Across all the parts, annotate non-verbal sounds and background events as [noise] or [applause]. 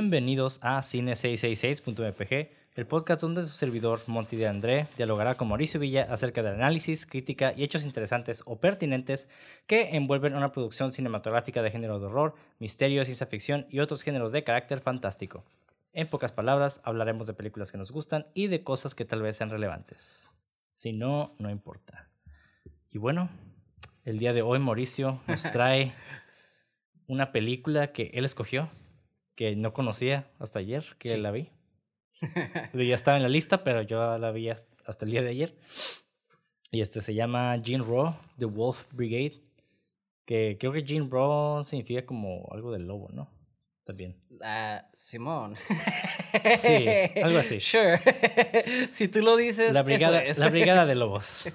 Bienvenidos a Cine666.mpg, el podcast donde su servidor Monty de André dialogará con Mauricio Villa acerca del análisis, crítica y hechos interesantes o pertinentes que envuelven una producción cinematográfica de género de horror, misterio, ciencia ficción y otros géneros de carácter fantástico. En pocas palabras, hablaremos de películas que nos gustan y de cosas que tal vez sean relevantes. Si no, no importa. Y bueno, el día de hoy Mauricio nos [laughs] trae una película que él escogió, que no conocía hasta ayer, que Sí. la vi. [laughs] Ya estaba en la lista, pero yo la vi hasta el día de ayer. Y este se llama Jean Raw, The Wolf Brigade. Que creo que Jean Raw significa como algo del lobo, ¿no? También. Ah, Simón. Sí, algo así. [laughs] Sure. [laughs] si tú lo dices. La brigada, es. la brigada de lobos.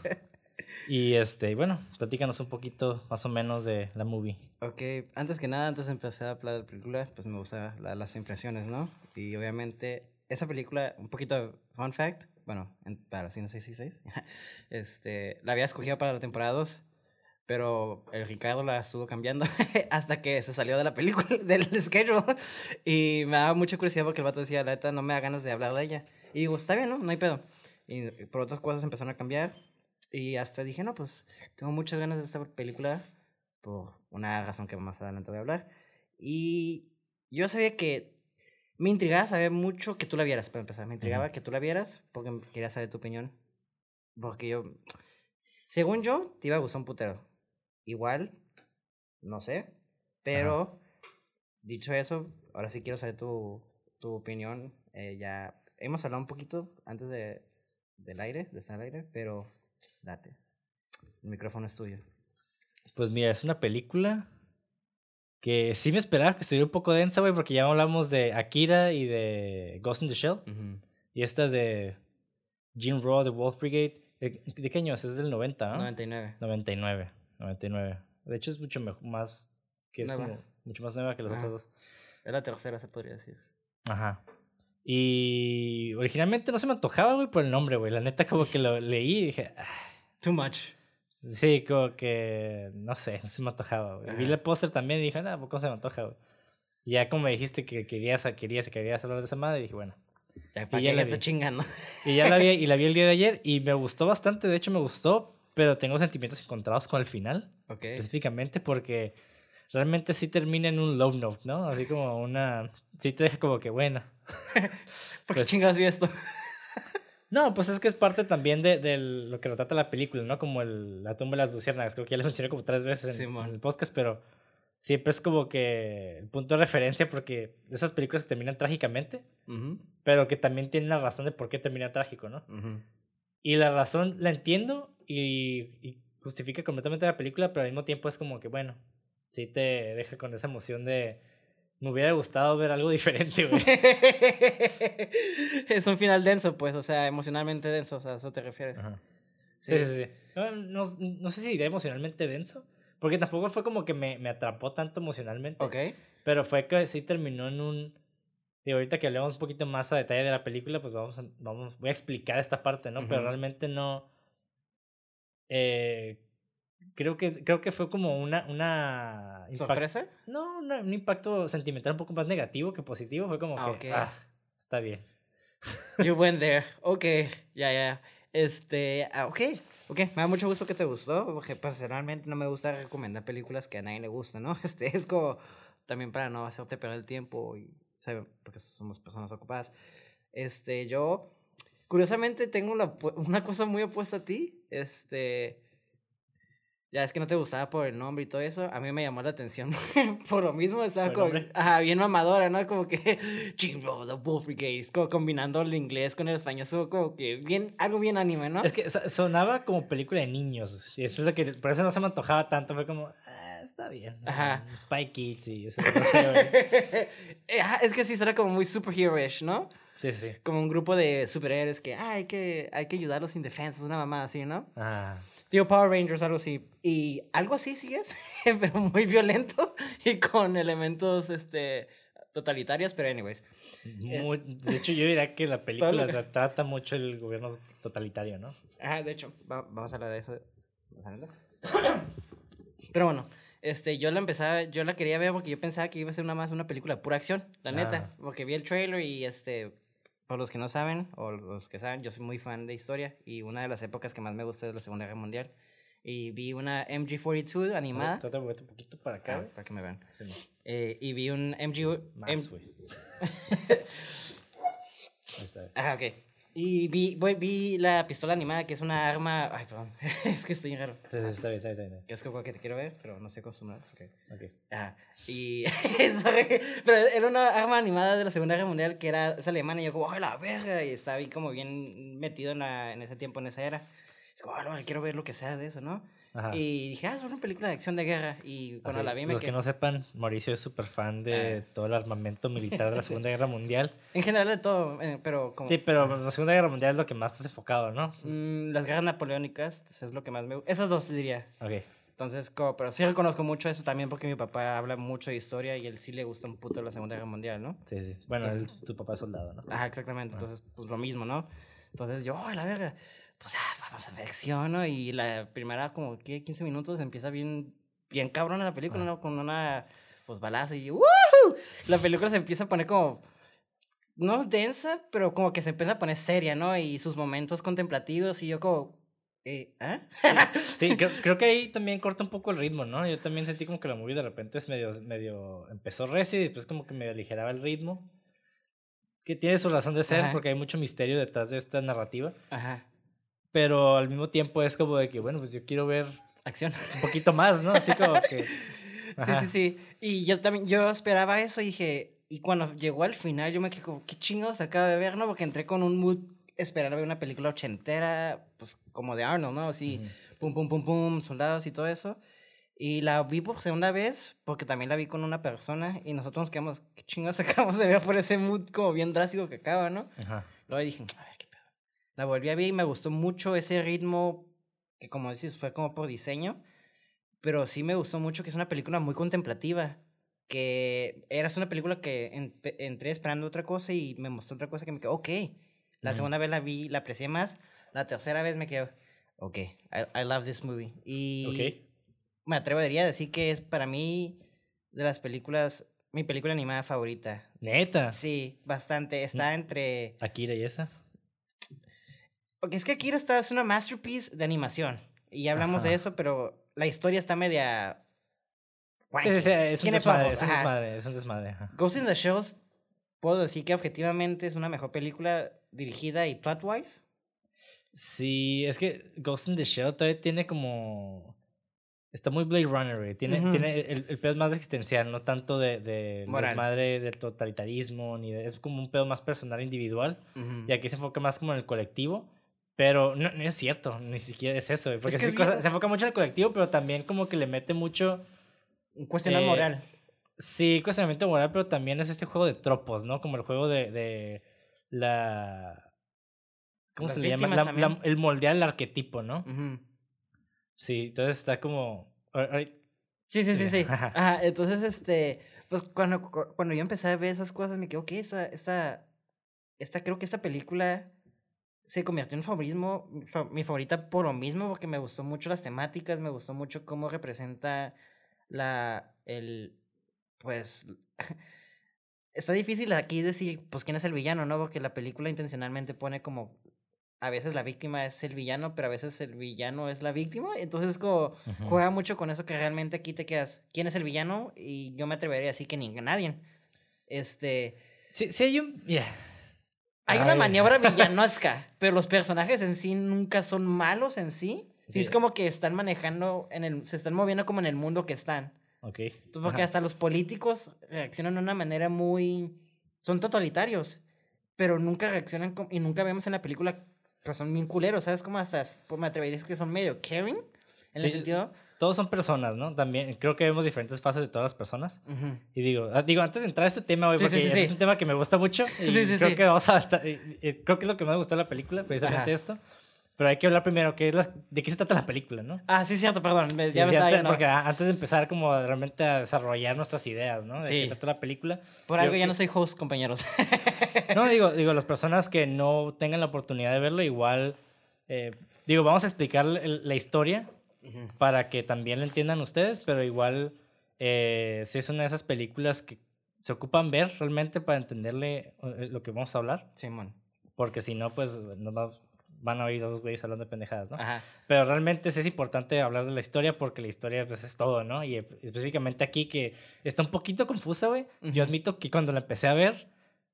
Y este, bueno, platícanos un poquito más o menos de la movie. Ok, antes que nada, antes de empezar a hablar de la película, pues me gustan la- las impresiones, ¿no? Y obviamente, esa película, un poquito de fun fact, bueno, en- para Cine 666, [laughs] este, la había escogido para la temporada 2, pero el Ricardo la estuvo cambiando [laughs] hasta que se salió de la película, [laughs] del schedule. Y me daba mucha curiosidad porque el vato decía, la neta, no me da ganas de hablar de ella. Y digo, está bien, ¿no? No hay pedo. Y por otras cosas empezaron a cambiar. Y hasta dije, no, pues tengo muchas ganas de esta película por una razón que más adelante voy a hablar. Y yo sabía que me intrigaba saber mucho que tú la vieras, para empezar. Me intrigaba que tú la vieras porque quería saber tu opinión. Porque yo, según yo, te iba a gustar un putero. Igual, no sé. Pero, dicho eso, ahora sí quiero saber tu, tu opinión. Eh, ya hemos hablado un poquito antes de, del aire, de estar al aire, pero date. El micrófono es tuyo. Pues mira, es una película que sí me esperaba que estuviera un poco densa, güey, porque ya hablamos de Akira y de Ghost in the Shell. Y esta de Jim Raw, The Wolf Brigade. ¿De de qué año es? Es del 90, ¿no? 99. 99. 99. De hecho, es mucho mejor, más. que es como mucho más nueva que las Ajá. otras dos. Es la tercera, se podría decir. Ajá. Y originalmente no se me antojaba, güey, por el nombre, güey. La neta, como que lo leí y dije, "Ah". Too much. sí, como que, no sé, no se me antojaba, güey. Vi el póster también y dije, nada, poco se me antoja, güey. Y ya como me dijiste que querías, querías, querías hablar de esa madre, dije, bueno. Ya, para ya la vi. chingando. Y ya la vi, y la vi el día de ayer y me gustó bastante, de hecho me gustó, pero tengo sentimientos encontrados con el final, ok. específicamente porque realmente sí termina en un low note, ¿no? Así como una... Sí te deja como que, bueno. [laughs] ¿Por qué pues- chingados vi esto? No, pues es que es parte también de, de lo que retrata la película, ¿no? Como el, la tumba de las luciérnagas, creo que ya lo [laughs] mencioné como tres veces en, en el podcast, pero siempre es como que el punto de referencia porque esas películas que terminan trágicamente, pero que también tienen la razón de por qué termina trágico, ¿no? ujú. Y la razón la entiendo y, y justifica completamente la película, pero al mismo tiempo es como que, bueno, sí te deja con esa emoción de... Me hubiera gustado ver algo [laughs] diferente, güey. es un final denso, pues, o sea, emocionalmente denso, o sea, ¿a eso te refieres? Ajá. Sí, sí, sí. No, no, no sé si diré emocionalmente denso, porque tampoco fue como que me, me atrapó tanto emocionalmente, Ok. pero fue que sí terminó en un... Y ahorita que hablemos un poquito más a detalle de la película, pues vamos, a- vamos voy a explicar esta parte, ¿no? Pero realmente no... Eh, creo, que, creo que fue como una... una ¿Sorpresa? No, una- un impacto sentimental un poco más negativo que positivo. Fue como Ah, que... ok. Ah, está bien. You went there. Ok, ya, ya. Este, ah, ok, ok. Me da mucho gusto que te gustó, porque personalmente no me gusta recomendar películas que a nadie le gustan, ¿no? [laughs] Este, es como también para no hacerte perder el tiempo y, ¿sabes? Porque somos personas ocupadas. Este, yo, curiosamente, tengo la una cosa muy opuesta a ti. Este, ya es que no te gustaba por el nombre y todo eso. A mí me llamó la atención [laughs] por lo mismo. Estaba ¿Por el como, ajá, bien mamadora, ¿no? Como que [laughs] Jimbo, the Wolf Brigade, como combinando el inglés con el español. Como que bien, algo bien anime, ¿no? Es que so- sonaba como película de niños. Y eso es lo que, por eso no se me antojaba tanto. Fue como, ah, está bien. Ajá. Spy Kids y eso. No sé, güey. Ajá, es que sí, suena como muy superhero-ish, ¿no? Sí, sí. Como un grupo de superhéroes que ah, hay que hay que ayudarlos indefensos, una mamá así, ¿no? Ah, Tío Power Rangers, algo así. Y algo así sí es, [laughs] pero muy violento y con elementos este, totalitarios, pero anyways. muy- de hecho, yo diría que la película que- trata mucho el gobierno totalitario, ¿no? Ajá, de hecho, va- vamos a hablar de eso. Pero bueno, Este, yo la empezaba, yo la quería ver porque yo pensaba que iba a ser una más una película de pura acción, la neta. Ah. Porque vi el trailer y este, por los que no saben, o los que saben, yo soy muy fan de historia y una de las épocas que más me gusta es la Segunda Guerra Mundial. Y vi una MG42 animada. Trata de un poquito para acá, Ah, para que me vean. Sí, no. Eh, y vi un MG... Más, M- güey. [laughs] Está. Ah, ok. Y vi, voy- vi la pistola animada, que es una arma... Ay, perdón. [laughs] es que estoy raro. Sí, sí, Está bien, está bien, está bien. Que es como que te quiero ver, pero no sé acostumbrar. Okay. Ok. Ajá. Y. [laughs] pero era una arma animada de la Segunda Guerra Mundial que era es alemana. Y yo, como, ¡ay, la verga! Y estaba ahí como bien metido en, la, en ese tiempo, en esa era. Es como, "Ah, no, quiero ver lo que sea de eso, ¿no? Ajá. Y dije, ah, es una película de acción de guerra. Y cuando Así, la vi me Los que quedé. no sepan, Mauricio es súper fan de Ah. todo el armamento militar de la. [laughs] Segunda Guerra Mundial. En general de todo, eh, pero como. Sí, pero la Segunda Guerra Mundial es lo que más estás enfocado, ¿no? mm, las guerras napoleónicas, eso es lo que más me Esas dos diría. Ok. Entonces, como, pero sí reconozco mucho eso también porque mi papá habla mucho de historia y él sí le gusta un puto la Segunda Guerra Mundial, ¿no? Sí, sí. Bueno, él- tu papá es soldado, ¿no? Ajá, exactamente. Ah. Entonces, pues lo mismo, ¿no? Entonces yo, ¡oh, la verga! Pues ah, vamos a ver acción, ¿no? Y la primera, como que 15 minutos, empieza bien, bien cabrona la película, Ah. ¿no? Con una, pues balazo y ¡Woohoo! La película se empieza a poner como, no densa, pero como que se empieza a poner seria, ¿no? Y sus momentos contemplativos y yo como, eh, ¿ah? [laughs] Sí, creo, creo que ahí también corta un poco el ritmo, ¿no? Yo también sentí como que la movie de repente es medio, medio, empezó recio y después como que medio aligeraba el ritmo. Que tiene su razón de ser Ajá. porque hay mucho misterio detrás de esta narrativa. Ajá, Pero al mismo tiempo es como de que, bueno, pues yo quiero ver acción. un poquito más, ¿no? Así como que... [laughs] Sí, Ajá. sí, sí. Y yo también, yo esperaba eso y dije, y cuando llegó al final, yo me quedé como, ¿qué chingados acabo de ver, no? Porque entré con un mood, esperando ver una película ochentera, pues como de Arnold, ¿no? Así, pum, pum, pum, pum, soldados y todo eso. Y la vi por segunda vez, porque también la vi con una persona, y nosotros nos quedamos, ¿qué chingados [laughs] acabamos de ver por ese mood como bien drástico que acaba, ¿no? Ajá. Luego dije, a ver, qué. La volví a ver y me gustó mucho ese ritmo, que como dices, fue como por diseño, pero sí me gustó mucho que es una película muy contemplativa, que era una película que en- entré esperando otra cosa y me mostró otra cosa que me quedó, ok. La segunda vez la vi, la aprecié más, la tercera vez me quedó, ok, I, I love this movie. Y Ok. me atrevería a decir que es para mí de las películas, mi película animada favorita. Neta. Sí, bastante. Está entre... Akira y esa. Porque es que Akira está, es una masterpiece de animación. Y ya hablamos de eso, pero la historia está media. Sí, sí, sí, es un desmadre, es un desmadre, es un desmadre. ajá. Ghost in the Shells, puedo decir que objetivamente es una mejor película dirigida y plot-wise. Sí, es que Ghost in the Shell todavía tiene como... Está muy Blade Runner, güey. Tiene, tiene el, el pedo es más existencial, no tanto de, de desmadre del totalitarismo, ni de, es como un pedo más personal, individual. Y aquí se enfoca más como en el colectivo. Pero no, no es cierto, ni siquiera es eso, Porque que es cosa- se enfoca mucho en el colectivo, pero también como que le mete mucho... Un cuestionar eh, moral. Sí, cuestionamiento moral, pero también es este juego de tropos, ¿no? Como el juego de, de la... ¿Cómo Las se le llama? La- la- el moldear el arquetipo, ¿no? Sí, entonces está como... Sí, sí, sí, sí. [laughs] Ajá. Entonces, este, pues cuando, cu- cuando yo empecé a ver esas cosas, me quedé, ok, esta, esta, esta, creo que esta película se convirtió en favorismo, mi fa- mi favorita por lo mismo, porque me gustó mucho las temáticas, me gustó mucho cómo representa la, el, pues, [laughs] está difícil aquí decir, pues, quién es el villano, ¿no? Porque la película intencionalmente pone como, a veces la víctima es el villano, pero a veces el villano es la víctima, entonces es como juega mucho con eso que realmente aquí te quedas. ¿Quién es el villano? Y yo me atrevería a decir que ni nadie. Este. Sí, sí hay un... yeah. Hay una Ay. maniobra [laughs] villanosca, pero los personajes en sí nunca son malos en sí. Sí, Sí. es como que están manejando en el. se están moviendo como en el mundo que están. Ok. Entonces, porque Ajá. hasta los políticos reaccionan de una manera muy. son totalitarios. Pero nunca reaccionan como- y nunca vemos en la película que son bien culeros, ¿sabes? Como hasta. pues, me atrevería a decir que son medio caring. En el Sí, sentido. Todos son personas, ¿no? También creo que vemos diferentes fases de todas las personas. Ujú. Y digo, ah, digo antes de entrar a este tema, güey, Sí, porque sí, sí. es un tema que me gusta mucho. [laughs] Y Sí, sí, creo sí. que vamos a... Creo que es lo que más me gustó de la película, precisamente Ajá. esto. Pero hay que hablar primero, que es la- ¿de qué se trata la película, no? Ah, sí, cierto, perdón. me- Ya me antes- yendo. Porque a- antes de empezar como realmente a desarrollar nuestras ideas, ¿no? De Sí. qué trata la película. Por algo ya que- no soy host, compañeros. No, [laughs] digo, digo, las personas que no tengan la oportunidad de verlo, igual, eh, digo, vamos a explicar la historia para que también lo entiendan ustedes, pero igual eh, sí es una de esas películas que se ocupan ver realmente para entenderle eh, lo que vamos a hablar. Simón. Porque si no, pues va- van a oír dos güeyes hablando de pendejadas, ¿no? Ajá. Pero realmente sí es importante hablar de la historia porque la historia pues, es todo, ¿no? Y eh, específicamente aquí que está un poquito confusa, güey. Yo admito que cuando la empecé a ver,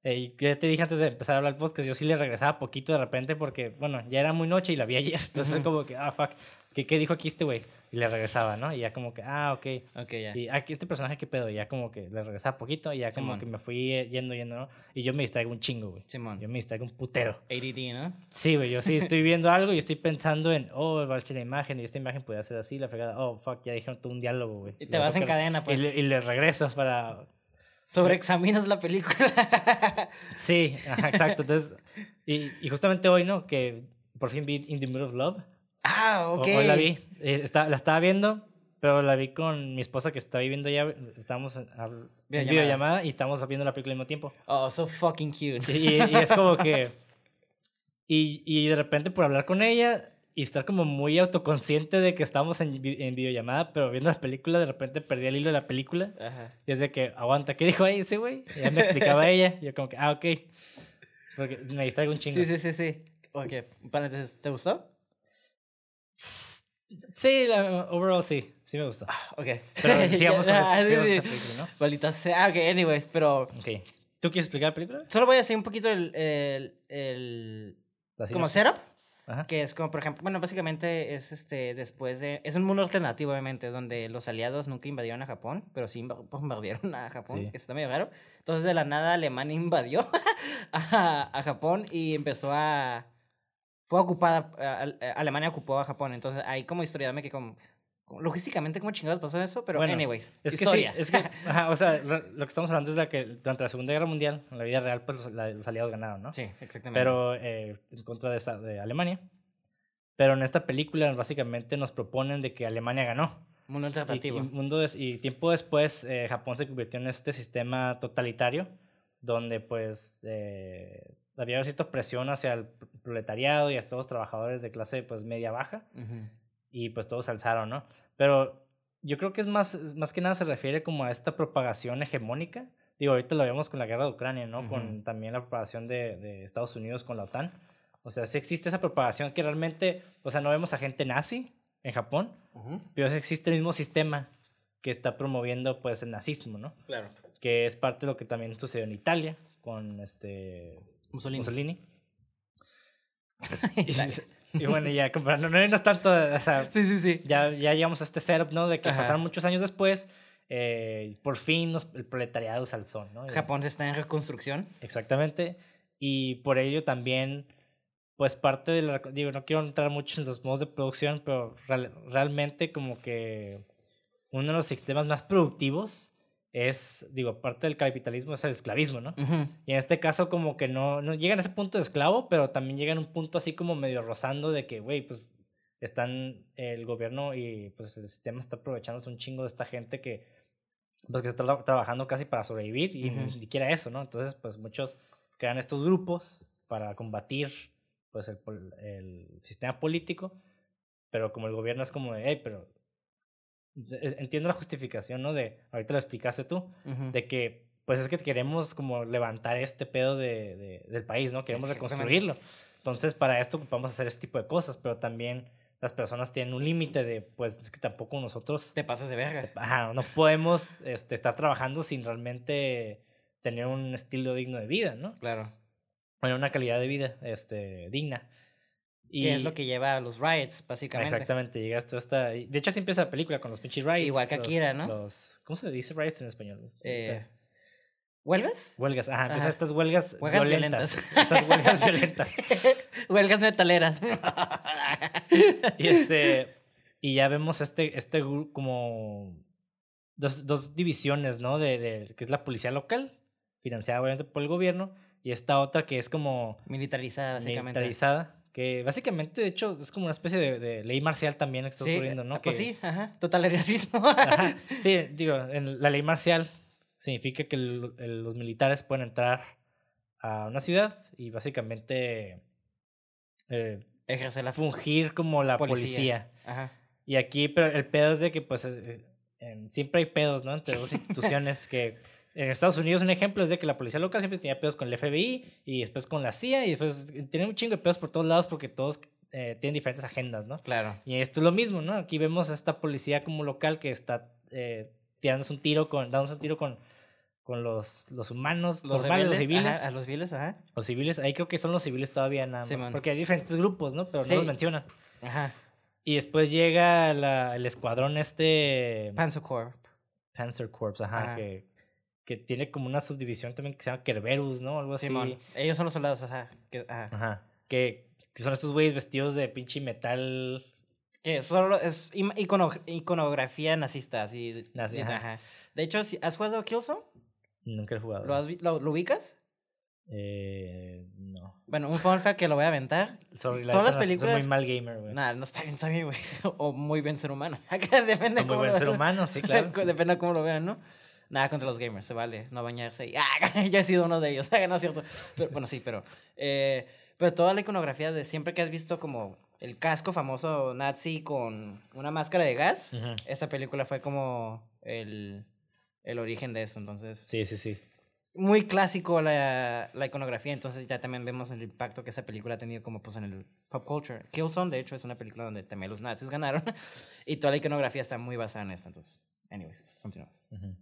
y ya te dije antes de empezar a hablar el podcast, yo sí le regresaba poquito de repente porque, bueno, ya era muy noche y la vi ayer. [laughs] Entonces fue como que, ah, fuck, ¿qué, qué dijo aquí este güey? Y le regresaba, ¿no? Y ya como que, ah, ok. Ok, ya. Y aquí este personaje, ¿qué pedo? Y ya como que le regresaba poquito y ya como Simón. que me fui eh, yendo, yendo, ¿no? Y yo me distraigo un chingo, güey. Simón. Yo me distraigo un putero. ADD, ¿no? Sí, güey, yo sí [laughs] estoy viendo algo y estoy pensando en, oh, va la imagen y esta imagen puede ser así, la fregada, oh, fuck, ya dijeron todo un diálogo, güey. Y te Lo vas en que- cadena, pues. Y le, y le regreso para... Sobreexaminas la película. [laughs] Sí, ajá, exacto. Entonces, y, y justamente hoy, ¿no? Que por fin vi In the Mood of Love. ah, O- ok. Hoy la vi. eh, está- la estaba viendo, pero la vi con mi esposa que estaba viviendo ya. Estábamos en, en Videollamada. y estábamos viendo la película al mismo tiempo. Oh, so fucking cute. Y, y es como que. Y, y de repente por hablar con ella y estar como muy autoconsciente de que estábamos en, en videollamada, pero viendo la película, de repente perdí el hilo de la película. Ajá. Y es de que, aguanta, ¿qué dijo ahí ese güey? Ya me explicaba ella. Y yo como que, ah, ok. Porque me distraigo un chingo. Sí, sí, sí, sí. Ok, paréntesis, ¿te gustó? Sí, la- overall sí. Sí me gustó. Ah, ok. Pero [laughs] sigamos con Ah, este- sí, sí. película, ¿no? Maldita sea. Ah, ok, anyways, pero Ok. ¿Tú quieres explicar la película? solo voy a hacer un poquito el, el, el como setup, Ajá. que es como, por ejemplo, bueno, básicamente es este, después de, es un mundo alternativo, obviamente, donde los aliados nunca invadieron a Japón, pero sí [laughs] bombardearon a Japón, Sí. que está medio raro. Entonces, de la nada, Alemania [laughs] invadió a, a Japón y empezó a, fue ocupada, a- a- Alemania ocupó a Japón, entonces ahí como historia me que como- logísticamente, ¿cómo chingados pasó eso? Pero, Bueno, anyways, Es que historia. sí, es que, [laughs] ajá, o sea, lo que estamos hablando es de que durante la Segunda Guerra Mundial, en la vida real, pues los, los aliados ganaron, ¿no? sí, exactamente. Pero eh, en contra de, esa- de Alemania. Pero en esta película básicamente nos proponen de que Alemania ganó. mundo Y, alternativo. y mundo des- y tiempo después eh, Japón se convirtió en este sistema totalitario donde pues eh, había cierta presión hacia el proletariado y a todos los trabajadores de clase pues media baja Ujú. Y pues todos alzaron, ¿no? Pero yo creo que es más, más que nada se refiere como a esta propagación hegemónica. Digo, ahorita lo vemos con la guerra de Ucrania, ¿no? Con Ujú. también la propagación de, de Estados Unidos con la OTAN. O sea, sí existe esa propagación que realmente, o sea, no vemos a gente nazi en Japón, Ujú. pero sí existe el mismo sistema que está promoviendo pues el nazismo, ¿no? Claro. Que es parte de lo que también sucedió en Italia con este Mussolini. Mussolini. [laughs] y bueno, ya comparando, no, no es tanto, o sea, Sí, sí, sí. ya, ya llegamos a este setup, ¿no? De que Ajá. pasaron muchos años después, eh, por fin el proletariado se alzó, ¿no? Y- Japón está en reconstrucción. Exactamente. Y por ello también, pues parte de la... Digo, no quiero entrar mucho en los modos de producción, pero real- realmente como que uno de los sistemas más productivos es, digo, parte del capitalismo es el esclavismo, ¿no? Y en este caso como que no, no llegan a ese punto de esclavo, pero también llegan a un punto así como medio rozando de que, güey, pues están el gobierno y pues el sistema está aprovechándose un chingo de esta gente que, pues, que está tra- trabajando casi para sobrevivir y ni Ujú. siquiera eso, ¿no? Entonces, pues muchos crean estos grupos para combatir pues el, el sistema político, pero como el gobierno es como de, hey, pero entiendo la justificación, ¿no? De, ahorita lo explicaste tú, de que pues es que queremos como levantar este pedo de, de- del país, ¿no? Queremos reconstruirlo. Entonces, para esto ocupamos hacer este tipo de cosas, pero también las personas tienen un límite de, pues es que tampoco nosotros, Te pasas de verga. ajá, no podemos este, estar trabajando sin realmente tener un estilo digno de vida, ¿no? Claro. Bueno, una calidad de vida este, digna. Y Que es lo que lleva a los riots, básicamente. Exactamente, llegas tú hasta... De hecho, así empieza la película con los pinches riots. Igual que los- Akira, ¿no? los- ¿Cómo se dice riots en español? Eh, ¿Huelgas? Huelgas, ajá, empiezan Ajá. estas huelgas, Huelgas violentas. violentas. Estas huelgas [laughs] violentas. Huelgas metaleras. [laughs] Y este. Y ya vemos este, este como dos, dos divisiones, ¿no? De, de que es la policía local, financiada obviamente por el gobierno, y esta otra que es como Militarizada, básicamente. militarizada, que básicamente, de hecho, es como una especie de, de ley marcial también que está Sí, ocurriendo, ¿no? ah, pues Que- sí, ajá. Totalitarismo. [laughs] Ajá, Sí, digo, en la ley marcial significa que el- el- los militares pueden entrar a una ciudad y básicamente eh, Ejercer la fungir como la Policía. policía. Ajá. Y aquí, pero el pedo es de que, pues, es- eh, em, siempre hay pedos, ¿no? Entre dos [laughs] instituciones que en Estados Unidos un ejemplo es de que la policía local siempre tenía pedos con el FBI y después con la CIA y después tiene un chingo de pedos por todos lados porque todos eh, tienen diferentes agendas, ¿no? Claro. Y esto es lo mismo, ¿no? Aquí vemos a esta policía como local que está eh, tirándose un tiro con, dándose un tiro con, con los, los humanos Los normales, los civiles. ajá, a los civiles, ajá. Los civiles, ahí creo que son los civiles todavía nada más. Porque hay diferentes grupos, ¿no? Pero Sí. no los mencionan. Ajá. Y después llega la- el escuadrón este... Panzer Corp. Panzer Corps, ajá, Ajá. Que, que tiene como una subdivisión también que se llama Kerberus, ¿no? Algo así. Simón. Ellos son los soldados, ajá. Que, ajá. Ajá. Que, que son estos güeyes vestidos de pinche metal. Que solo es icono- iconografía nazista, así. Nazi, ajá. ajá. De hecho, ¿has jugado Killzone? Nunca he jugado. ¿Lo, has vi- lo, lo ubicas? Eh, no. Bueno, un fun fact que lo voy a aventar. Sorry, la Todas las no- soy películas- muy mal gamer, güey. Nada, no está bien, está bien, güey. [laughs] O muy bien ser humano. [laughs] Acá depende Muy cómo buen lo ser humano, sí, claro. [laughs] Depende de cómo lo vean, ¿no? Nada contra los gamers, se vale no bañarse. Y, [laughs] ah, ya he sido uno de ellos, [laughs] no es cierto. Pero, bueno, sí, pero. eh, pero toda la iconografía de siempre que has visto como el casco famoso nazi con una máscara de gas, Ujú. esta película fue como el, el origen de esto. Entonces, Sí, sí, sí. muy clásico la, la iconografía. Entonces, ya también vemos el impacto que esa película ha tenido como pues en el pop culture. Killzone, de hecho, es una película donde también los nazis [laughs] ganaron. y toda la iconografía está muy basada en esto. Entonces, anyways, continuamos. Ujú.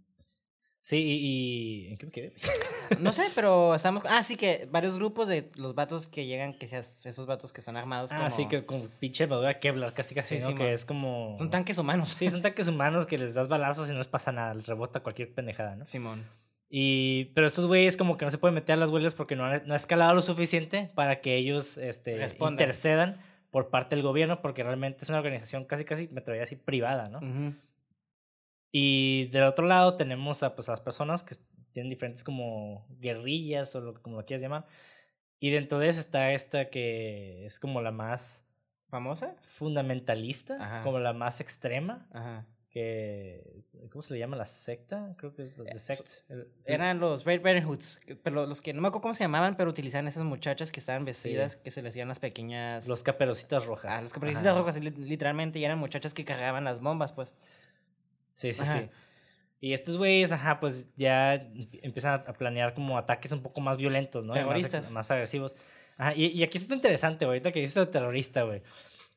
Sí, y, y- ¿En qué me quedé? [laughs] No sé, pero estamos. Ah, sí, que varios grupos de los vatos que llegan, que sean esos vatos que están armados. Ah, como... sí, que con pinche armadura Kevlar, casi casi, Sí, ¿no? sí, que man. es como... Son tanques humanos. Sí, son tanques [laughs] humanos que les das balazos y no les pasa nada, les rebota cualquier pendejada, ¿no? Simón. Y, pero estos güeyes como que no se pueden meter a las huelgas porque no, han- no ha escalado lo suficiente para que ellos este, Respondan. intercedan por parte del gobierno porque realmente es una organización casi, casi, me atrevería a decir, privada, ¿no? Ujú. Y del otro lado tenemos a, pues, a las personas que tienen diferentes como guerrillas o lo, como lo quieras llamar. Y dentro de eso está esta que es como la más ¿Famosa? fundamentalista, Ajá. como la más extrema, Ajá. que... ¿Cómo se le llama? La secta, creo que es la Eh, de so- sect. el- el- Eran los Red Riding Hoods. Pero los que no me acuerdo cómo se llamaban, pero utilizaban esas muchachas que estaban vestidas, que se les hacían las pequeñas. Los caperucitas rojas. Ah, las caperucitas Ajá. rojas, li- literalmente, y eran muchachas que cargaban las bombas, pues. Sí, sí, Ajá. sí. Y estos güeyes, ajá, pues ya empiezan a planear como ataques un poco más violentos, ¿no? Y más Terroristas. Más, agresivos. Ajá, y, y aquí es interesante, güey, ahorita que dices de terrorista, güey.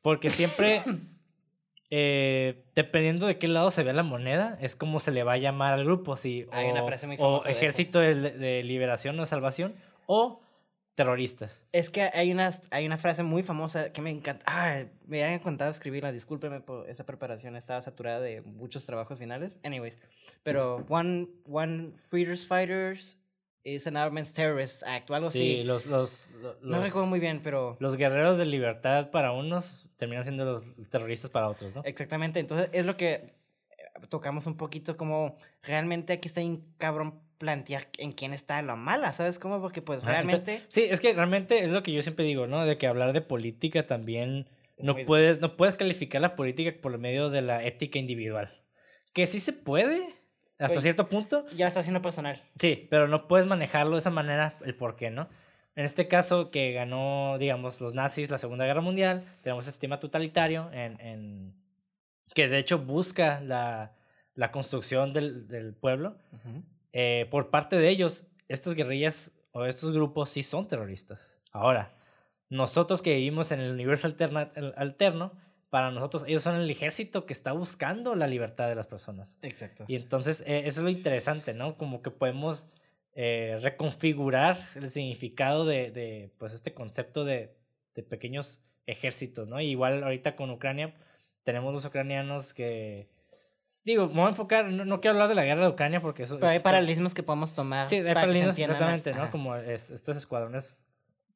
Porque siempre, [coughs] eh, dependiendo de qué lado se vea la moneda, es como se le va a llamar al grupo, si Hay una o- frase muy o famosa eso. Ejército de, de Liberación o Salvación o terroristas. Es que hay una, hay una frase muy famosa que me encanta. Ah, me habían contado escribirla. Discúlpeme por esa preparación. Estaba saturada de muchos trabajos finales. Anyways. Pero One, one Freeders Fighters is an Armaments Terrorist Act o algo Sí, así. los, los, lo- No los- recuerdo muy bien, pero... los guerreros de libertad para unos terminan siendo los terroristas para otros, ¿no? Exactamente. Entonces es lo que eh, tocamos un poquito como realmente aquí está bien cabrón plantear en quién está la mala, ¿sabes cómo? Porque pues realmente... ento- sí, es que realmente es lo que yo siempre digo, ¿no? De que hablar de política también no muy- puedes, no puedes calificar la política por medio de la ética individual. Que sí se puede, hasta Pues- cierto punto, Ya está haciendo personal. sí, pero no puedes manejarlo de esa manera, el por qué, ¿no? En este caso, que ganó, digamos, los nazis la Segunda Guerra Mundial, tenemos este sistema totalitario en, en- que de hecho busca la, la construcción del, del pueblo. Eh, por parte de ellos, estas guerrillas o estos grupos sí son terroristas. Ahora, nosotros que vivimos en el universo alterna- el- alterno, para nosotros ellos son el ejército que está buscando la libertad de las personas. Exacto. Y entonces eh, eso es lo interesante, ¿no? Como que podemos eh, reconfigurar el significado de, de, pues, este concepto de, de pequeños ejércitos, ¿no? igual ahorita con Ucrania tenemos los ucranianos que... Digo, me voy a enfocar, no, no quiero hablar de la guerra de Ucrania porque eso... Pero hay es- paralelismos que podemos tomar. Sí, hay para paralelismos, exactamente. ¿no? Ajá. Como es- estos escuadrones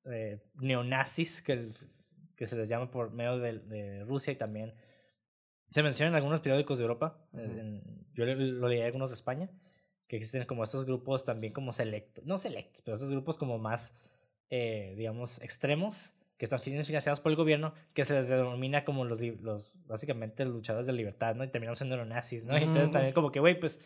eh, neonazis que, se les llama por medio de, de Rusia y también se menciona en algunos periódicos de Europa. en- yo le- lo leí en algunos de España, que existen como estos grupos también como selectos, no selectos, pero estos grupos como más, eh, digamos, extremos, que están fin- financiados por el gobierno, que se les denomina como los, los básicamente los luchadores de libertad, ¿no? Y terminan siendo neonazis, ¿no? Y entonces también como que, güey, pues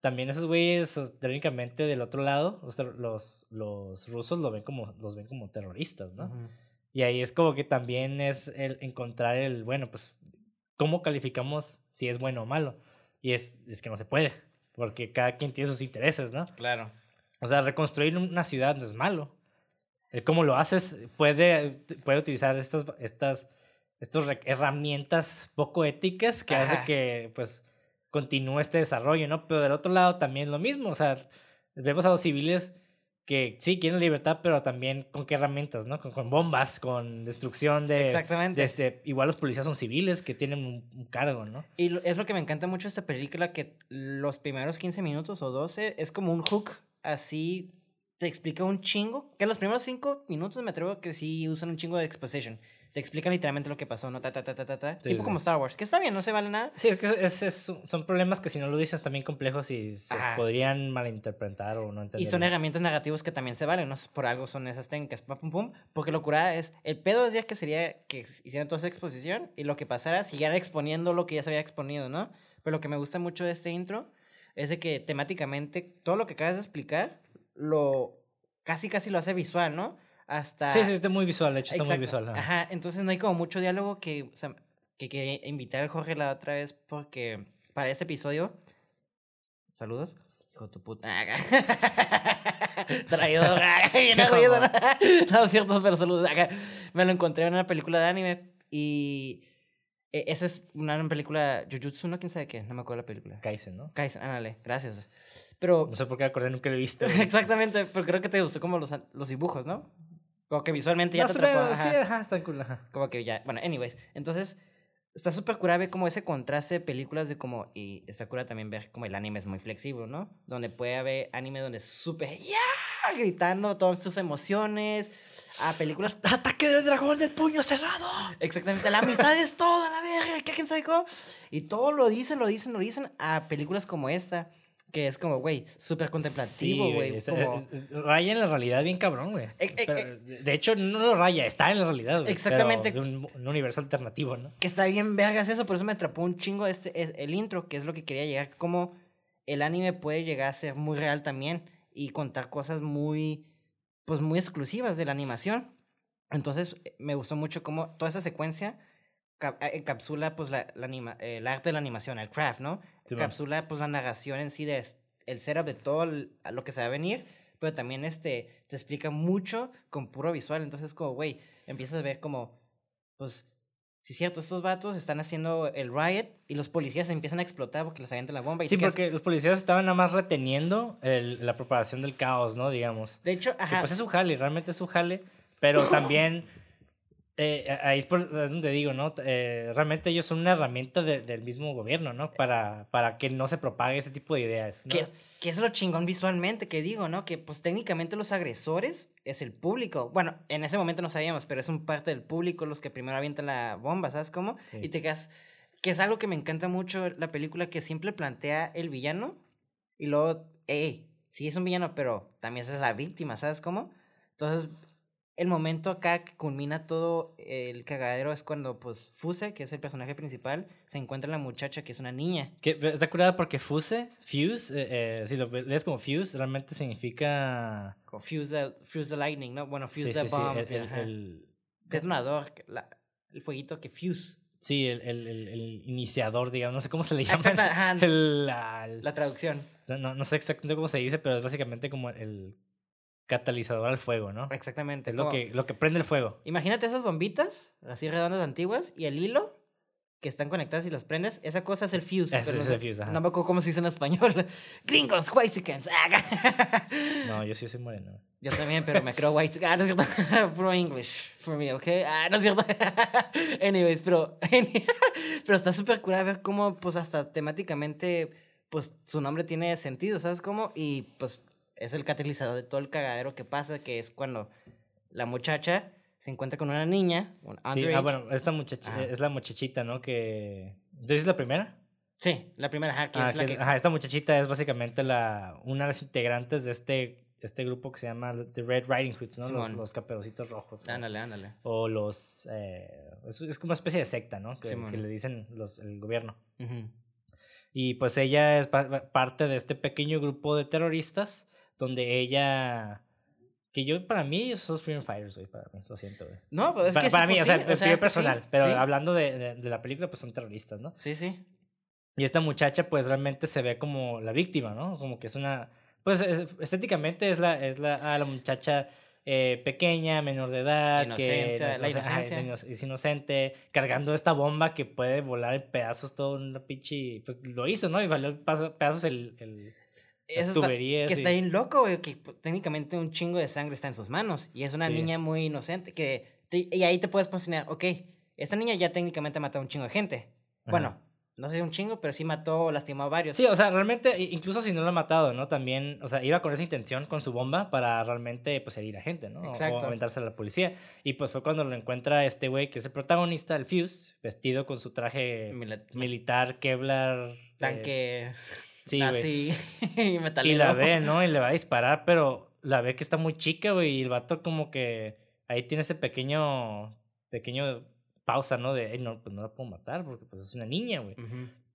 también esos güeyes, técnicamente del otro lado, los, los, los rusos lo ven como, los ven como terroristas, ¿no? Ujú. Y ahí es como que también es el encontrar el, bueno, pues, ¿cómo calificamos si es bueno o malo? Y es, es que no se puede, porque cada quien tiene sus intereses, ¿no? Claro. O sea, reconstruir una ciudad no es malo. El cómo lo haces puede, puede utilizar estas, estas, estas herramientas poco éticas que hace que, pues, continúe este desarrollo, ¿no? Pero del otro lado también lo mismo, o sea, vemos a los civiles que sí quieren libertad, pero también con qué herramientas, ¿no? Con, bombas, con destrucción de... Exactamente. este, igual los policías son civiles que tienen un, cargo, ¿no? Y es lo que me encanta mucho de esta película, que los primeros 15 minutos o 12 es como un hook, así te explica un chingo, que los primeros 5 minutos me atrevo a que sí usan un chingo de exposition te explican literalmente lo que pasó, ¿no? Ta, ta, ta, ta, ta, tipo como Star Wars, que está bien, no se vale nada. Sí, es que es, son problemas que si no lo dices también complejos y se podrían malinterpretar o no entender. Y son herramientas negativas que también se valen, ¿no? Por algo son esas técnicas, pum, pum, pum. Porque lo curada es, el pedo es ya que sería que hicieran toda esa exposición y lo que pasara, siguieran exponiendo lo que ya se había exponido, ¿no? Pero lo que me gusta mucho de este intro es de que temáticamente todo lo que acabas de explicar, lo casi casi lo hace visual, ¿no? hasta... Sí, sí, está muy visual, de hecho está muy visual. Ajá. entonces no hay como mucho diálogo que, o sea, que quería invitar a Jorge la otra vez porque para este episodio... Saludos. Hijo de tu puta. [laughs] Traidor. [laughs] Bien. [laughs] No, cierto, pero saludos. Me lo encontré en una película de anime y... E, esa es una película Jujutsu, ¿no? ¿Quién sabe qué? No me acuerdo la película. Kaisen, ¿no? Kaisen, ándale, gracias. Pero... No sé por qué acordé, nunca lo he visto. [laughs] Exactamente, pero creo que te gustó como los, los dibujos, ¿no? Como que visualmente ya te atrapó. Sí, ajá, está cool, Como que ya, bueno, anyways. Entonces, está súper curada ver como ese contraste de películas de como, y está cura también ver como el anime es muy flexible, ¿no? Donde puede haber anime donde es súper, ¡ya! Gritando todas tus emociones. A películas. ¡Ataque del dragón del puño cerrado! Exactamente. La amistad es todo, la verga. ¿Qué quién sabe cómo? Y todo lo dicen, lo dicen, lo dicen a películas como esta que es como, güey, súper contemplativo, güey. raya en la realidad bien cabrón, güey. Eh, eh, eh. de hecho, no lo raya, está en la realidad, güey. Exactamente. de un, universo alternativo, ¿no? Que está bien vergas eso, por eso me atrapó un chingo este, el intro, que es lo que quería llegar, como el anime puede llegar a ser muy real también y contar cosas muy, pues muy exclusivas de la animación. Entonces, me gustó mucho como toda esa secuencia encapsula pues la, la anima, el arte de la animación, el craft, ¿no? encapsula pues la narración en sí de el setup de todo lo que se va a venir, pero también este te explica mucho con puro visual, entonces como, güey, empiezas a ver como, pues, sí es cierto, estos vatos están haciendo el riot y los policías empiezan a explotar porque les avientan la bomba. Y sí, porque los policías estaban nada más reteniendo el, la propagación del caos, ¿no? Digamos. De hecho, ajá. pues es su jale, realmente es su jale, pero [laughs] también eh, ahí es, donde digo, ¿no? Eh, realmente ellos son una herramienta del mismo gobierno, ¿no? Para, para que no se propague ese tipo de ideas, ¿no? Que, es lo chingón visualmente que digo, ¿no? Que pues técnicamente los agresores es el público. Bueno, en ese momento no sabíamos, pero es un parte del público los que primero avientan la bomba, ¿sabes cómo? Y te quedas... Que es algo que me encanta mucho la película que siempre plantea el villano y luego, hey, sí es un villano, pero también es la víctima, ¿sabes cómo? Entonces el momento acá que culmina todo el cagadero es cuando, pues, Fuse, que es el personaje principal, se encuentra la muchacha que es una niña. Que, está curada porque Fuse, Fuse, eh, eh, si lo lees como Fuse, realmente significa... fuse, the, fuse the lightning, ¿no? Bueno, Fuse the bomb. Sí, el, el, detonador, el fueguito que Fuse. Sí, el, el, el, iniciador, digamos, no sé cómo se le [laughs] llama. la, la, traducción. No, no, sé exactamente cómo se dice, pero es básicamente como el catalizador al fuego, ¿no? Exactamente. Es lo, que, lo que prende el fuego. Imagínate esas bombitas, así redondas antiguas, y el hilo que están conectadas y las prendes, esa cosa es el [laughs] fuse. Ese es el fuse, No me acuerdo cómo se dice en español. [laughs] Gringos, whitesicans. no, [laughs] yo sí soy moreno. Yo también, pero me creo white. Ah, no es cierto. Pro English, for me, ¿ok? Ah, no es cierto. Anyways, pero, pero está súper curada ver cómo, pues, hasta temáticamente, pues, su nombre tiene sentido, ¿sabes cómo? Y, pues, es el catalizador de todo el cagadero que pasa, que es cuando la muchacha se encuentra con una niña, un sí, ah, bueno, esta muchacha, es la muchachita, ¿no? Que... ¿Entonces es la primera? Sí, la primera, ajá, que ah, es la que... Ajá, esta muchachita es básicamente la, una de las integrantes de este, este grupo que se llama The Red Riding Hoods, ¿no? Los, los, caperucitos rojos. Ándale, ándale. O los... Eh, es, como una especie de secta, ¿no? Que, que le dicen los, el gobierno. Y pues ella es parte de este pequeño grupo de terroristas donde ella... Que yo, para mí, esos Freedom Fighters, güey, para mí, lo siento, güey. No, pues es para, que Para mí, o sea, es personal, pero hablando de, de, la película, pues son terroristas, ¿no? Sí, sí. Y esta muchacha, pues realmente se ve como la víctima, ¿no? Como que es una. Pues es- estéticamente es la, es la, ah, la muchacha eh, pequeña, menor de edad, Inocente, que la no inocencia. ino- es inocente, cargando esta bomba que puede volar en pedazos todo una pinche. Pues lo hizo, ¿no? Y valió pedazos el. el Eso está- tuberías. que y- está bien loco, güey, que técnicamente un chingo de sangre está en sus manos. Y es una Sí. niña muy inocente. que te- Y ahí te puedes posicionar, ok, esta niña ya técnicamente ha matado un chingo de gente. Ajá. Bueno, no sé un chingo, pero sí mató o lastimó a varios. Sí, o sea, realmente, incluso si no lo ha matado, ¿no? También, o sea, iba con esa intención con su bomba para realmente, pues, herir a gente, ¿no? Exacto. O aventarse a la policía. Y pues fue cuando lo encuentra este güey, que es el protagonista, el Fuse, vestido con su traje militar, Kevlar. eh, Tanque sí, güey. así [laughs] y la ve, ¿no? [laughs] Y le va a disparar, pero la ve que está muy chica, güey. Y el vato como que ahí tiene ese pequeño, pequeño pausa, ¿no? De, "Ey, no, pues no la puedo matar porque pues es una niña, güey.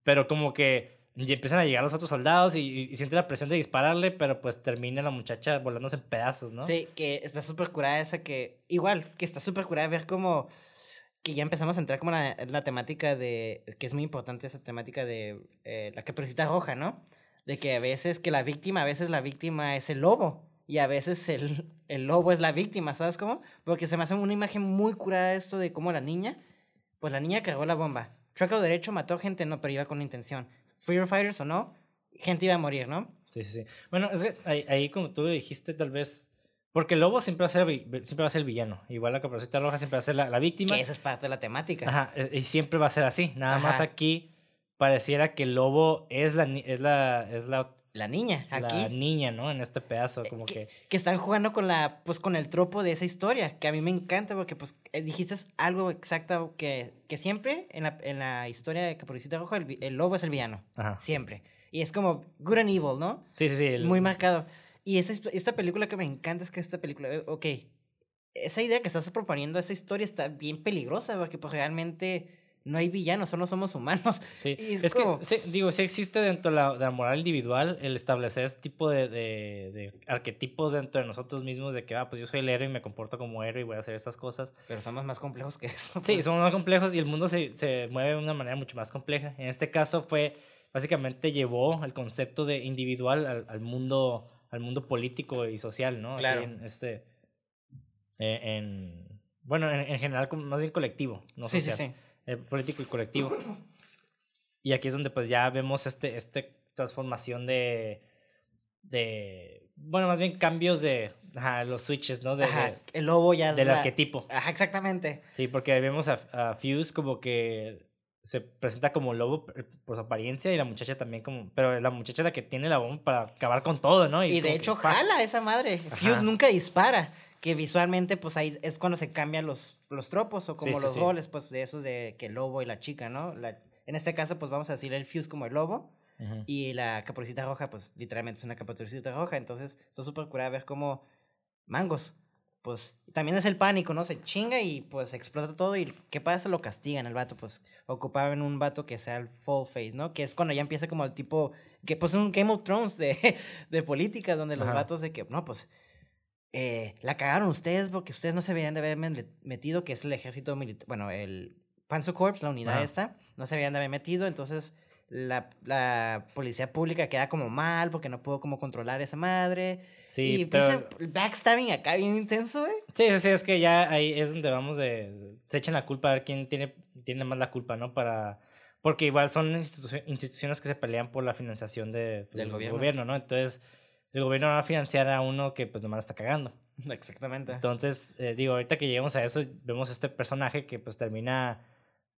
Pero como que y empiezan a llegar los otros soldados y, y siente la presión de dispararle, pero pues termina la muchacha volándose en pedazos, ¿no? Sí, que está súper curada esa que... Igual, que está súper curada ver como... Que ya empezamos a entrar como la, la temática de... Que es muy importante esa temática de eh, la caperucita roja, ¿no? De que a veces que la víctima, a veces la víctima es el lobo. Y a veces el, el lobo es la víctima, ¿sabes cómo? Porque se me hace una imagen muy curada esto de cómo la niña... Pues la niña cargó la bomba. Truco derecho mató gente, no, pero iba con intención. Freedom Fighters o no, gente iba a morir, ¿no? Sí, sí, sí. Bueno, es que ahí, ahí como tú dijiste, tal vez... Porque el lobo siempre va a ser, siempre va a ser el villano. Igual la caperucita roja siempre va a ser la, la víctima. Que esa es parte de la temática. Ajá, e- y siempre va a ser así. Nada más Ajá. aquí pareciera que el lobo es la, es la, es la, La niña, aquí. la niña, ¿no? En este pedazo, Eh, como que, que... que están jugando con la pues con el tropo de esa historia que a mí me encanta porque pues eh, dijiste algo exacto que, que siempre en la, en la historia de Caperucita Roja el, el lobo es el villano Ajá. siempre y es como good and evil no Sí, sí, sí. el- muy marcado y esa, esta película que me encanta es que esta película eh, ok esa idea que estás proponiendo esa historia está bien peligrosa porque pues realmente no hay villanos solo somos humanos Sí, [laughs] es es, como- que, sí, digo, sí existe dentro de la, de la moral individual el establecer este tipo de, de, de arquetipos dentro de nosotros mismos de que, ah, pues yo soy el héroe y me comporto como héroe y voy a hacer estas cosas. pero somos más complejos que eso Sí, pues. somos más complejos y el mundo se, se mueve de una manera mucho más compleja. En este caso fue, básicamente llevó el concepto de individual al, al mundo al mundo político y social, ¿no? Aquí Claro. en este, eh, en, bueno, en, en general, más bien colectivo, no sí sí social sí eh, político y colectivo. Y aquí es donde pues ya vemos este, este transformación de, de, bueno, más bien cambios de ajá, los switches, ¿no? De, Ajá, de- el lobo ya es del la- arquetipo. Ajá, exactamente. Sí, porque vemos a, a Fuse como que se presenta como lobo por por su apariencia y la muchacha también como, pero la muchacha es la que tiene la bomba para acabar con todo, ¿no? Y, es de hecho jala esa madre. Ajá. Fuse nunca dispara. Que visualmente, pues ahí es cuando se cambian los, los tropos o Sí, como sí, los sí. roles, pues de esos de que el lobo y la chica, ¿no? La, en este caso, pues vamos a decir el Fuse como el lobo y la caperucita roja, pues literalmente es una caperucita roja. Entonces, está súper curada ver cómo mangos, pues también es el pánico, ¿no? Se chinga y pues explota todo y ¿qué pasa? Lo castigan al vato, pues ocupaban un vato que sea el full face, ¿no? Que es cuando ya empieza como el tipo, que pues un Game of Thrones de, [laughs] de política, donde los Ajá. vatos de que, no, pues eh, la cagaron ustedes porque ustedes no se habían de haber metido, que es el ejército militar, bueno, el Panzer Corps, la unidad Ajá. esta, no se habían de haber metido, entonces la, la policía pública queda como mal porque no pudo como controlar esa madre. Sí, y pero... el backstabbing acá bien intenso, güey. Sí, sí, sí, es que ya ahí es donde vamos de... Se echan la culpa a ver quién tiene, tiene más la culpa, ¿no? Para... Porque igual son institu- instituciones que se pelean por la financiación de, pues, Del gobierno. gobierno, ¿no? Entonces, el gobierno va a financiar a uno que pues nomás está cagando. [laughs] Exactamente. Entonces, eh, digo, ahorita que lleguemos a eso, vemos este personaje que pues termina,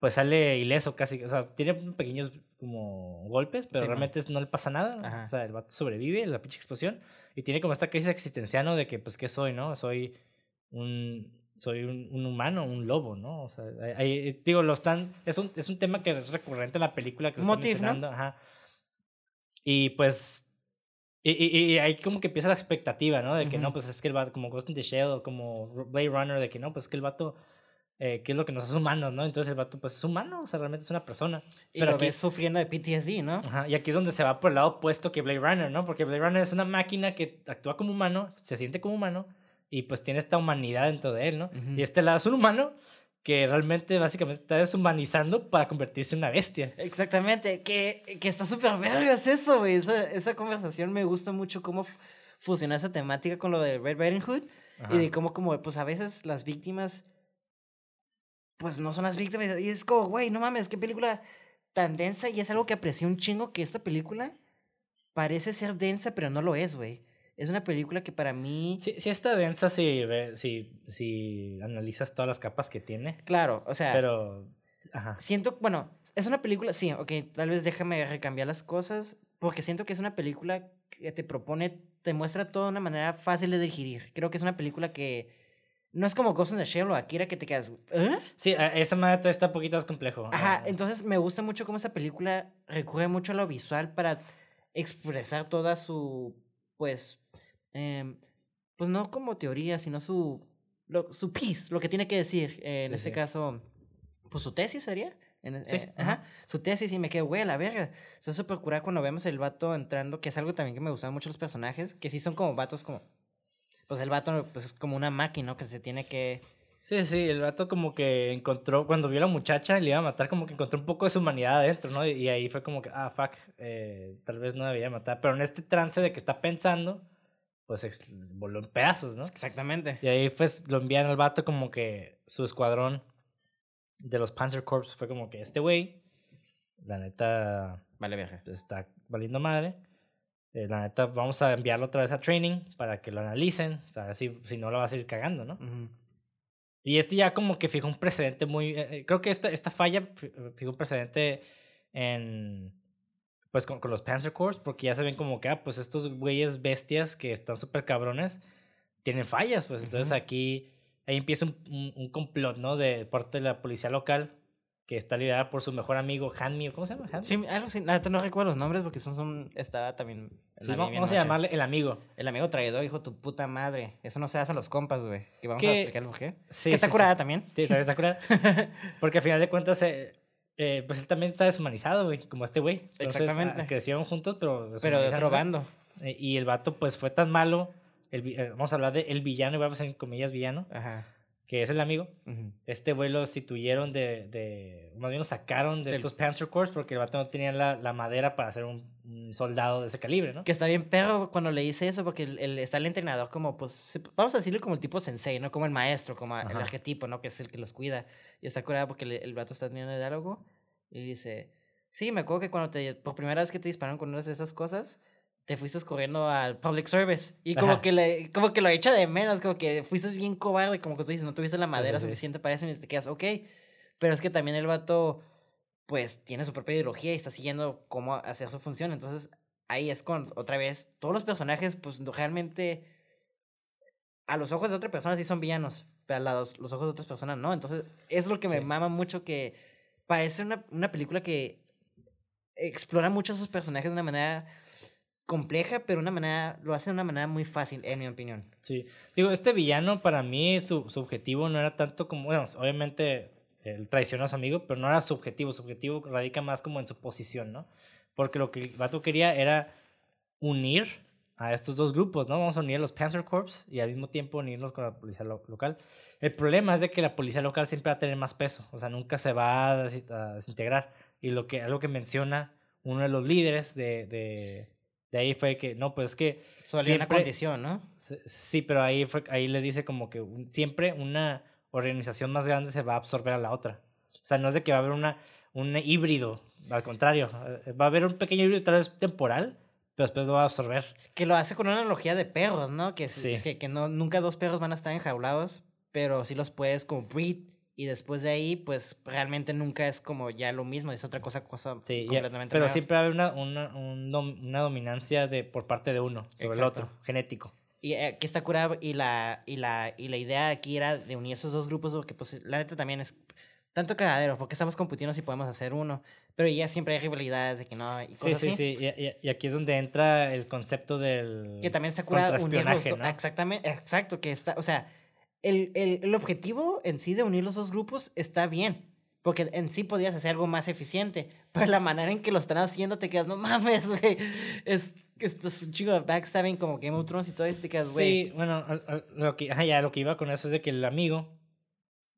pues sale ileso casi, o sea, tiene pequeños como golpes, pero Sí, realmente es- no le pasa nada, Ajá. o sea, el vato sobrevive a la pinche explosión y tiene como esta crisis existencial, ¿no? De que, pues, ¿qué soy, no? Soy un, soy un, un humano, un lobo, ¿no? O sea, ahí, digo, lo están, es un, es un tema que es recurrente en la película que están Motif, ¿no? mencionando, ajá. Y pues, y, y, y ahí como que empieza la expectativa, ¿no? De que no, Ujú. pues es que el vato, como Ghost in the Shell como Blade Runner, de que no, pues es que el vato, eh, ¿qué es lo que nos hace humanos, no? Entonces el vato, pues es humano, o sea, realmente es una persona. Y Pero lo aquí- ves sufriendo de PTSD, ¿no? Ajá, y aquí es donde se va por el lado opuesto que Blade Runner, ¿no? Porque Blade Runner es una máquina que actúa como humano, se siente como humano y pues tiene esta humanidad dentro de él, ¿no? Y este lado es un humano que realmente básicamente está deshumanizando para convertirse en una bestia. Exactamente, que, que está súper vergas eso, güey. Esa, esa conversación me gusta mucho cómo fusiona esa temática con lo de Red Riding Hood y de cómo, como, pues a veces las víctimas, pues no son las víctimas. Y es como, güey, no mames, qué película tan densa y es algo que aprecié un chingo que esta película parece ser densa, pero no lo es, güey. Es una película que para mí... Sí, sí está densa si, si, si analizas todas las capas que tiene, Claro, o sea... pero... Ajá. Siento, bueno, es una película, sí, ok, tal vez déjame recambiar las cosas, porque siento que es una película que te propone, te muestra todo de una manera fácil de digerir. Creo que es una película que no es como Ghost in the Shell o Akira que te quedas, ¿eh? Sí, a- esa madre está un poquito más complejo. Ajá, Eh, entonces me gusta mucho cómo esta película recurre mucho a lo visual para expresar toda su, pues, em, pues no como teoría, sino su, lo, su piece, lo que tiene que decir. eh, en Sí, este sí. caso, pues su tesis sería. En- Sí, eh, ajá. ajá. Su tesis y me quedo, güey, a la verga. Está súper curada cuando vemos el vato entrando, que es algo también que me gustaban mucho los personajes, que sí son como vatos como... Pues el vato pues, es como una máquina, ¿no? Que se tiene que... Sí, sí, el vato como que encontró, cuando vio a la muchacha y le iba a matar, como que encontró un poco de su humanidad adentro, ¿no? Y, y ahí fue como que, ah, fuck, eh, tal vez no debía matar. Pero en este trance de que está pensando, pues ex- voló en pedazos, ¿no? Exactamente. Y ahí pues lo envían al vato como que su escuadrón de los Panzer Corps fue como que este güey, la neta, Vale, pues, está valiendo madre. Eh, la neta, vamos a enviarlo otra vez a training para que lo analicen. O sea, si, si no lo va a seguir cagando, ¿no? Y esto ya como que fijó un precedente muy... eh, eh, creo que esta, esta falla fi- fijó un precedente en... Pues con, con los Panzer Corps, porque ya se ven como que, ah, pues estos güeyes bestias que están súper cabrones tienen fallas, pues entonces aquí ahí empieza un, un, un complot, ¿no? De parte de la policía local que está liderada por su mejor amigo Hanmi, ¿o ¿cómo se llama? Hanmi. Sí, algo así. La neta no recuerdo los nombres porque son, son estaba también. Sí, vamos a llamarle el amigo. El amigo traidor, hijo de tu puta madre. Eso no se hace a los compas, güey. Que vamos a explicar por qué. Sí, que está sí, curada también. Sí, también está curada. [laughs] Porque al final de cuentas, eh, eh, pues él también está deshumanizado, güey, como este güey. Exactamente. ah, crecieron juntos, pero... Pero de otro bando. Eh, y el vato, pues, fue tan malo. El, eh, vamos a hablar de el villano, y vamos a en comillas villano, Ajá. Que es el amigo. Este güey lo instituyeron de, de... Más bien lo sacaron de Del- estos Panzer Corps porque el vato no tenía la, la madera para ser un, un soldado de ese calibre, ¿no? Que está bien perro cuando le dice eso porque el, el- está el entrenador como, pues, vamos a decirle como el tipo sensei, ¿no? Como el maestro, como el arquetipo, ¿no? Que es el que los cuida. Y está curada porque le- el vato está teniendo el diálogo y dice, sí, me acuerdo que cuando te, por primera vez que te dispararon con una de esas cosas, te fuiste corriendo al public service. Y como Ajá. que, le, como que lo echa de menos, como que fuiste bien cobarde, como que tú dices, no tuviste la madera sí, sí. suficiente para eso y te quedas, ok. Pero es que también el vato, pues, tiene su propia ideología y está siguiendo cómo hacer su función. Entonces, ahí es con, otra vez, todos los personajes, pues, realmente, a los ojos de otra persona sí son villanos, pero a los, los ojos de otras personas no. Entonces, es lo que me mama mucho que parece una, una película que explora mucho a sus personajes de una manera compleja, pero una manera, lo hace de una manera muy fácil, en mi opinión. Sí. Digo, este villano para mí, su, su objetivo no era tanto como, bueno, obviamente él traicionó a su amigo, pero no era su objetivo. Su objetivo radica más como en su posición, ¿no? Porque lo que el vato quería era unir a estos dos grupos, ¿no? Vamos a unir a los Panzer Corps y al mismo tiempo unirlos con la policía lo- local. El problema es de que la policía local siempre va a tener más peso, o sea, nunca se va a, des- a desintegrar. Y lo que, algo que menciona uno de los líderes de, de, de ahí fue que, no, pues es que Solo una condición, ¿no? Sí, pero ahí, fue, ahí le dice como que un- siempre una organización más grande se va a absorber a la otra. O sea, no es de que va a haber una, un híbrido, al contrario, eh, va a haber un pequeño híbrido tal vez temporal, pero después lo va a absorber. Que lo hace con una analogía de perros, ¿no? Que, es, Sí. es que, que no, nunca dos perros van a estar enjaulados, pero sí los puedes como breed. Y después de ahí, pues realmente nunca es como ya lo mismo, es otra cosa, cosa Sí, ya, completamente pero nueva. siempre haber una, una, una dominancia de, por parte de uno sobre el Exacto. otro, genético. Y eh, aquí está curado y la, y, la, y la idea aquí era de unir esos dos grupos porque pues la neta también es tanto cagadero, porque estamos compitiendo si podemos hacer uno, pero ya siempre hay rivalidades de que no y Sí, cosas sí, así. sí. Y, y- aquí es donde entra el concepto del... Que también está curado unir los. ¿no? Exactamente, exacto, que está, o sea, el, el, el objetivo en sí de unir los dos grupos está bien. Porque en sí podías hacer algo más eficiente. Pero la manera en que lo están haciendo te quedas, no mames, güey. Es, es un chico de backstabbing como Game of Thrones y todo eso. Te quedas, güey. Sí, bueno, lo que, ajá, ya, lo que iba con eso es de que el amigo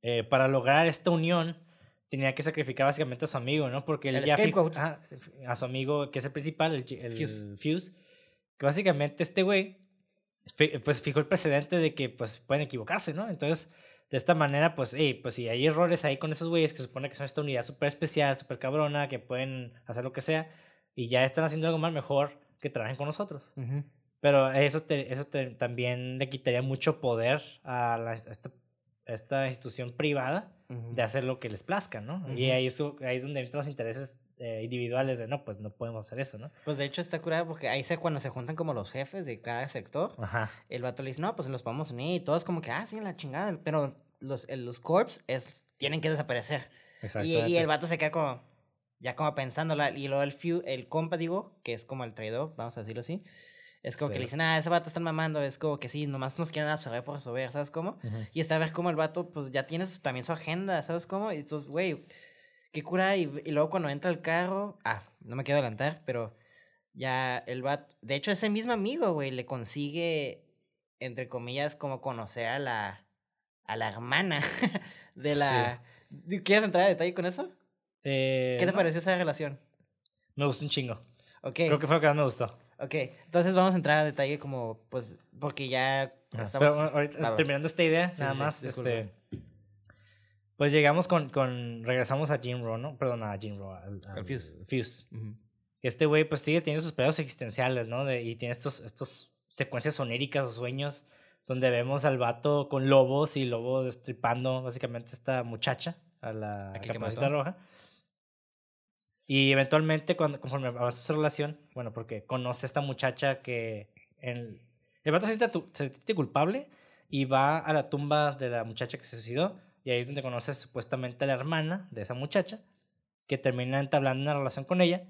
eh, para lograr esta unión tenía que sacrificar básicamente a su amigo, ¿no? Porque él El ya a su amigo, que es el principal, el, el Fuse. Fuse, que básicamente este güey, pues fijó el precedente de que pues pueden equivocarse, ¿no? Entonces, de esta manera, pues, hey, pues si hay errores ahí con esos güeyes que supone que son esta unidad súper especial, súper cabrona, que pueden hacer lo que sea, y ya están haciendo algo más mejor que trabajen con nosotros. Pero eso, te- eso te- también le quitaría mucho poder a, la- a esta, a esta institución privada de hacer lo que les plazca, ¿no? Y ahí es, ahí es donde entran los intereses eh, individuales de, no, pues no podemos hacer eso, ¿no? Pues de hecho está curado porque ahí se cuando se juntan como los jefes de cada sector, Ajá. el vato le dice, no, pues los podemos unir y todos como que, ah, sí, la chingada, pero los, los corps es, tienen que desaparecer. Y, y el vato se queda como, ya como pensándola, y luego el, fiu- el compa, digo, que es como el traidor, vamos a decirlo así, es como que le dicen, ah, ese vato están mamando, es como que sí, nomás nos quieren absorber por absorber, ¿sabes cómo? Ujú. Y está a ver cómo el vato, pues ya tiene su- también su agenda, ¿sabes cómo? Y entonces, güey, qué cura. Y, y luego cuando entra el carro, ah, no me quiero adelantar, pero ya el vato, de hecho, ese mismo amigo, güey, le consigue, entre comillas, como conocer a la, a la hermana [laughs] de la. ¿Quieres entrar a detalle con eso? Eh, ¿Qué te no, pareció esa relación? Me gustó un chingo. Ok, Creo que fue lo que más me gustó. ok. Entonces vamos a entrar a detalle como, pues, porque ya estamos... Pero ahorita, va, va. terminando esta idea, Sí, nada sí, más, este, pues llegamos con, con, regresamos a Jim Rowe, ¿no? Perdón, a Jim Rowe, al, Al Fuse. Fuse. Este güey pues sigue teniendo sus pedos existenciales, ¿no? De, y tiene estos, estos secuencias oníricas o sueños donde vemos al vato con lobos y lobo destripando básicamente a esta muchacha, a la mató. roja. Y eventualmente, cuando, conforme avanza su relación, bueno, porque conoce a esta muchacha que en- el vato se siente, se siente culpable y va a la tumba de la muchacha que se suicidó y ahí es donde conoce supuestamente a la hermana de esa muchacha que termina entablando una relación con ella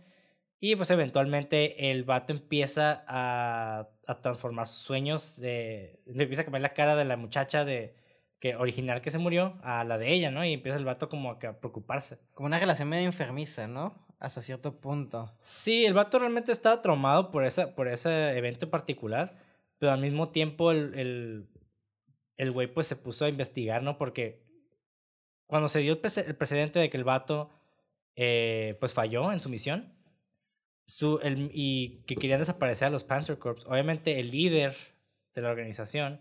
y pues eventualmente el vato empieza a, a transformar sus sueños, de, empieza a cambiar la cara de la muchacha de que original que se murió a la de ella, ¿no? Y empieza el vato como a que a preocuparse. Como una relación medio enfermiza, ¿no? Hasta cierto punto. Sí, el vato realmente estaba traumado por, esa, por ese evento en particular, pero al mismo tiempo el, el, el güey pues se puso a investigar, ¿no? Porque cuando se dio el, prece- el precedente de que el vato eh, pues falló en su misión su, el, y que querían desaparecer a los Panzer Corps, obviamente el líder de la organización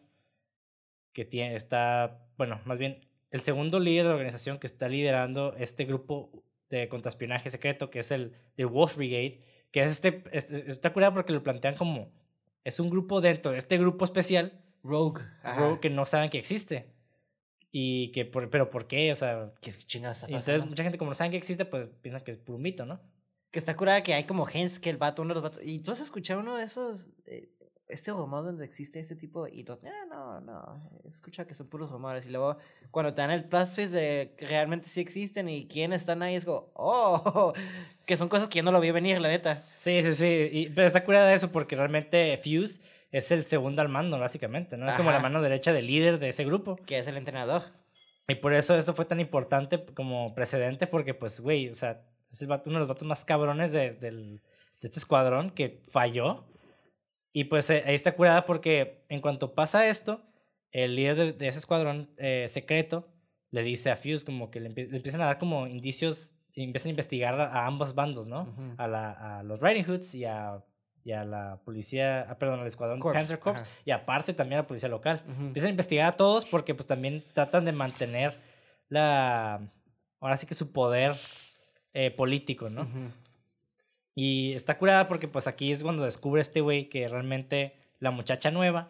que tiene, está, bueno, más bien el segundo líder de la organización que está liderando este grupo de contraespionaje secreto, que es el de Wolf Brigade, que es este, este- está curado porque lo plantean como, es un grupo dentro de este grupo especial, Rogue. Rogue, que no saben que existe. Y que, por, pero ¿por qué? O sea, ¿Qué chingados está pasando? entonces mucha gente como no saben que existe, pues piensan que es puro mito, ¿no? Que está curada que hay como gens que el vato, uno de los vatos. ¿Y tú has escuchado uno de esos? eh, este rumor donde existe este tipo y los. Ah, no, no. Escucha que son puros rumores. Y luego, cuando te dan el plot twist de que realmente sí existen y quiénes están ahí, es como. ¡Oh! [laughs] Que son cosas que yo no lo vi venir, la neta. Sí, sí, sí. y- pero está curada eso porque realmente Fuse es el segundo al mando, básicamente, ¿no? Es como la mano derecha del líder de ese grupo. Que es el entrenador. Y por eso eso fue tan importante como precedente, porque, pues, güey, o sea, es el vato- uno de los vatos más cabrones de, del- de este escuadrón que falló. Y pues eh, ahí está curada porque en cuanto pasa esto, el líder de, de ese escuadrón eh, secreto le dice a Fuse como que le, empie- le empiezan a dar como indicios, y empiezan a investigar a, a ambos bandos, ¿no? A, la, a los Riding Hoods y a, y a la policía, ah, perdón, al escuadrón Corps, Panzer Corps ajá. y aparte también a la policía local. Ujú. Empiezan a investigar a todos porque pues también tratan de mantener la, ahora sí que su poder eh, político, ¿no? Y está curada porque pues aquí es cuando descubre este güey que realmente la muchacha nueva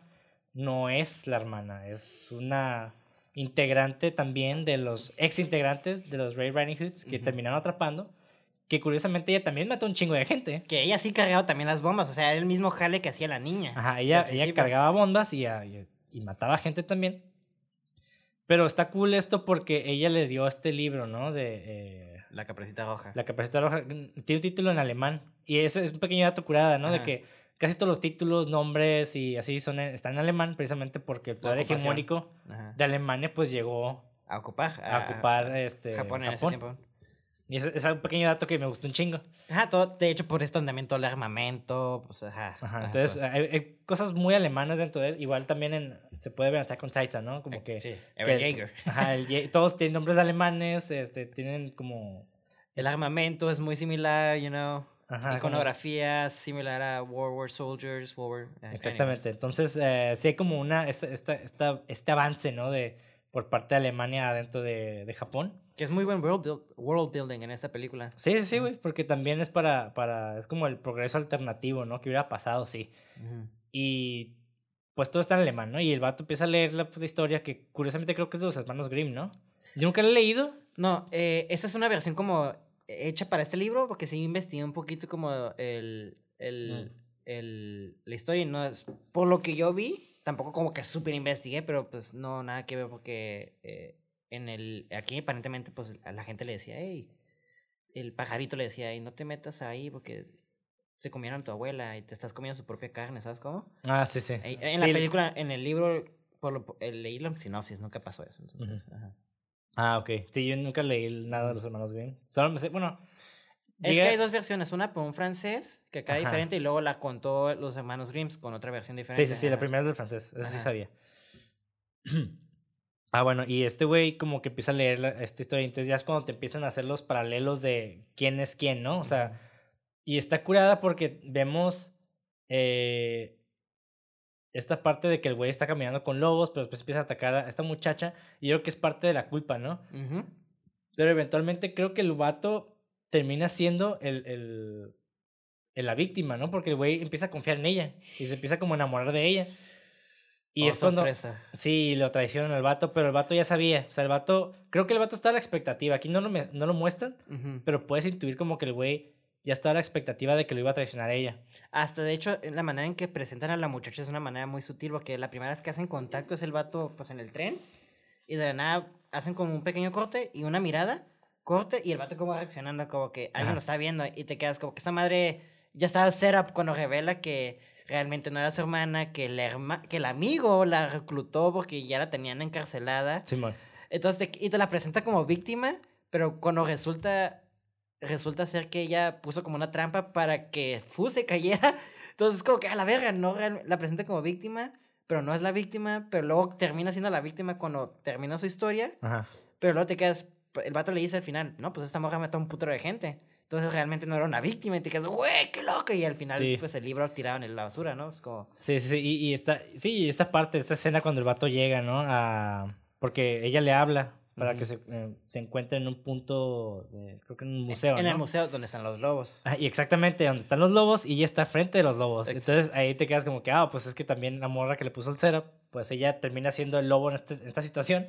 no es la hermana, es una integrante también de los ex integrantes de los Ray Riding Hoods que Ujú. terminaron atrapando, que curiosamente ella también mató un chingo de gente. Que ella sí cargaba también las bombas. O sea, era el mismo jale que hacía la niña. Ajá, ella, ella cargaba bombas y, a- y, y mataba gente también. Pero está cool esto porque ella le dio este libro, ¿no? De eh, La caperucita roja. La capacidad roja. mm, Tiene un título en alemán. Y ese es un pequeño dato curada, ¿no? De que casi todos los títulos, nombres y así son en- están en alemán precisamente porque el poder hegemónico Ajá. de Alemania pues llegó A ocupar. a ocupar este, Japón en ese tiempo. Y ese es un pequeño dato que me gustó un chingo. Ajá, todo, de hecho, por esto también todo el armamento, pues, ajá. Ajá, ajá, entonces hay, hay cosas muy alemanas dentro de él. Igual también en, se puede ver Attack on Titan, ¿no? Como que... Sí, que Eren el- Jaeger. Ajá, el todos tienen nombres alemanes, este, tienen como... El armamento es muy similar, you know. Ajá, como- Iconografía similar a World War Soldiers, World War... eh, Exactamente. Entonces, eh, sí hay como una, esta, esta, esta- este avance, ¿no? De, por parte de Alemania dentro de, de Japón. Que es muy buen world, build- world building en esta película. Sí, sí, sí, güey, porque también es para, para, es como el progreso alternativo, ¿no? Que hubiera pasado, sí. Ujú. Y pues todo está en alemán, ¿no? Y el vato empieza a leer la puta historia que curiosamente creo que es de los hermanos Grimm, ¿no? Yo nunca la he leído. No, eh, esta es una versión como hecha para este libro, porque sí investigué un poquito como el, el, Mm. el, la historia no por lo que yo vi, tampoco como que súper investigué, pero pues no, nada que ver porque eh, en el, aquí aparentemente pues a la gente le decía, hey, el pajarito le decía, hey, no te metas ahí porque se comieron a tu abuela y te estás comiendo su propia carne, ¿sabes cómo? Ah, sí, sí. Eh, En Sí, la película, en el libro, por lo, eh, leí la sinopsis, nunca pasó eso, entonces, ajá. Ah, ok. Sí, yo nunca leí nada de los hermanos Grimm. Solo me sé, bueno. Es que hay dos versiones, una por un francés que acá Ajá. diferente y luego la contó los hermanos Grimm con otra versión Sí, diferente. sí, sí, la ajá. primera es del francés, eso sí sabía. [clears throat] ah, bueno, y este güey como que empieza a leer la- esta historia, entonces ya es cuando te empiezan a hacer los paralelos de quién es quién, ¿no? O sea, y está curada porque vemos eh, esta parte de que el güey está caminando con lobos, pero después empieza a atacar a esta muchacha, y yo creo que es parte de la culpa, ¿no? Pero eventualmente creo que el vato termina siendo el, el, el- la víctima, ¿no? Porque el güey empieza a confiar en ella y se empieza como a enamorar de ella. Y Oh, es cuando... sorpresa. Sí, lo traicionan al vato, pero el vato ya sabía. O sea, el vato... Creo que el vato está a la expectativa. Aquí no lo, no lo muestran, pero puedes intuir como que el güey ya está a la expectativa de que lo iba a traicionar a ella. Hasta de hecho, la manera en que presentan a la muchacha es una manera muy sutil, porque la primera vez que hacen contacto es el vato pues en el tren, y de la nada hacen como un pequeño corte y una mirada, corte, y el vato como reaccionando, como que alguien Ajá. lo está viendo, y te quedas como que esta madre ya estaba setup cuando revela que realmente no era su hermana, que el, herma- que el amigo la reclutó porque ya la tenían encarcelada. Simón. Entonces, te, y te la presenta como víctima, pero cuando resulta, resulta ser que ella puso como una trampa para que Fu se cayera. [laughs] Entonces, como que a la verga, no la presenta como víctima, pero no es la víctima, pero luego termina siendo la víctima cuando termina su historia, Ajá. pero luego te quedas, el vato le dice al final, no, pues esta morra mató a un putero de gente. Entonces realmente no era una víctima y te quedas, güey, qué loco. Y al final, Sí. pues el libro tirado en la basura, ¿no? Es como, Sí, sí, sí. Y, y esta, sí, esta parte, esta escena cuando el vato llega, ¿no? A, porque ella le habla para que Ujú. se, eh, se encuentre en un punto, de- creo que en un museo, en ¿no? el museo donde están los lobos. Ah, y exactamente, donde están los lobos y ella está frente de los lobos. Entonces ahí te quedas como que, ah, pues es que también la morra que le puso el setup, pues ella termina siendo el lobo en, este- en esta situación.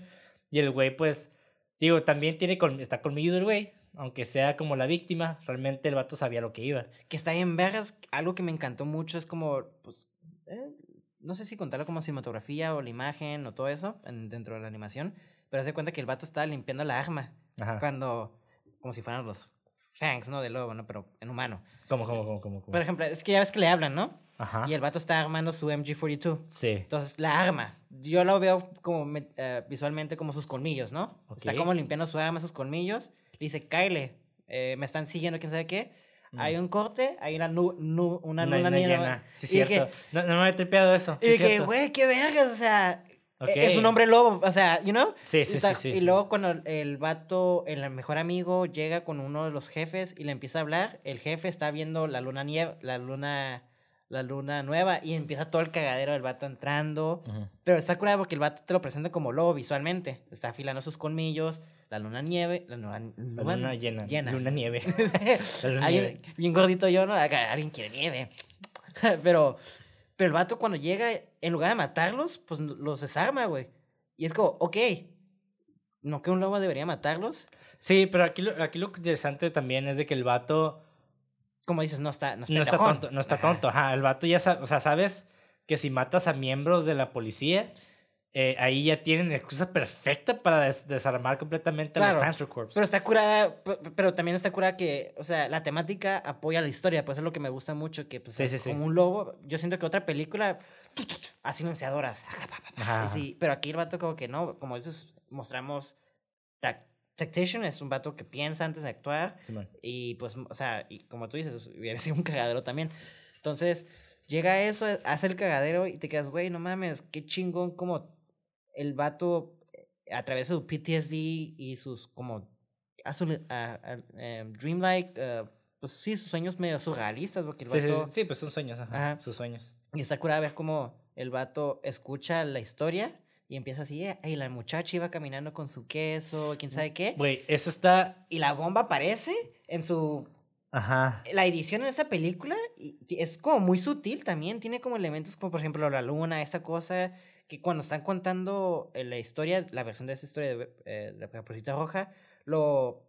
Y el güey, pues, digo, también tiene col- está colmillo el güey, aunque sea como la víctima, realmente el vato sabía lo que iba. que está bien vergas. Algo que me encantó mucho es como, pues, eh, no sé si contarlo como cinematografía o la imagen o todo eso en- dentro de la animación, pero haz de cuenta que el vato estaba limpiando la arma Ajá. cuando, como si fueran los fangs, ¿no? De lobo, ¿no? Pero en humano. ¿Cómo, cómo, cómo, cómo? cómo? Por ejemplo, es que ya ves que le hablan, ¿no? Ajá. Y el vato está armando su MG42. Sí. Entonces, la arma, yo lo veo como me- eh, visualmente como sus colmillos, ¿no? Está Ok. como limpiando su arma, sus colmillos. Le dice, Kyle, eh, me están siguiendo, quién sabe qué. Hay Mm. un corte, hay una, nu- nu- una Una- luna una llena. Sí, Y cierto. No, no me había tripeado eso. Y sí, dije, cierto. güey, qué vergas, o sea, e- Ok. es un hombre lobo, o sea, you know? Sí, Y sí, está- sí. Y sí. luego cuando el- el vato, el mejor amigo, llega con uno de los jefes y le empieza a hablar, el jefe está viendo la luna nieve, la luna, la luna nueva y empieza todo el cagadero del vato entrando. Pero está curado porque el vato te lo presenta como lobo visualmente. Está afilando sus colmillos, la luna nieve, la luna, La luna llena. llena. Luna nieve. [laughs] La luna nieve. bien gordito yo, ¿no? Alguien quiere nieve. [laughs] pero, pero el vato cuando llega, en lugar de matarlos, pues los desarma, güey. Y es como, ok, ¿no que un lobo debería matarlos? Sí, pero aquí lo, aquí lo interesante también es de que el vato Como dices, no está, no, es no está tonto, no está tonto. Ajá, el vato ya sabe, o sea, sabes que si matas a miembros de la policía, eh, ahí ya tienen excusa perfecta para des- desarmar completamente a Claro, los Panzer Corps. Pero está curada, pe- pero también está curada que, o sea, la temática apoya la historia, pues es lo que me gusta mucho, que pues Sí, sí, sí. como un lobo, yo siento que otra película, [tsk] a silenciadoras, Ajá, ajá. sí, pero aquí el vato como que no, como dices, mostramos Tactician es un vato que piensa antes de actuar. Y pues, o sea, y como tú dices, hubiera sido un cagadero también. Entonces, llega eso, hace el cagadero y te quedas, güey, no mames, qué chingón como el vato eh, a través de su PTSD y sus como azul, ah, ah, em, dreamlike, ah, pues sí, sus sueños medio surrealistas, porque el Sí, sí, vato... sí, pues son sueños, ajá, Ajá. sus sueños. Y está curada ver cómo el vato escucha la historia y empieza así, eh, y la muchacha iba caminando con su queso, quién sabe qué. Güey, eso está, Y la bomba aparece en su... ajá, La edición en esta película es como muy sutil también, tiene como elementos como por ejemplo la luna, esta cosa que cuando están contando eh, la historia, la versión de esa historia de, eh, la Caperucita Roja, lo,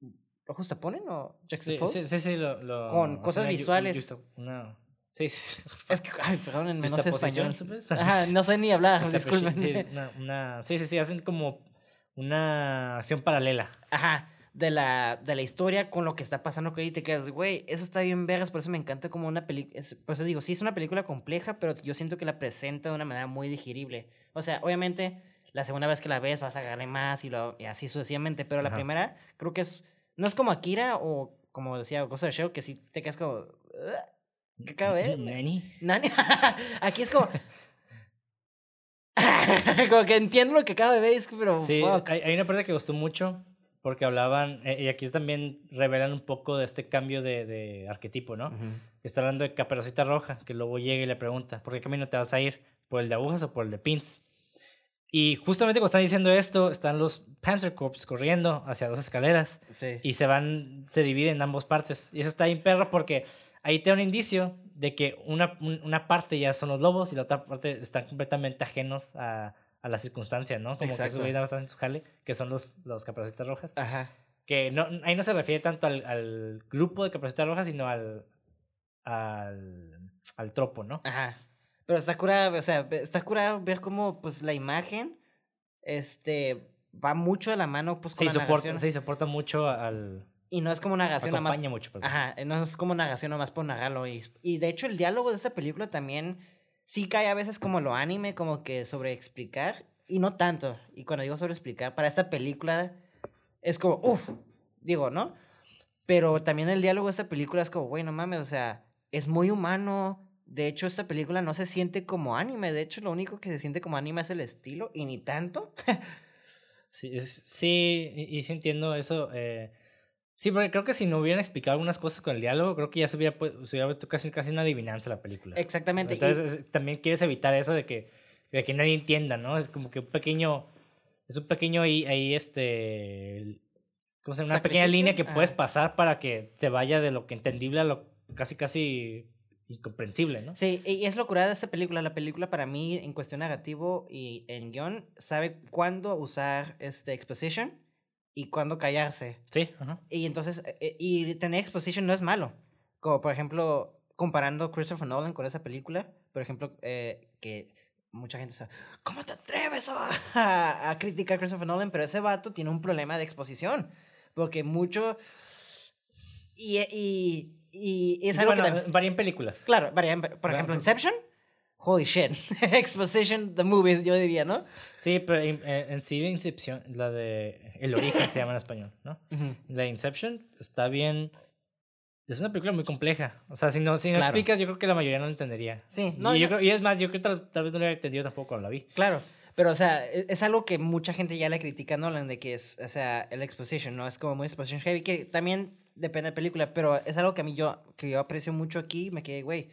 lo justaponen o sí, juxtapose. sí, sí, sí, lo, lo- Con o cosas sea, visuales. no, sí, sí. [laughs] Es que, ay, perdónenme, no sé español. Ajá, [laughs] no sé ni hablar, disculpen. sí, es una, una- sí, sí, sí, hacen como una acción paralela. Ajá, de la, de la historia con lo que está pasando él y te quedas, güey, eso está bien vergas, por eso me encanta como una película, por eso digo, sí es una película compleja, pero yo siento que la presenta de una manera muy digerible. O sea, obviamente, la segunda vez que la ves vas a agarrarle más y, lo, y así sucesivamente, pero la Ajá. primera creo que es, no es como Akira o como decía Ghost of the Shell, que sí te quedas como, "Ugh, ¿qué ver?". Nani. Nani. [laughs] Aquí es como... [laughs] como que entiendo lo que acabo de ver, pero... Sí, fuck. hay, hay una parte que gustó mucho porque hablaban, eh, y aquí también revelan un poco de este cambio de, de arquetipo, ¿no? Ujú. Está hablando de Caperucita Roja, que luego llega y le pregunta, ¿por qué camino te vas a ir? ¿Por el de agujas o por el de pins? Y justamente cuando están diciendo esto, están los Panzer Corps corriendo hacia dos escaleras Sí. y se van, se dividen en ambas partes. Y eso está bien perro porque ahí te da un indicio de que una, un- una parte ya son los lobos y la otra parte están completamente ajenos a, a la circunstancia, ¿no? Como que Exacto. más están en su jale, que son los, los rojas. Ajá. Que no, ahí no se refiere tanto al, al grupo de caperucitas rojas, sino al, al, al tropo, ¿no? Ajá. Pero está curada, o sea, está curada ver cómo, pues, la imagen, este, va mucho de la mano, pues, con Sí, la soporta, narración. sí, soporta mucho al... Y no es como narración nada más. Mucho, perdón. Ajá, no es como narración nomás por narrarlo. Y, y de hecho, el diálogo de esta película también sí cae a veces como lo anime, como que sobre explicar. Y no tanto. Y cuando digo sobre explicar, para esta película es como, uff, digo, ¿no? Pero también el diálogo de esta película es como, güey, no mames, o sea, es muy humano. De hecho, esta película no se siente como anime. De hecho, lo único que se siente como anime es el estilo. Y ni tanto. [laughs] Sí, es- sí y, y sí entiendo eso. eh, sí, porque creo que si no hubieran explicado algunas cosas con el diálogo, creo que ya se hubiera, pu- se hubiera casi, casi una adivinanza la película. Exactamente. y- Entonces es- también quieres evitar eso de que, de que nadie entienda, ¿no? Es como que un pequeño, es un pequeño ahí, ahí este, ¿cómo se llama? Una pequeña línea que puedes pasar para que te vaya de lo que entendible a lo casi, casi incomprensible, ¿no? Sí, y es locura de esta película. La película para mí, en cuestión narrativo y en guion, sabe cuándo usar este exposition y cuándo callarse. Sí, ajá. Y entonces, eh, eh, y tener exposition no es malo. Como por ejemplo, comparando Christopher Nolan con esa película, por ejemplo, eh, que mucha gente sabe, ¿cómo te atreves a, a, a criticar a Christopher Nolan? Pero ese vato tiene un problema de exposición. Porque mucho... Y, y, y es algo bueno, que también... varían películas. Claro, varían, por Claro, ejemplo, Inception, holy shit. [laughs] Exposition, the movie, yo diría, ¿no? Sí, pero en, en- sí la Inception, la de El origen se llama en español, ¿no? La Inception está bien. Es una película muy compleja. O sea, si no, si no Claro. explicas, yo creo que la mayoría no entendería. Sí, No, y, yo yo- creo- y es más, yo creo que tal, tal vez no lo hubiera entendido tampoco cuando la vi. Claro, pero o sea, e- es algo que mucha gente ya le critica a Nolan de que es, o sea, el exposition, ¿no? Es como muy exposition heavy, que también depende de la película, pero es algo que a mí yo, que yo aprecio mucho aquí, me quedé, güey,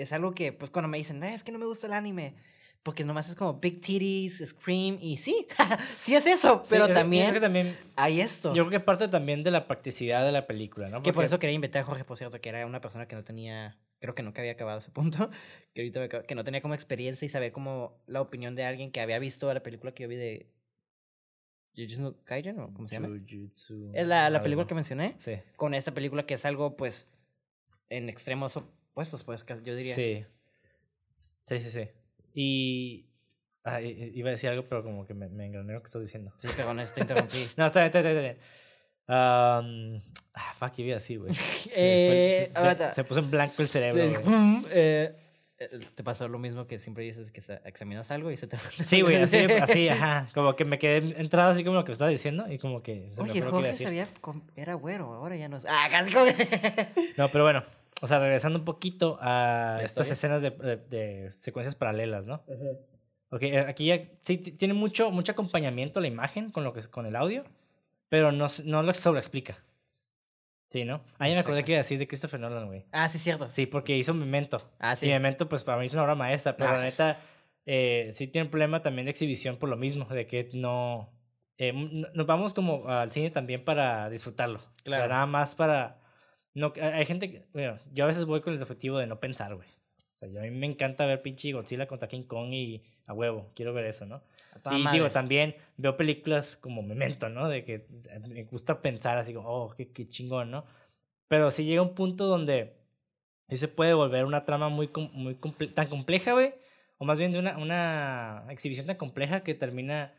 es algo que, pues cuando me dicen, "Eh, es que no me gusta el anime, porque nomás es como big titties, scream, y sí, [laughs] sí es eso, Sí, pero es- también Es que también. hay esto. Yo creo que parte también de la practicidad de la película, ¿no? Que por Porque- eso quería invitar a Jorge, por cierto, que era una persona que no tenía, creo que nunca había acabado ese punto, [laughs] que ahorita me acabo- que no tenía como experiencia y saber como la opinión de alguien que había visto la película que yo vi de Jujutsu Kaisen, o cómo se llama. Jujutsu, Es la, la película que mencioné, Sí. con esta película que es algo, pues, en extremos opuestos, pues, yo diría. Sí. Sí, sí, sí. Y. ah, iba a decir algo, pero como que me, me engrané lo que estás diciendo. Sí, pero no, te interrumpí. [laughs] No, está bien, está bien, está bien. Um, ah, fuck, iba a decir, güey. [laughs] Se, Eh, se- se puso en blanco el cerebro, Sí, eh, Eh, ¿Te pasó lo mismo que siempre dices que examinas algo y se te... Sí, güey, [laughs] así, así, ajá. Como que me quedé entrado así como lo que estaba diciendo y como que se me Oye, fue lo que iba a Jorge decir. sabía, era güero, ahora ya no es... Ah, casi como No, pero bueno, o sea, regresando un poquito a ¿La estas escenas de, de- de secuencias paralelas, ¿no? Ok, eh, aquí ya sí ti- tiene mucho, mucho acompañamiento la imagen con, lo que, con el audio, pero no, no lo sobreexplica. Sí, ¿no? Ahí me acordé que iba a decir de Christopher Nolan, güey. Ah, sí, cierto. Sí, porque hizo Memento. Ah, Sí. Y Memento, pues para mí es una obra maestra, pero la Ah. neta, eh, sí tiene un problema también de exhibición por lo mismo, de que no... eh, nos vamos como al cine también para disfrutarlo. O sea, Claro. nada más para... No, hay gente que... Bueno, yo a veces voy con el objetivo de no pensar, güey. O sea, yo, a mí me encanta ver pinche Godzilla contra King Kong y a huevo, quiero ver eso, ¿no? Y madre. digo, también veo películas como Memento, ¿no? De que me gusta pensar así como, oh, qué, qué chingón, ¿no? Pero sí llega un punto donde sí se puede volver una trama muy, muy comple- tan compleja, güey. O más bien de una, una exhibición tan compleja que termina,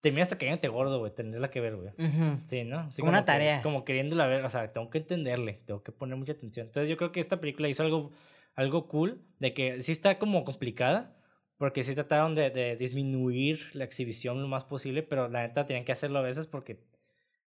termina hasta cayéndote gordo, güey, tenerla que ver, güey. Ujú. Sí, ¿no? Así Como una que- tarea. como queriéndola ver, o sea, tengo que entenderle, tengo que poner mucha atención. Entonces yo creo que esta película hizo algo, algo cool, de que sí está como complicada, porque sí trataron de, de disminuir la exhibición lo más posible, pero la neta tenían que hacerlo a veces porque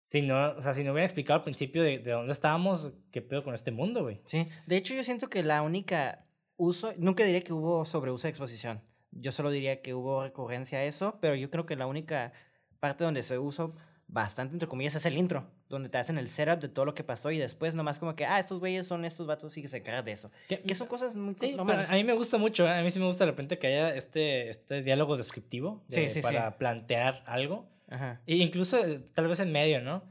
si no, o sea, si no hubieran explicado al principio de, de dónde estábamos, qué pedo con este mundo, güey. Sí, de hecho yo siento que la única uso, nunca diría que hubo sobreuso de exposición. Yo solo diría que hubo recurrencia a eso, pero yo creo que la única parte donde se usó bastante, entre comillas, es el intro, donde te hacen el setup de todo lo que pasó y después nomás como que, ah, estos güeyes son estos vatos y que se encargan de eso. Que- Que son cosas muy Sí, normales. a mí me gusta mucho, ¿eh? a mí sí me gusta de repente que haya este, este diálogo descriptivo Sí, de- sí, sí. para plantear algo. Ajá. E incluso eh, tal vez en medio, ¿no?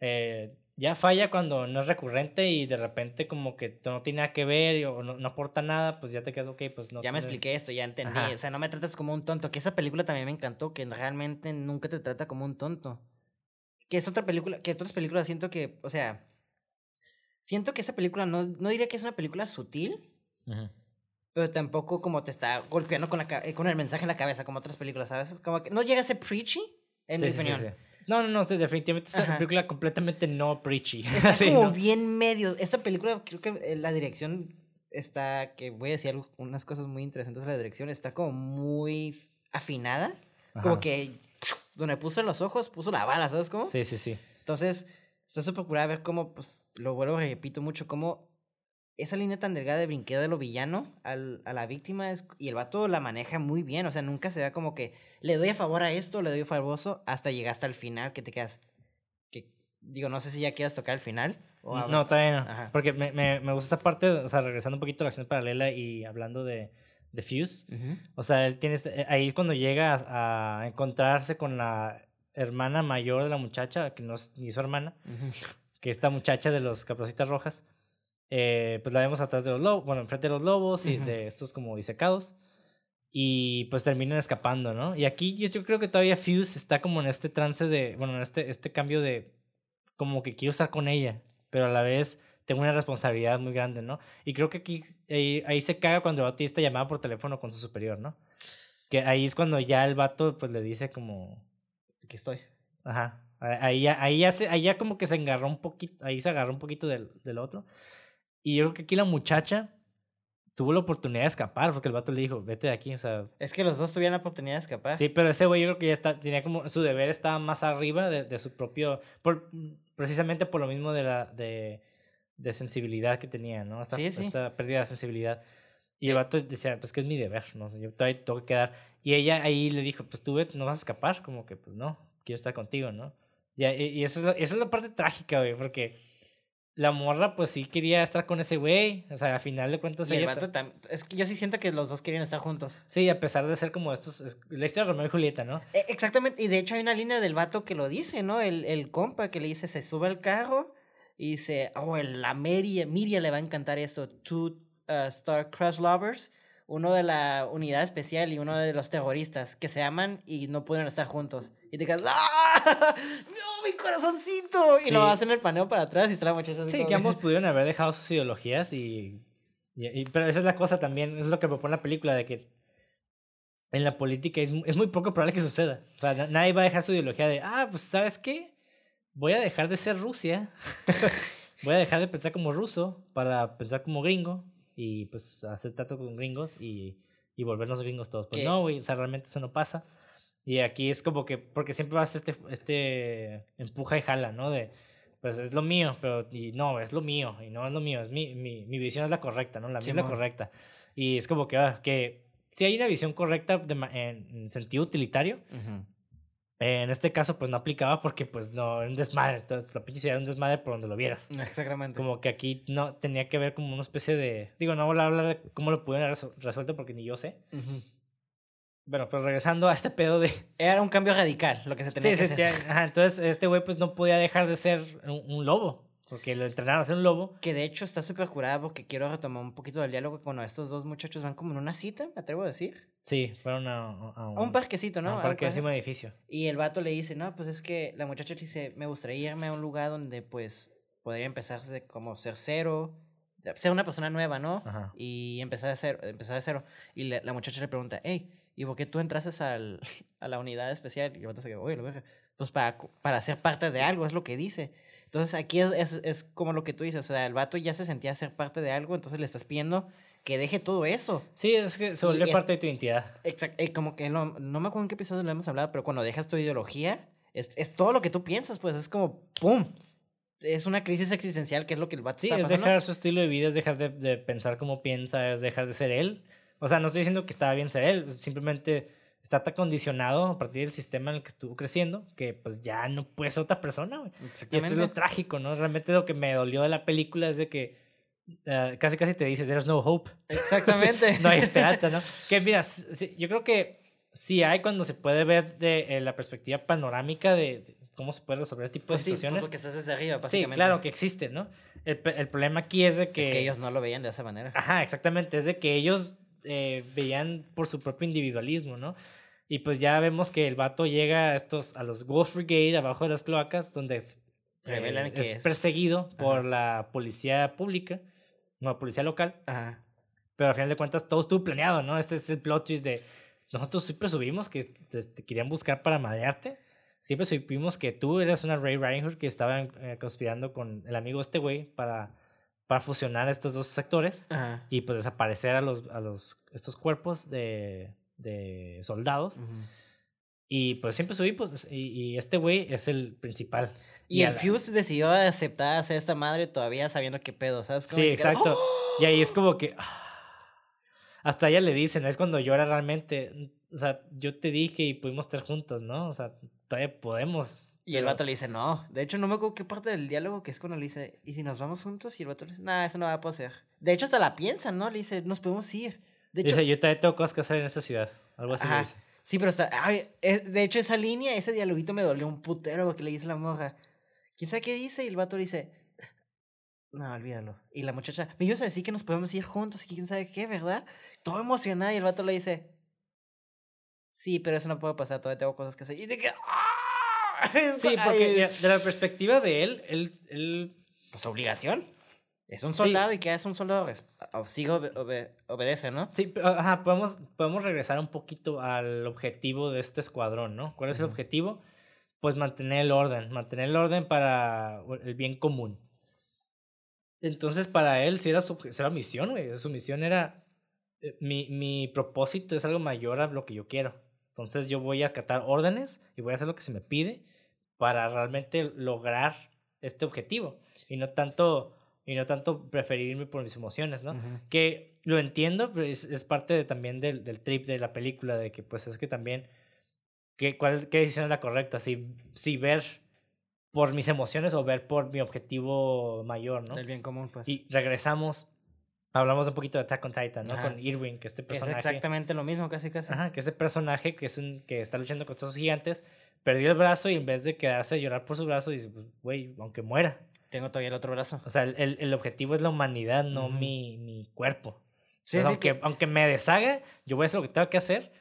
Eh, ya falla cuando no es recurrente y de repente como que no tiene nada que ver o no, no aporta nada, pues ya te quedas, ok, pues no. ya me expliqué esto, ya entendí. Ajá. O sea, no me tratas como un tonto. Que esa película también me encantó, que realmente nunca te trata como un tonto. Que es otra película, que otras películas siento que, o sea, siento que esa película no, no diría que es una película sutil, pero tampoco como te está golpeando con, la, eh, con el mensaje en la cabeza, como otras películas, ¿sabes? Como que no llega a ser preachy, en mi Sí, sí, sí, opinión. sí. No, no, no, definitivamente es una película completamente no preachy. [laughs] Está Sí, como ¿no? bien medio. Esta película, creo que eh, la dirección está, que voy a decir algo- unas cosas muy interesantes de la dirección, está como muy afinada. Como que donde puso los ojos, puso la bala, ¿sabes cómo? Sí, sí, sí. Entonces, está súper curada ver cómo, pues, lo vuelvo, repito mucho, cómo esa línea tan delgada de brinqueo de lo villano al, a la víctima es, y el vato la maneja muy bien, o sea, nunca se da como que le doy a favor a esto, le doy a favor a hasta llegar hasta el final que te quedas, que, digo, no sé si ya quieras tocar el final. O No, todavía no. Ajá. Porque me, me, me gusta esta parte, o sea, regresando un poquito a la acción paralela y hablando de, de Fuse. Ujú. O sea, él tiene este- ahí cuando llega a, a encontrarse con la hermana mayor de la muchacha, que no es ni su hermana, Ujú. que esta muchacha de los caprocitas rojas, eh, pues la vemos atrás de los lobos, bueno, enfrente de los lobos y Ujú. de estos como disecados. Y pues terminan escapando, ¿no? Y aquí yo, yo creo que todavía Fuse está como en este trance de, bueno, en este, este cambio de, como que quiero estar con ella, pero a la vez tengo una responsabilidad muy grande, ¿no? Y creo que aquí, ahí, ahí se caga cuando el vato esta llamada por teléfono con su superior, ¿no? Que ahí es cuando ya el vato pues le dice como, Aquí estoy. Ajá. Ahí ya, ahí ya, se, ahí ya como que se engarró un poquito, ahí se agarró un poquito del, del otro. Y yo creo que aquí la muchacha tuvo la oportunidad de escapar porque el vato le dijo, vete de aquí, o sea... Es que los dos tuvieron la oportunidad de escapar. Sí, pero ese güey yo creo que ya está, tenía como, su deber estaba más arriba de, de su propio, por, precisamente por lo mismo de la, de, de sensibilidad que tenía, ¿no? Esta, Sí, sí. esta pérdida de sensibilidad. Y el vato decía, pues que es mi deber, ¿no? sé yo todavía tengo que quedar. Y ella ahí le dijo, pues tú no vas a escapar, como que, pues no, quiero estar contigo, ¿no? Y, y y esa, es la, esa es la parte trágica, güey, porque la morra, pues sí quería estar con ese güey, o sea, al final de cuentas Y el ella vato ta- tam- Es que yo sí siento que los dos querían estar juntos. Sí, a pesar de ser como estos, es- la historia de Romeo y Julieta, ¿no? E- Exactamente, y de hecho hay una línea del vato que lo dice, ¿no? El, el compa que le dice, se sube al carro y dice, oh, el- la Miria, Miria le va a encantar esto. Two uh, Star Cross Lovers, uno de la unidad especial y uno de los terroristas que se aman y no pueden estar juntos. Y te quedas, ¡ah! [laughs] ¡No, mi corazoncito! Y Sí. lo hacen el paneo para atrás y está la muchacha Sí, que ambos pudieron haber dejado sus ideologías y, y- y- Pero esa es la cosa también, es lo que propone la película, de que en la política es, mu- es muy poco probable que suceda. O sea, na- nadie va a dejar su ideología de, ah, pues sabes qué, voy a dejar de ser Rusia, [laughs] voy a dejar de pensar como ruso para pensar como gringo y pues hacer trato con gringos y, y volvernos gringos todos. Pues ¿Qué? no, güey, o sea, realmente eso no pasa. Y aquí es como que, porque siempre vas este, este empuja y jala, ¿no? De, pues es lo mío, pero y no, es lo mío, y no es lo mío, es mi, mi, mi visión es la correcta, ¿no? La mía es la correcta. Y es como que, ah, que si hay una visión correcta de en, en sentido utilitario, Ujú. Eh, en este caso pues no aplicaba porque pues no, era un desmadre, entonces, la pinche era un desmadre por donde lo vieras. [laughs] Exactamente. Como que aquí no tenía que ver como una especie de, digo, no voy a hablar de cómo lo pudieron haber resuelto porque ni yo sé. Ujú. Bueno, pero regresando a este pedo de... [laughs] Era un cambio radical lo que se tenía Sí, que sí, hacer. tía- ajá, entonces este güey pues no podía dejar de ser un, un lobo, porque lo entrenaron a ser un lobo. Que de hecho está súper curada porque quiero retomar un poquito del diálogo cuando estos dos muchachos van como en una cita, me atrevo a decir. Sí, fueron a, a- a A un parquecito, ¿no? a un parque encima de edificio. Y el vato le dice, no, pues es que la muchacha le dice, me gustaría irme a un lugar donde pues podría empezar como ser cero, ser una persona nueva, ¿no? Ajá. Y empezar de cero, empezar de cero. Y le- la muchacha le pregunta, hey, ¿y por qué tú entraste al, [laughs] a la unidad especial? Y el vato se queda, oye, lo verga". Pues para, para ser parte de algo, es lo que dice. Entonces aquí es, es, es como lo que tú dices, o sea, el vato ya se sentía ser parte de algo, entonces le estás pidiendo que deje todo eso. Sí, es que se Y es- parte de tu identidad. Exacto. como que no, no me acuerdo en qué episodio lo hemos hablado, pero cuando dejas tu ideología, es, es todo lo que tú piensas, pues es como ¡pum! Es una crisis existencial, que es lo que el vato Sí, está es dejar su estilo de vida, es dejar de, de pensar como piensa, es dejar de ser él. O sea, no estoy diciendo que estaba bien ser él, simplemente está tan condicionado a partir del sistema en el que estuvo creciendo que pues ya no puede ser otra persona, güey. Y esto es lo trágico, ¿no? Realmente lo que me dolió de la película es de que eh, casi casi te dice, there's no hope. Exactamente. [laughs] no hay esperanza, ¿no? [laughs] Que mira, sí, yo creo que sí hay cuando se puede ver de eh, la perspectiva panorámica de, de cómo se puede resolver este tipo de Pues sí, situaciones. porque estás desde arriba, Sí, básicamente. claro que existe, ¿no? El, el problema aquí es de que... Es que ellos no lo veían de esa manera. Ajá, exactamente, es de que ellos eh, veían por su propio individualismo, ¿no? Y pues ya vemos que el vato llega a estos, a los Ghost Brigade, abajo de las cloacas, donde es, Revelan eh, que es es- perseguido por la policía pública, no, la policía local, Ajá. pero al final de cuentas todo estuvo planeado, ¿no? Este es el plot twist de nosotros siempre subimos que te, te querían buscar para madrearte. Siempre supimos que tú eras una Ray Riding Hood que estaba eh, conspirando con el amigo este güey para, para fusionar estos dos sectores Ajá. y pues desaparecer a los, a los estos cuerpos de, de soldados. Ujú. Y pues siempre subimos y, y este güey es el principal. Y a el la- Fuse decidió aceptar hacer esta madre todavía sabiendo qué pedo, ¿sabes? Como Sí, queda, exacto. ¡Oh! Y ahí es como que. ah, Hasta ella le dicen, es cuando llora realmente. O sea, yo te dije y pudimos estar juntos, ¿no? O sea, todavía podemos. Y el vato le dice, no. De hecho, no me acuerdo qué parte del diálogo que es cuando le dice, ¿y si nos vamos juntos? Y el vato le dice, nah, eso no va a poder. De hecho, hasta la piensan, ¿no? Le dice, nos podemos ir. De hecho, Dice, yo todavía tengo cosas que hacer en esta ciudad. Algo así le dice. Sí, pero está. ay, de hecho, esa línea, ese dialoguito me dolió un putero porque le dice la morra. ¿Quién sabe qué dice? Y el vato le dice. No, olvídalo. Y la muchacha, me ibas a decir que nos podemos ir juntos y quién sabe qué, ¿verdad? Todo emocionada y el vato le dice. Sí, pero eso no puede pasar, todavía tengo cosas que hacer. Y de que. ¡ah! [laughs] Sí, porque de la perspectiva de él, él, él Pues obligación. Es un Sí. soldado y que es un soldado. Sigue, obedece, ¿no? Sí, pero, ajá, podemos, podemos regresar un poquito al objetivo de este escuadrón, ¿no? ¿Cuál es el objetivo? Pues mantener el orden, mantener el orden para el bien común. Entonces, para él, sí era su, era misión, güey. Su misión era, eh, mi, mi propósito es algo mayor a lo que yo quiero. Entonces, yo voy a acatar órdenes y voy a hacer lo que se me pide para realmente lograr este objetivo. Y no tanto, y no tanto preferirme por mis emociones, ¿no? Ujú. que lo entiendo, pero es, es parte de- también del, del trip de la película, de que pues es que también, que, ¿cuál, ¿qué decisión es la correcta? Si, si ver por mis emociones o ver por mi objetivo mayor, ¿no? Del bien común, pues. Y regresamos, hablamos un poquito de Attack on Titan, ¿no? Ajá. Con Irwin, que este Que es personaje... exactamente lo mismo, casi, casi. Ajá, que ese personaje que es un que está luchando contra esos gigantes, perdió el brazo y en vez de quedarse a llorar por su brazo, dice, pues, güey, aunque muera. Tengo todavía el otro brazo. O sea, el, el- objetivo es la humanidad, no mi, mi cuerpo. Sí, Entonces, aunque, que- aunque me deshaga, yo voy a hacer lo que tengo que hacer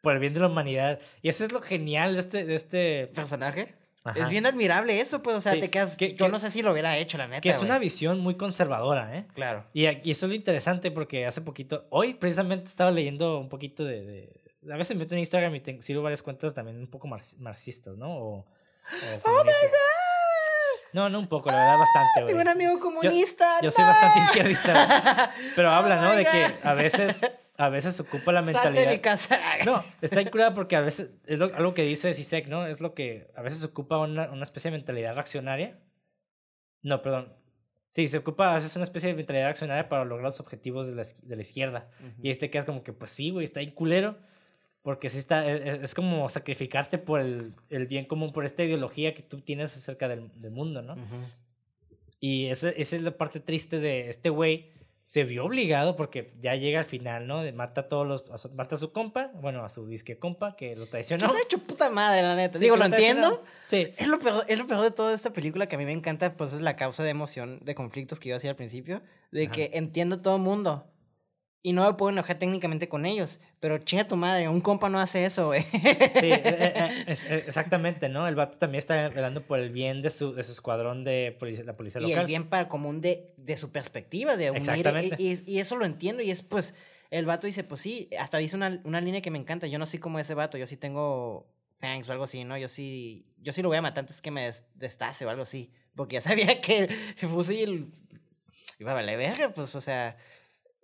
por el bien de la humanidad. Y eso es lo genial de este... De este personaje. Ajá. Es bien admirable eso, pues, o sea, Sí, te quedas. que- yo que- no sé si lo hubiera hecho, la neta. Que es güey. una visión muy conservadora, ¿eh? Claro. Y, y eso es lo interesante porque hace poquito, hoy precisamente estaba leyendo un poquito de... de- a veces me meto en Instagram y tengo, sigo varias cuentas también un poco marx- marxistas, ¿no? O, o [laughs] feministas. No, no un poco, la verdad, bastante, güey. Tengo un amigo comunista. Yo soy ¡no! bastante izquierdista. Pero [laughs] habla, ¿no? De que a veces, a veces ocupa la Salte de mentalidad. mi casa. [laughs] No, está incurada porque a veces, es lo- algo que dice Sisek, ¿no? Es lo que a veces ocupa una, una especie de mentalidad reaccionaria. No, perdón. Sí, se ocupa a veces una especie de mentalidad reaccionaria para lograr los objetivos de la, de la izquierda. Y ahí te quedas como que, pues sí, güey, está ahí culero. Porque sí está, e- e- es como sacrificarte por el, el bien común, por esta ideología que tú tienes acerca del, del mundo, ¿no? Ujú. Y esa, esa es la parte triste de este güey. Se vio obligado porque ya llega al final, ¿no? De mata a todos los. a su- mata a su compa, bueno, a su disque compa que lo traicionó. se ha hecho puta madre, la neta. Sí, Digo, lo entiendo. Sí. Es lo, peor, es lo peor de toda esta película que a mí me encanta, pues es la causa de emoción, de conflictos que yo hacía al principio, de Ajá. que entiendo a todo el mundo. Y no me puedo enojar técnicamente con ellos, pero chinga tu madre, un compa no hace eso, güey. Sí, eh, eh, [laughs] eh, es- exactamente, ¿no? El vato también está velando por el bien de su, de su escuadrón de policía, la policía y local. el bien para común de, de su perspectiva, de unir. Exactamente. Y, y- y eso lo entiendo, y es pues, el vato dice, pues sí, hasta dice una, una línea que me encanta, yo no soy como ese vato, yo sí tengo fangs o algo así, ¿no? Yo sí, yo sí lo voy a matar antes que me des- destace o algo así, porque ya sabía que [laughs] el fusil iba a valer verga, pues, o sea,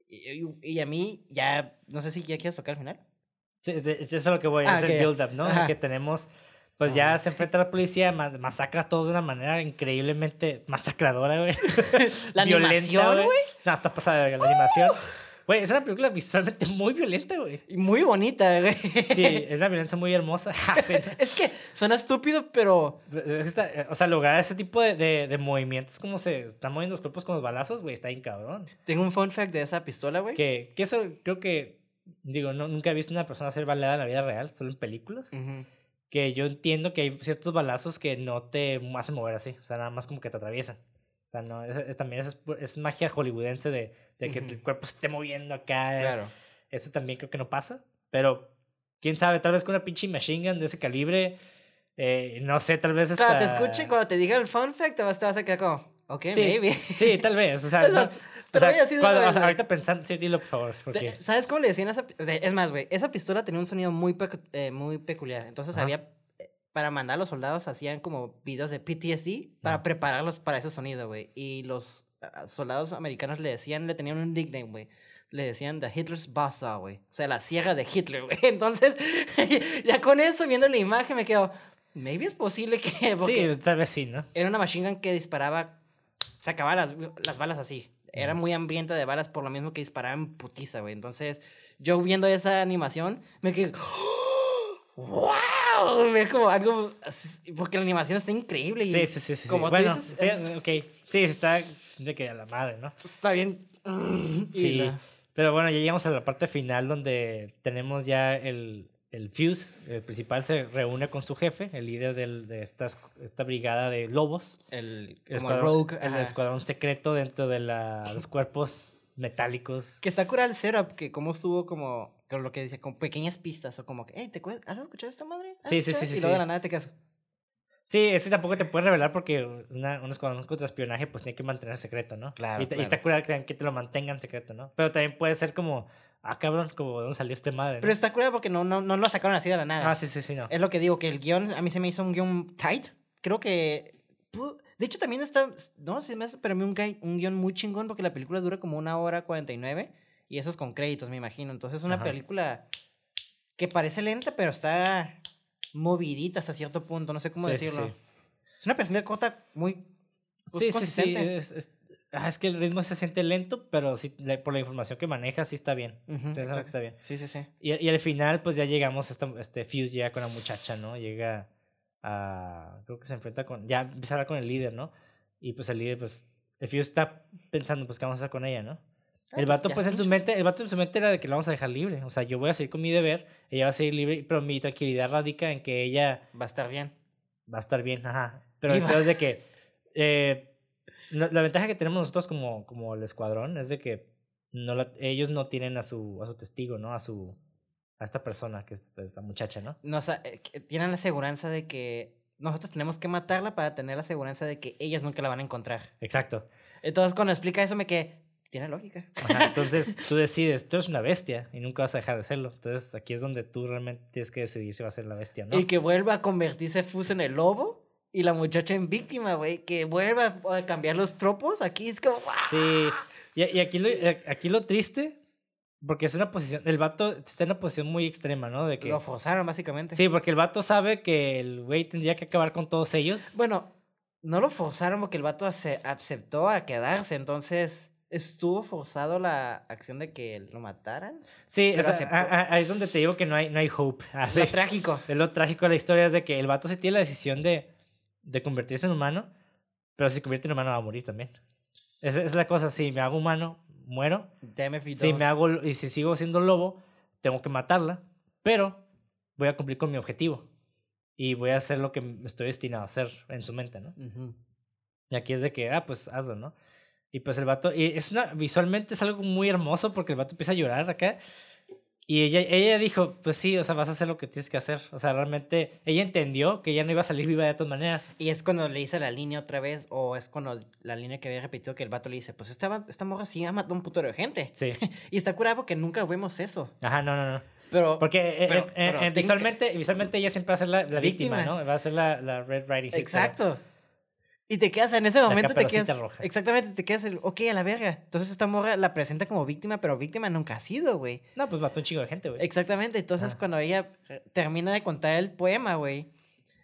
y, y- a mí ya, no sé si ya quieres tocar al final. Sí, de eso es lo que voy a Ah, hacer ok. build-up, ¿no? Ajá. Que tenemos. Pues ya se enfrenta a la policía, ma- masacra a todos de una manera increíblemente masacradora, güey. [laughs] La [laughs] animación, güey. No, está pasada la animación. Güey, es una película visualmente [laughs] muy violenta, güey. Y Muy bonita, güey. Sí, [laughs] es una violencia muy hermosa. [laughs] Sí. Es que suena estúpido, pero Es esta- o sea, lograr ese tipo de, de, de movimientos, como se están moviendo los cuerpos con los balazos, güey, está bien cabrón. tengo un fun fact de esa pistola, güey. Que, que eso creo que, digo, no, nunca he visto una persona hacer baleada en la vida real, solo en películas. Ujú. Que yo entiendo que hay ciertos balazos que no te hacen mover así, o sea, nada más como que te atraviesan. O sea, no, es, es- también es, es magia hollywoodense de, de que el cuerpo se esté moviendo acá. Claro. Eso también creo que no pasa. Pero, quién sabe, tal vez con una pinche machine gun de ese calibre, eh, no sé, tal vez hasta... Cuando te escuche, cuando te diga el fun fact, te vas, te vas a quedar como, ok, Sí, maybe. Sí, tal vez. O sea, [laughs] no- más, o sea, de cuando- o sea, ahorita pensando, sí, dilo por favor, porque... ¿Sabes cómo le decían a esa o sea, es más, güey, esa pistola tenía un sonido muy, pecu- eh, muy peculiar. Entonces Ajá. había, eh, para mandar a los soldados, hacían como videos de PTSD para prepararlos para ese sonido, güey. Y los soldados americanos le decían, le tenían un nickname, güey. Le decían The Hitler's Buzzsaw, güey. O sea, la sierra de Hitler, güey. [laughs] Entonces, [laughs] ya con eso, viendo la imagen, me quedo, maybe es posible que... [laughs] porque Sí, tal vez sí, ¿no? era una machine gun que disparaba, sacaba las, las balas así. Era muy hambrienta de balas por lo mismo que disparaba en putiza, güey. Entonces, yo viendo esa animación, me quedé, ¡wow! Me como algo, porque la animación está increíble. Y Sí, sí, sí, sí. sí. Como tú bueno, dices, ok. Sí, está de que a la madre, ¿no? está bien. [laughs] Sí. la- Pero bueno, ya llegamos a la parte final donde tenemos ya el, el Fuse, el principal, se reúne con su jefe, el líder del- de esta, esta brigada de lobos. El, El como escuadrón, rogue. el ajá. escuadrón secreto dentro de la- los cuerpos metálicos. Que está curado el setup, que como estuvo como, con lo que decía, con pequeñas pistas, o como que, hey, ¿te? ¿has escuchado esta madre? ¿Has Sí, sí, escuchado?" sí, sí, Y luego de sí. la nada te quedas, Sí, ese tampoco te pueden revelar porque una, un escuadrón contra espionaje pues tiene que mantener secreto, ¿no? Claro, Y, está curado que, que te lo mantengan secreto, ¿no? Pero también puede ser como, ah, cabrón, como de dónde salió este madre. ¿no? Pero está curado porque no, no, no lo sacaron así de la nada. Ah, sí, sí, sí, no. Es lo que digo, que el guion, a mí se me hizo un guion tight. Creo que... De hecho, también está... No, se me hace para mí un, un guion muy chingón porque la película dura como una hora 49 y eso es con créditos, me imagino. Entonces es una Ajá. película que parece lenta, pero está movidita hasta cierto punto. No sé cómo Sí, decirlo. sí. Es una película corta muy... pues, Sí, sí, sí. consistente. Es, es- ah, es que el ritmo se siente lento, pero sí, por la información que maneja, sí está bien. Está bien. Sí, sí, sí. Y, y al final, pues ya llegamos, este Fuse llega con la muchacha, ¿no? Llega a. Creo que se enfrenta con. Ya hablar con el líder, ¿no? Y pues el líder, pues. El Fuse está pensando, pues, ¿qué vamos a hacer con ella, no? Ah, el pues, vato, ya, pues, en su mente, el vato en su mente era de que la vamos a dejar libre. O sea, yo voy a seguir con mi deber, ella va a seguir libre, pero mi tranquilidad radica en que ella Va a estar bien. va a estar bien, ajá. Pero el es de [laughs] que eh, la ventaja que tenemos nosotros como, como el escuadrón es de que no la- ellos no tienen a su, a su testigo, ¿no? A su a esta persona, que es pues, la muchacha, ¿no? No, o sea, eh, tienen la aseguranza de que nosotros tenemos que matarla para tener la aseguranza de que ellas nunca la van a encontrar. Exacto. Entonces, cuando explica eso, me quedé. Tiene lógica. Ajá, entonces [laughs] tú decides, tú eres una bestia y nunca vas a dejar de serlo. Entonces aquí es donde tú realmente tienes que decidir si vas a ser la bestia o no. Y que vuelva a convertirse Fus en el lobo. y la muchacha en víctima, güey, que vuelva a cambiar los tropos. Aquí es como. Sí. Y, y aquí, lo, aquí lo triste, porque es una posición. El vato está en una posición muy extrema, ¿no? De que, Lo forzaron, básicamente. sí, porque el vato sabe que el güey tendría que acabar con todos ellos. Bueno, no lo forzaron porque el vato ace- aceptó a quedarse, entonces estuvo forzado la acción de que lo mataran. Sí, o sea, aceptó. a- a- ahí es donde te digo que no hay, no hay hope. [laughs] Así. Lo trágico. Es lo trágico de la historia es de que el vato sí tiene la decisión de, de convertirse en humano, pero si se convierte en humano va a morir también. Esa es la cosa, si me hago humano, muero. Si me hago y si sigo siendo lobo, tengo que matarla, pero voy a cumplir con mi objetivo y voy a hacer lo que estoy destinado a hacer en su mente, ¿no? Ujú. Y aquí es de que, ah, pues hazlo, ¿no? Y pues el vato, y es una, visualmente es algo muy hermoso porque el vato empieza a llorar acá. Y ella, ella dijo, pues sí, o sea, vas a hacer lo que tienes que hacer. O sea, realmente ella entendió que ya no iba a salir viva de todas maneras. Y es cuando le dice la línea otra vez, o es cuando la línea que había repetido que el vato le dice, pues esta, esta morra sí ha matado un putero de gente. Sí. [laughs] Y está curado porque nunca vemos eso. Ajá, no, no, no. Pero, Porque eh, pero- eh, eh, pero eh, visualmente, visualmente ella siempre va a ser la, la víctima, Víctima. ¿no? Va a ser la, la Red Riding Hood. exacto. Y te quedas en ese momento, te quedas... Roja. Exactamente, te quedas el, ok, a la verga. Entonces esta morra la presenta como víctima, pero víctima nunca ha sido, güey. No, pues mató un chingo de gente, güey. Exactamente, entonces Ajá. cuando ella eh, termina de contar el poema, güey,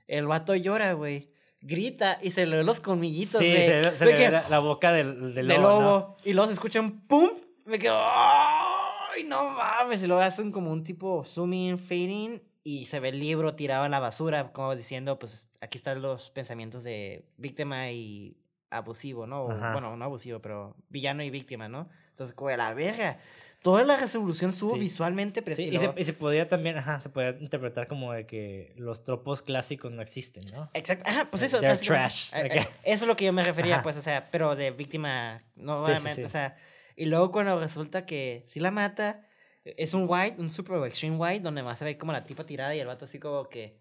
el vato llora, güey. Grita y se le ven los colmillitos, Sí, güey. se, le- se le que- ve la, la boca del, del de lobo. lobo. ¿no? Y luego se escucha un pum. Me quedo. ¡Ay, no mames! Y luego hacen como un tipo zooming, fading. Y se ve el libro tirado en la basura, como diciendo, pues aquí están los pensamientos de víctima y abusivo, ¿no? O, bueno, no abusivo, pero villano y víctima, ¿no? Entonces, como de la verga. Toda la resolución estuvo Sí. visualmente Sí, y, se, y se podía también, ajá, se podía interpretar como de que los tropos clásicos no existen, ¿no? Exacto. Ajá, pues eso. they're trash, Eh, acá. eh, Eso es lo que yo me refería, Ajá. pues, o sea, pero de víctima, no Sí, sí, obviamente, sí. o sea. Y luego cuando resulta que si la mata, es un white, un super extreme white, donde más se ve como la tipa tirada y el vato así como que.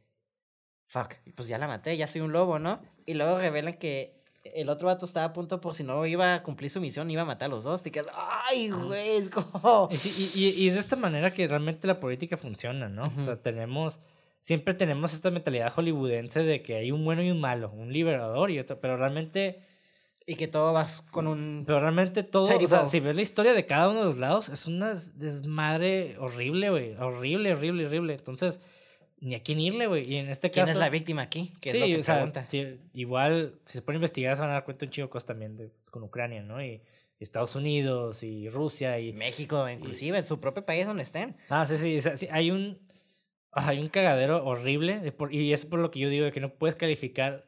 Fuck, pues ya la maté, ya soy un lobo, ¿no? Y luego revelan que el otro vato estaba a punto por si no iba a cumplir su misión, iba a matar a los dos. Te quedas, ay, güey, es como. Y, y- y- es de esta manera que realmente la política funciona, ¿no? O sea, tenemos, siempre tenemos esta mentalidad hollywoodense de que hay un bueno y un malo, un liberador y otro, pero realmente, Y que todo vas con un. pero realmente todo, o sea, si ves la historia de cada uno de los lados, es una desmadre horrible, güey, horrible, horrible, horrible. Entonces, ni a quién irle, güey. Y en este ¿Quién caso... es la víctima aquí? Que sí, es lo que o sea, sí, igual, si se pone a investigar, se van a dar cuenta un chico cosas también de, pues, con Ucrania, ¿no? Y, Estados Unidos y Rusia y... México, inclusive, en su propio país donde estén. Ah, sí, sí, o sea, sí, hay un... ah, Hay un cagadero horrible y es por lo que yo digo de que no puedes calificar...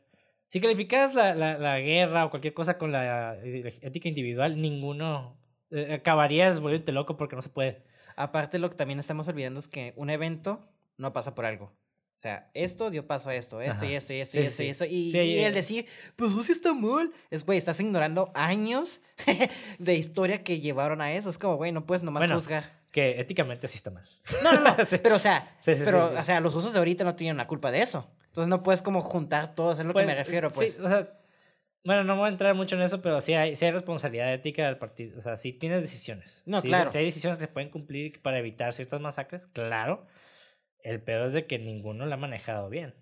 Si calificas la, la, la guerra o cualquier cosa con la eh, ética individual, ninguno... eh, acabarías volviéndote loco porque no se puede. Aparte, lo que también estamos olvidando es que un evento no pasa por algo. O sea, esto dio paso a esto, esto Ajá. y esto y esto Sí, y sí, esto y sí. esto. Y, Sí, y eh. el decir, pues sí está mal. Es, güey, estás ignorando años [laughs] de historia que llevaron a eso. Es como, güey, no puedes nomás Bueno. juzgar. Que éticamente sí está mal. No, no, no. [laughs] Pero, o sea, pero, o sea, los usos de ahorita no tienen la culpa de eso. Entonces no puedes como juntar todo, es lo que me Pues, refiero, pues. Sí, o sea, bueno, no voy a entrar mucho en eso, pero sí hay, sí hay responsabilidad ética del partido. O sea, sí tienes decisiones. No, Sí, claro. Si hay decisiones que se pueden cumplir para evitar ciertas masacres, claro. El peor es de que ninguno la ha manejado bien.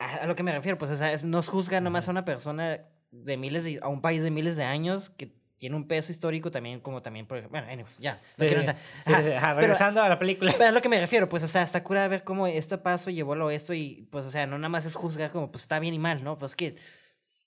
A, a lo que me refiero, pues, o sea, es, no juzga nomás a una persona de miles de, a un país de miles de años que tiene un peso histórico también, como también, por, bueno, anyways, ya, no Sí, quiero sí, entrar. sí, Ajá, sí, ajá, pero- regresando a la película. Pero a lo que me refiero, pues, o sea, está cura ver cómo este paso llevó a lo esto y, pues, o sea, no nada más es juzgar como, pues, está bien y mal, ¿no? Pues que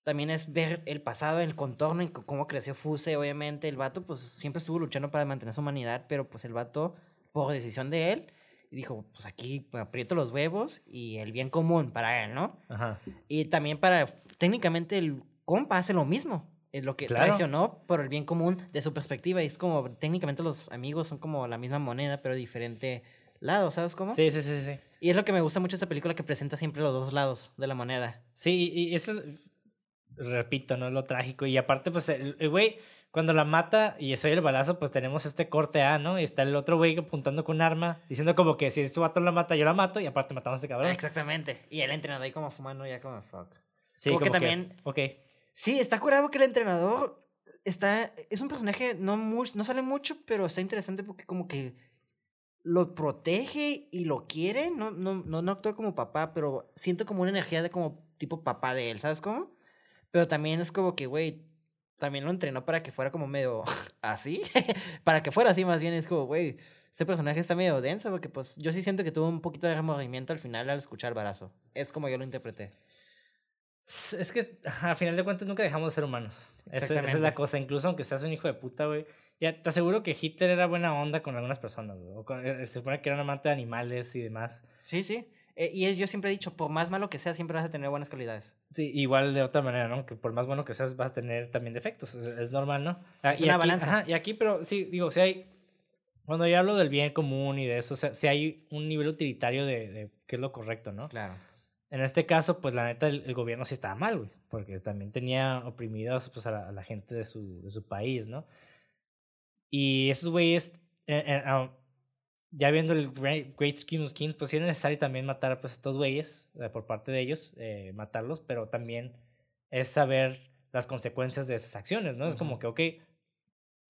también es ver el pasado, el contorno y cómo creció Fuse, obviamente. El vato, pues, siempre estuvo luchando para mantener su humanidad, pero, pues, el vato, por decisión de él, dijo, pues, aquí aprieto los huevos y el bien común para él, ¿no? Ajá. Y también para, técnicamente, el compa hace lo mismo. Lo que Claro. traicionó por el bien común de su perspectiva. Y es como, técnicamente los amigos son como la misma moneda, pero diferente lado, ¿sabes cómo? Sí, sí, sí, sí. Y es lo que me gusta mucho de esta película, que presenta siempre los dos lados de la moneda. Sí, y, eso, es- repito, ¿no? Lo trágico. Y aparte, pues, el güey, cuando la mata y soy el balazo, pues tenemos este corte A, ¿no? Y está el otro güey apuntando con un arma, diciendo como que si su vato la mata, yo la mato, y aparte matamos a este cabrón. Exactamente. Y el entrenador ahí como fumando ya como fuck. Sí, como que como también- Ok. Sí, está curado que el entrenador está. Es un personaje no, mu- no sale mucho, pero está interesante porque como que lo protege y lo quiere. No, no, no, no actúa como papá, pero siento como una energía de como tipo papá de él, ¿sabes cómo? Pero también es como que, güey, también lo entrenó para que fuera como medio [laughs] así. [laughs] para que fuera así, más bien es como, güey, este personaje está medio denso, porque pues yo sí siento que tuvo un poquito de remordimiento al final al escuchar Barazo. Es como yo lo interpreté. Es que a final de cuentas nunca dejamos de ser humanos. Esa, es la cosa. Incluso aunque seas un hijo de puta, güey. Ya te aseguro que Hitler era buena onda con algunas personas, güey. Eh, se supone que era un amante de animales y demás. Sí, sí. Eh, y yo siempre he dicho, por más malo que sea, siempre vas a tener buenas cualidades. Sí, igual de otra manera, ¿no? Que por más bueno que seas, vas a tener también defectos. Es, normal, ¿no? Ah, es y una aquí, balanza. y aquí, pero sí, digo, si hay. Cuando yo hablo del bien común y de eso, o sea, si hay un nivel utilitario de, de qué es lo correcto, ¿no? Claro. En este caso, pues la neta, el, gobierno sí estaba mal, güey, porque también tenía oprimidos pues, a, la, gente de su, de su país, ¿no? Y esos güeyes, eh, eh, ah, ya viendo el Great, Scheme of Kings, pues sí es necesario también matar pues, a estos güeyes eh, por parte de ellos, eh, matarlos, pero también es saber las consecuencias de esas acciones, ¿no? Es como que, ok,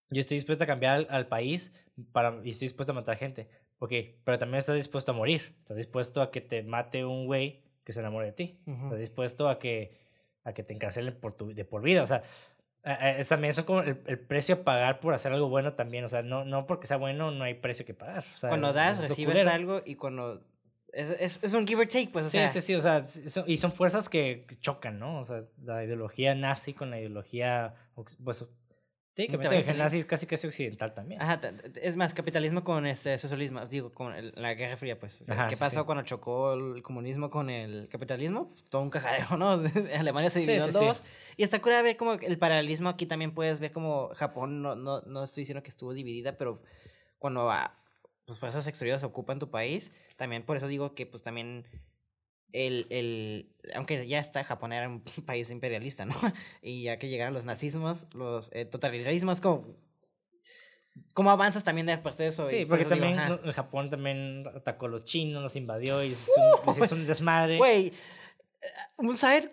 yo estoy dispuesto a cambiar al, país para, y estoy dispuesto a matar gente, ok, pero también estás dispuesto a morir, estás dispuesto a que te mate un güey que se enamore de ti, estás dispuesto a que, a que te encarcelen por tu, de por vida, o sea, es también eso como el, precio a pagar por hacer algo bueno también. O sea, no, no porque sea bueno no hay precio que pagar. cuando das, recibes algo y cuando... Es, es, un give or take, pues, o sí, Sí, sí, o sea, y son fuerzas que chocan, ¿no? O sea, la ideología nazi con la ideología, pues, Sí, el nazi es casi casi occidental también. Ajá, es más, capitalismo con este socialismo, digo, con la Guerra Fría, pues. ¿Qué pasó cuando chocó el comunismo con el capitalismo? Todo un cajadero, ¿no? [laughs] Alemania se dividió en dos. Y está cura ver como el paralelismo aquí también puedes ver como Japón, no, no, no estoy diciendo que estuvo dividida, pero cuando a, pues, fuerzas exteriores ocupan tu país, también por eso digo que pues también el, el, aunque ya está, Japón era un [laughs] país imperialista, ¿no? [laughs] Y ya que llegaron los nazismos, los eh, totalitarismos, como, ¿cómo avanzas también de parte de eso? Sí, porque también Japón también atacó a los chinos, los invadió y es un, [laughs] desmadre. Güey, eh, ¿sabes?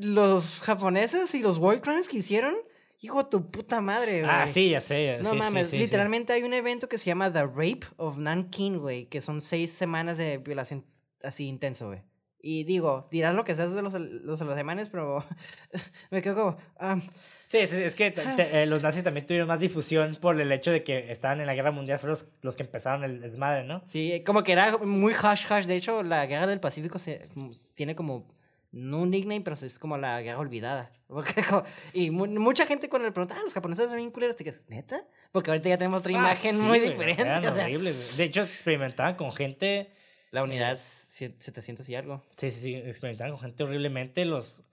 los japoneses y los war crimes que hicieron, hijo de tu puta madre, güey. Ah, sí, ya sé. No mames, literalmente hay un evento que se llama The Rape of Nanking, güey, que son seis semanas de violación así intenso, güey. Y digo, dirás lo que seas de los, los alemanes, pero [laughs] me quedo como... Ah, sí, es que eh, los nazis también tuvieron más difusión por el hecho de que estaban en la guerra mundial, fueron los, que empezaron el desmadre, ¿no? Sí, como que era muy hush hush. De hecho, la guerra del Pacífico se, tiene como no un nickname, pero es como la guerra olvidada. [laughs] y mucha gente cuando le pregunta, ah, los japoneses son bien culeros, te quedas, ¿neta? Porque ahorita ya tenemos otra ah, imagen muy diferente. Eran horribles. De hecho, [laughs] experimentaban con gente la unidad es 700 y algo. Sí, sí, sí, experimentaron con gente horriblemente, los...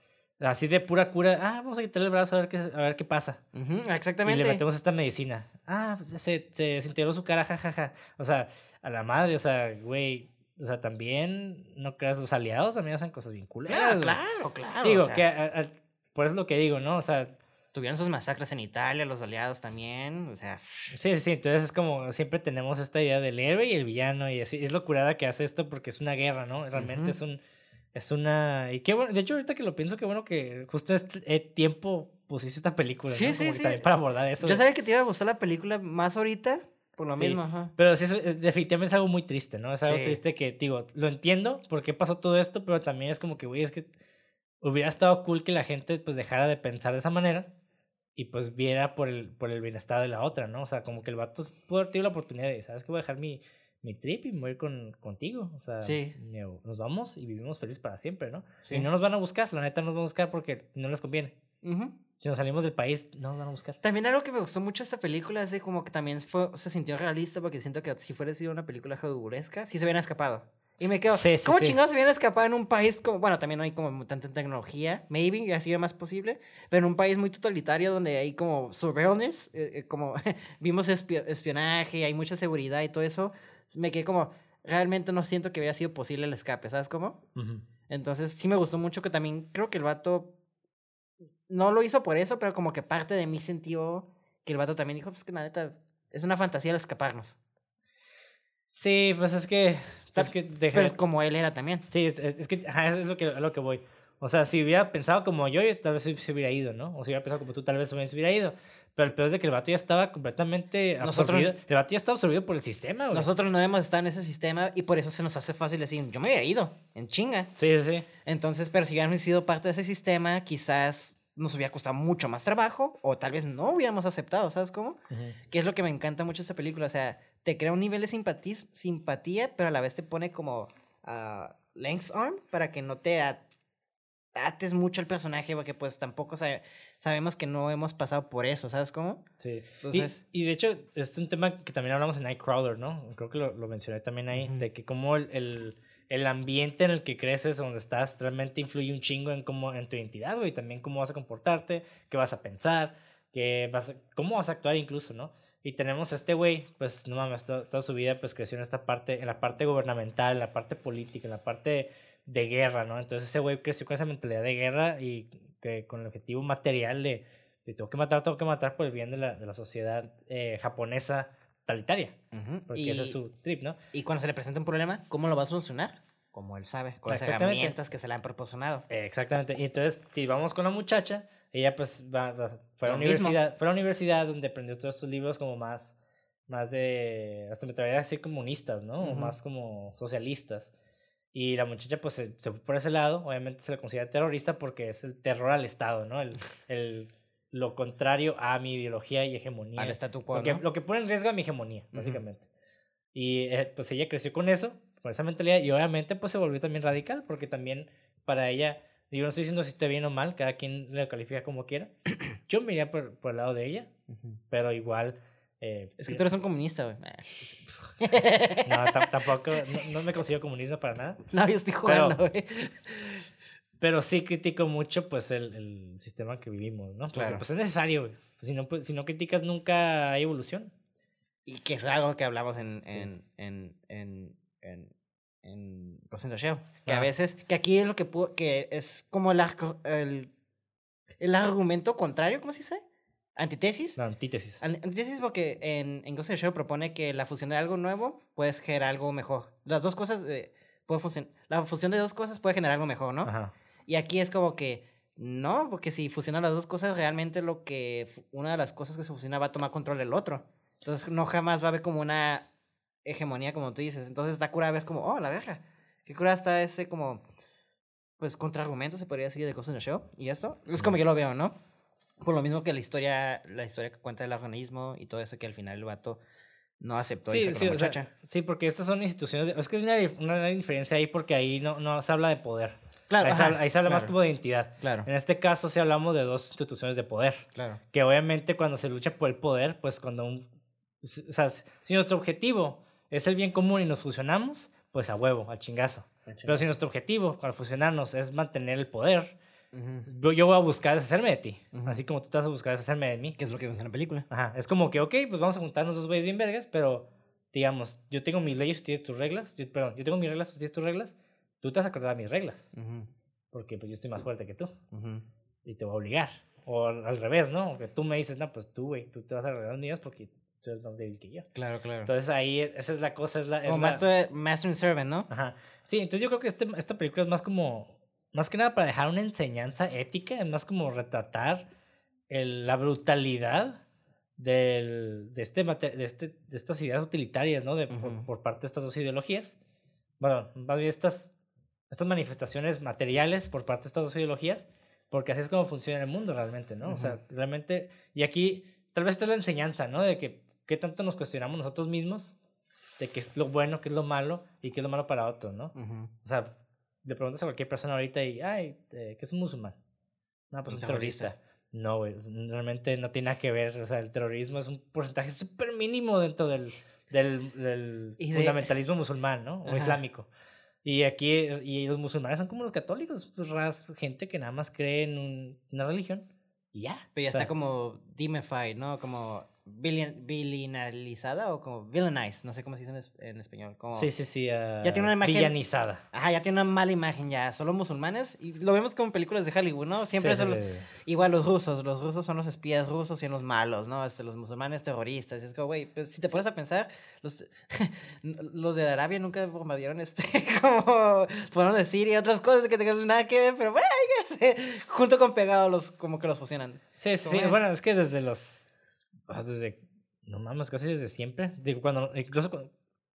Así de pura cura, ah, vamos a quitarle el brazo a ver qué, a ver qué pasa. exactamente. Y le metemos esta medicina. Ah, pues se, se, se integró su cara, jajaja. O sea, a la madre, o sea, güey, o sea, también, no creas, los aliados también hacen cosas bien Ah, claro, claro. Digo, que por eso es lo que digo, ¿no? O sea, tuvieron sus masacres en Italia, los aliados también, o sea... Sí, sí, entonces es como siempre tenemos esta idea del héroe y el villano y así, es locurada que hace esto porque es una guerra, ¿no? Realmente es un... Es una... Y qué bueno, de hecho ahorita que lo pienso, qué bueno que justo este tiempo pusiste esta película, sí, sí, sí. para abordar eso. Yo sabía que te iba a gustar la película más ahorita, por lo mismo, ajá. Pero sí, definitivamente es algo muy triste, ¿no? Es algo triste que, digo, lo entiendo por qué pasó todo esto, pero también es como que, güey, es que hubiera estado cool que la gente pues dejara de pensar de esa manera y pues viera por el, por el bienestar de la otra, ¿no? O sea, como que el vato pudo haber tenido la oportunidad de, ¿sabes qué? Voy a dejar mi, mi trip y voy con, contigo. O sea, nos vamos y vivimos felices para siempre, ¿no? Y no nos van a buscar, la neta no nos van a buscar porque no les conviene. Si nos salimos del país, no nos van a buscar. También algo que me gustó mucho de esta película es de como que también fue, se sintió realista porque siento que si fuera sido una película jaduresca, sí se hubieran escapado. Y me quedo, ¿cómo chingados se viene a escapar en un país como, bueno, también no hay como tanta tecnología, maybe, ha sido más posible, pero en un país muy totalitario donde hay como surveillance, eh, eh, como [laughs] vimos espionaje, hay mucha seguridad y todo eso, me quedé como, realmente no siento que hubiera sido posible el escape, ¿sabes cómo? Entonces sí me gustó mucho que también, creo que el vato no lo hizo por eso, pero como que parte de mí sintió que el vato también dijo, pues que la neta, es una fantasía el escaparnos. Sí, pues es que es que Pero es como él era también. Sí, es, que es lo que, a lo que voy. O sea, si hubiera pensado como yo, tal vez se hubiera ido, ¿no? O si hubiera pensado como tú, tal vez se hubiera ido. Pero el peor es de que el vato ya estaba completamente Nosotros- absorbido. El vato ya estaba absorbido por el sistema, güey. Nosotros no hemos estado en ese sistema y por eso se nos hace fácil decir, yo me hubiera ido, en chinga. Sí, sí, sí. Entonces, pero si hubiéramos sido parte de ese sistema, quizás nos hubiera costado mucho más trabajo o tal vez no hubiéramos aceptado, ¿sabes cómo? Que es lo que me encanta mucho de esta película. O sea, te crea un nivel de simpatiz- simpatía, pero a la vez te pone como ah, length arm para que no te ates mucho al personaje, porque pues tampoco sa- sabemos que no hemos pasado por eso, ¿sabes cómo? Sí. Entonces- y, y de hecho, es un tema que también hablamos en Nightcrawler, ¿no? Creo que lo, lo mencioné también ahí, de que como el, el, el ambiente en el que creces, donde estás, realmente influye un chingo en, cómo, en tu identidad, güey, también cómo vas a comportarte, qué vas a pensar, qué vas a- cómo vas a actuar incluso, ¿no? Y tenemos a este güey, pues no mames, to- toda su vida pues creció en esta parte, en la parte gubernamental, en la parte política, en la parte de guerra, ¿no? Entonces ese güey creció con esa mentalidad de guerra y que con el objetivo material de, de tengo que matar, tengo que matar por el bien de la, de la sociedad eh, japonesa totalitaria, porque y, ese es su trip, ¿no? y cuando se le presenta un problema, ¿cómo lo va a solucionar? Como él sabe, con las herramientas que se le han proporcionado. Exactamente. Y entonces, si vamos con la muchacha, ella pues va, va- fue, a la universidad, fue a la universidad donde aprendió todos estos libros como más, más de, hasta me atrevería a decir comunistas, ¿no? O Ujú. más como socialistas. Y la muchacha pues se, se fue por ese lado, obviamente se le considera terrorista porque es el terror al Estado, ¿no? El, el, lo contrario a mi ideología y hegemonía. Al statu quo, lo, que, ¿no? lo que pone en riesgo a mi hegemonía, básicamente. Y eh, pues ella creció con eso, con esa mentalidad, y obviamente pues se volvió también radical, porque también para ella, yo no estoy diciendo si esté bien o mal, cada quien le califica como quiera. [clears throat] Yo me iría por, por el lado de ella, pero igual... eh, Es que tú eres un comunista, güey. [laughs] No, tam- tampoco, no, no me considero comunista para nada, No, yo estoy jugando, güey. pero sí critico mucho pues el, el sistema que vivimos, ¿no? Porque Claro. pues es necesario, güey. Si no, pues, si no criticas nunca hay evolución. Y que es algo que hablamos en, Sí. en, en, en, en, Shell. Que a Ah. veces, que aquí es lo que, pu- que es como el, el, el argumento contrario, ¿cómo se dice? Antitesis. La antítesis. An- Antítesis porque en, en Ghost in the Shell propone que la fusión de algo nuevo puede generar algo mejor. Las dos cosas, eh, puede fusion- la fusión de dos cosas puede generar algo mejor, ¿no? Ajá. Y aquí es como que no, porque si fusionan las dos cosas, realmente lo que una de las cosas que se fusiona va a tomar control del otro. Entonces no jamás va a haber como una hegemonía, como tú dices. Entonces está curada ver como, oh, la verga. Qué curada está ese como, pues, contraargumento, se podría decir, de Ghost in the Show. Y esto es como yo lo veo, ¿no? Por lo mismo que la historia, la historia que cuenta del organismo y todo eso que al final el vato no aceptó y Sí, se con sí, la o sea, muchacha. sí, porque estas son instituciones. de- es que es una, una gran diferencia ahí porque ahí no, no se habla de poder. claro, ahí, se habla, ahí se habla más como de identidad. Claro, En este caso, sí hablamos de dos instituciones de poder. claro. Que obviamente, cuando se lucha por el poder, pues cuando un. O sea, si nuestro objetivo es el bien común y nos fusionamos, pues a huevo, al chingazo. Pero si nuestro objetivo al fusionarnos es mantener el poder, yo, yo voy a buscar deshacerme de ti. Así como tú te vas a buscar deshacerme de mí. Que es lo que vemos en la película. Ajá, es como que, ok, pues vamos a juntarnos dos güeyes bien vergas, pero digamos, yo tengo mis leyes, tú tienes tus reglas, yo, perdón, yo tengo mis reglas, tú tienes tus reglas, tú te vas a acordar de mis reglas, porque pues yo estoy más fuerte que tú y te voy a obligar. O al revés, ¿no? Porque tú me dices, no, pues tú, güey, tú te vas a arreglar mías porque tú eres más débil que yo. Claro, claro. Entonces ahí, esa es la cosa, es la... es Como la- master, master and servant, ¿no? Ajá. Sí, entonces yo creo que este, esta película es más como, más que nada para dejar una enseñanza ética, es más como retratar el- la brutalidad del, de, este, mate- de, este, de estas ideas utilitarias, ¿no? De, por, Ujú. por parte de estas dos ideologías. Bueno, más bien estas, estas manifestaciones materiales por parte de estas dos ideologías, porque así es como funciona el mundo realmente, ¿no? O sea, realmente, y aquí tal vez esta es la enseñanza, ¿no? De que qué tanto nos cuestionamos nosotros mismos de qué es lo bueno, qué es lo malo y qué es lo malo para otros, ¿no? Ujú. O sea, le preguntas a cualquier persona ahorita y, ay, eh, ¿qué es un musulmán? No, pues Un un terrorista. No, güey, realmente no tiene nada que ver. O sea, el terrorismo es un porcentaje súper mínimo dentro del, del, del de- fundamentalismo musulmán, ¿no? O Ajá. islámico. Y aquí, y los musulmanes son como los católicos, pues ras- gente que nada más cree en un- una religión y ya. Pero ya O sea, está como demified, ¿no? Como villainalizada o como villainized, no sé cómo se dice en, es- en español. Como, Sí, sí, sí. ah, Ya tiene una imagen- Villanizada. Ajá, ya tiene una mala imagen ya, solo musulmanes. Y lo vemos como en películas de Hollywood, ¿no? Siempre Sí, son sí, los- sí. igual los rusos, los rusos son los espías rusos y los malos, ¿no? Este, los musulmanes terroristas. Y es como, güey, pues, si te pones a pensar, los, [laughs] los de Arabia nunca bombardearon este, [laughs] como, fueron de Siria, otras cosas que tengan nada que ver, pero bueno, [laughs] ya sé, junto con pegado los, como que los fusionan. Sí, sí, Como, sí. Bueno, es que desde los. Ah, Desde. No mames, casi desde siempre. Digo, cuando. Incluso cu-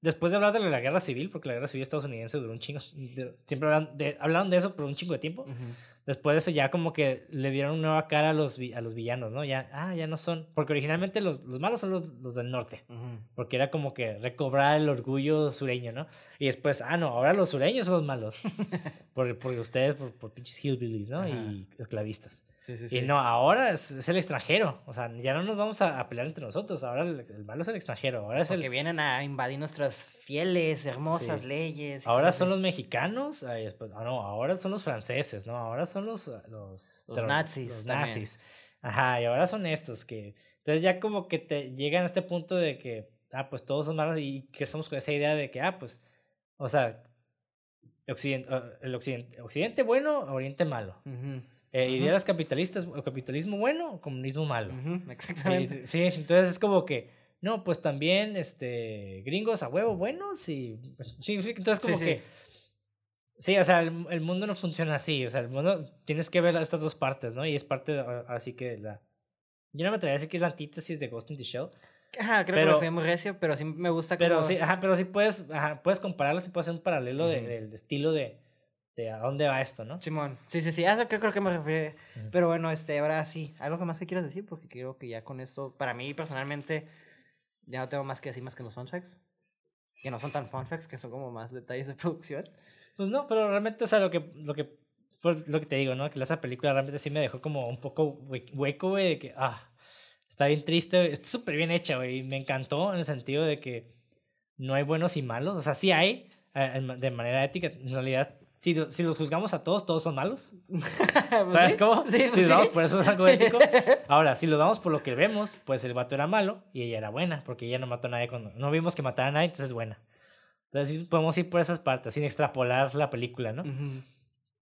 después de hablar de la guerra civil, porque la guerra civil estadounidense duró un chingo. de- siempre hablan de, hablaron de eso por un chingo de tiempo. Después de eso ya como que le dieron una nueva cara a los, a los villanos, ¿no? Ya, ah, ya no son. Porque originalmente los, los malos son los, los del norte. Ujú. Porque era como que recobrar el orgullo sureño, ¿no? Y después, ah, no, ahora los sureños son los malos. [laughs] por, por ustedes, por, por pinches hillbillies, ¿no? Ajá. Y esclavistas. Sí, sí, sí. Y no, ahora es, es el extranjero. O sea, ya no nos vamos a, a pelear entre nosotros. Ahora el, el malo es el extranjero. Ahora es el, Porque vienen a invadir nuestras fieles, hermosas leyes. Ahora son los mexicanos. ay, después, ah, no, ahora son los franceses, ¿no? Ahora son los, los, Los terror- nazis Los también. nazis. Ajá, y ahora son estos que. Entonces ya como que te llegan a este punto de que, ah, pues todos son malos y que somos con esa idea de que, ah, pues, o sea, occidente, el occidente, occidente bueno, oriente malo. Ujú, Eh. Ideas capitalistas, o capitalismo bueno, o comunismo malo. Exactamente. Y- sí, entonces es como que, no, pues también, este, gringos a huevo buenos y, sí, sí, entonces Sí, como sí. que, sí, o sea, el, el mundo no funciona así, o sea, el mundo, tienes que ver estas dos partes, ¿no? Y es parte, de- así que la, yo no me atrevería a decir que es la antítesis de Ghost in the Shell, Ajá, creo que pero- me fui muy recio, pero sí me gusta como... pero sí, ajá, pero sí puedes, ajá, puedes compararlos y puedes hacer un paralelo de- Ujú. del estilo de, de a dónde va esto, ¿no? Simón, sí, sí, sí, eso creo, creo que me refiero. Ujú. Pero bueno, este, ahora sí, algo que más que quieras decir, porque creo que ya con esto, para mí personalmente, ya no tengo más que decir más que los soundtracks, que no son tan fun facts, que son como más detalles de producción. Pues no, pero realmente, o sea, lo que, lo que fue lo que te digo, ¿no? Que esa película realmente sí me dejó como un poco hue- hueco, güey, de que, ah, está bien triste, güey, está súper bien hecha, güey, y me encantó en el sentido de que no hay buenos y malos, o sea, sí hay, eh, de manera ética, en realidad, si, si los juzgamos a todos, todos son malos, [laughs] Pues ¿sabes sí, cómo? Sí, si pues lo damos sí. por eso es algo ético. [laughs] Ahora, si lo damos por lo que vemos, pues el vato era malo y ella era buena, porque ella no mató a nadie cuando, no vimos que matara a nadie, entonces es buena. Entonces podemos ir por esas partes, sin extrapolar la película, ¿no? Ujú.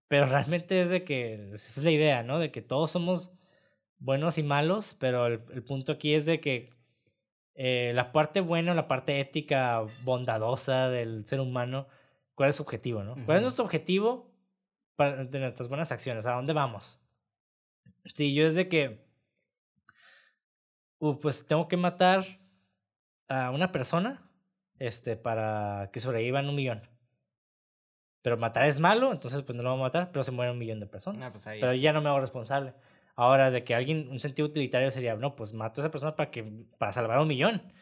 Pero realmente es de que, esa es la idea, ¿no? De que todos somos buenos y malos, pero el, el punto aquí es de que eh, la parte buena, la parte ética, bondadosa del ser humano, ¿cuál es su objetivo, no? ¿Cuál es nuestro objetivo para, de nuestras buenas acciones? ¿A dónde vamos? Si yo es de que, uh, pues tengo que matar a una persona este, para que sobrevivan un millón. Pero matar es malo, entonces pues no lo voy a matar, pero se mueren un millón de personas. Ah, pues pero está. ya no me hago responsable. Ahora, de que alguien, un sentido utilitario sería, no, pues mato a esa persona para, que, para salvar un millón.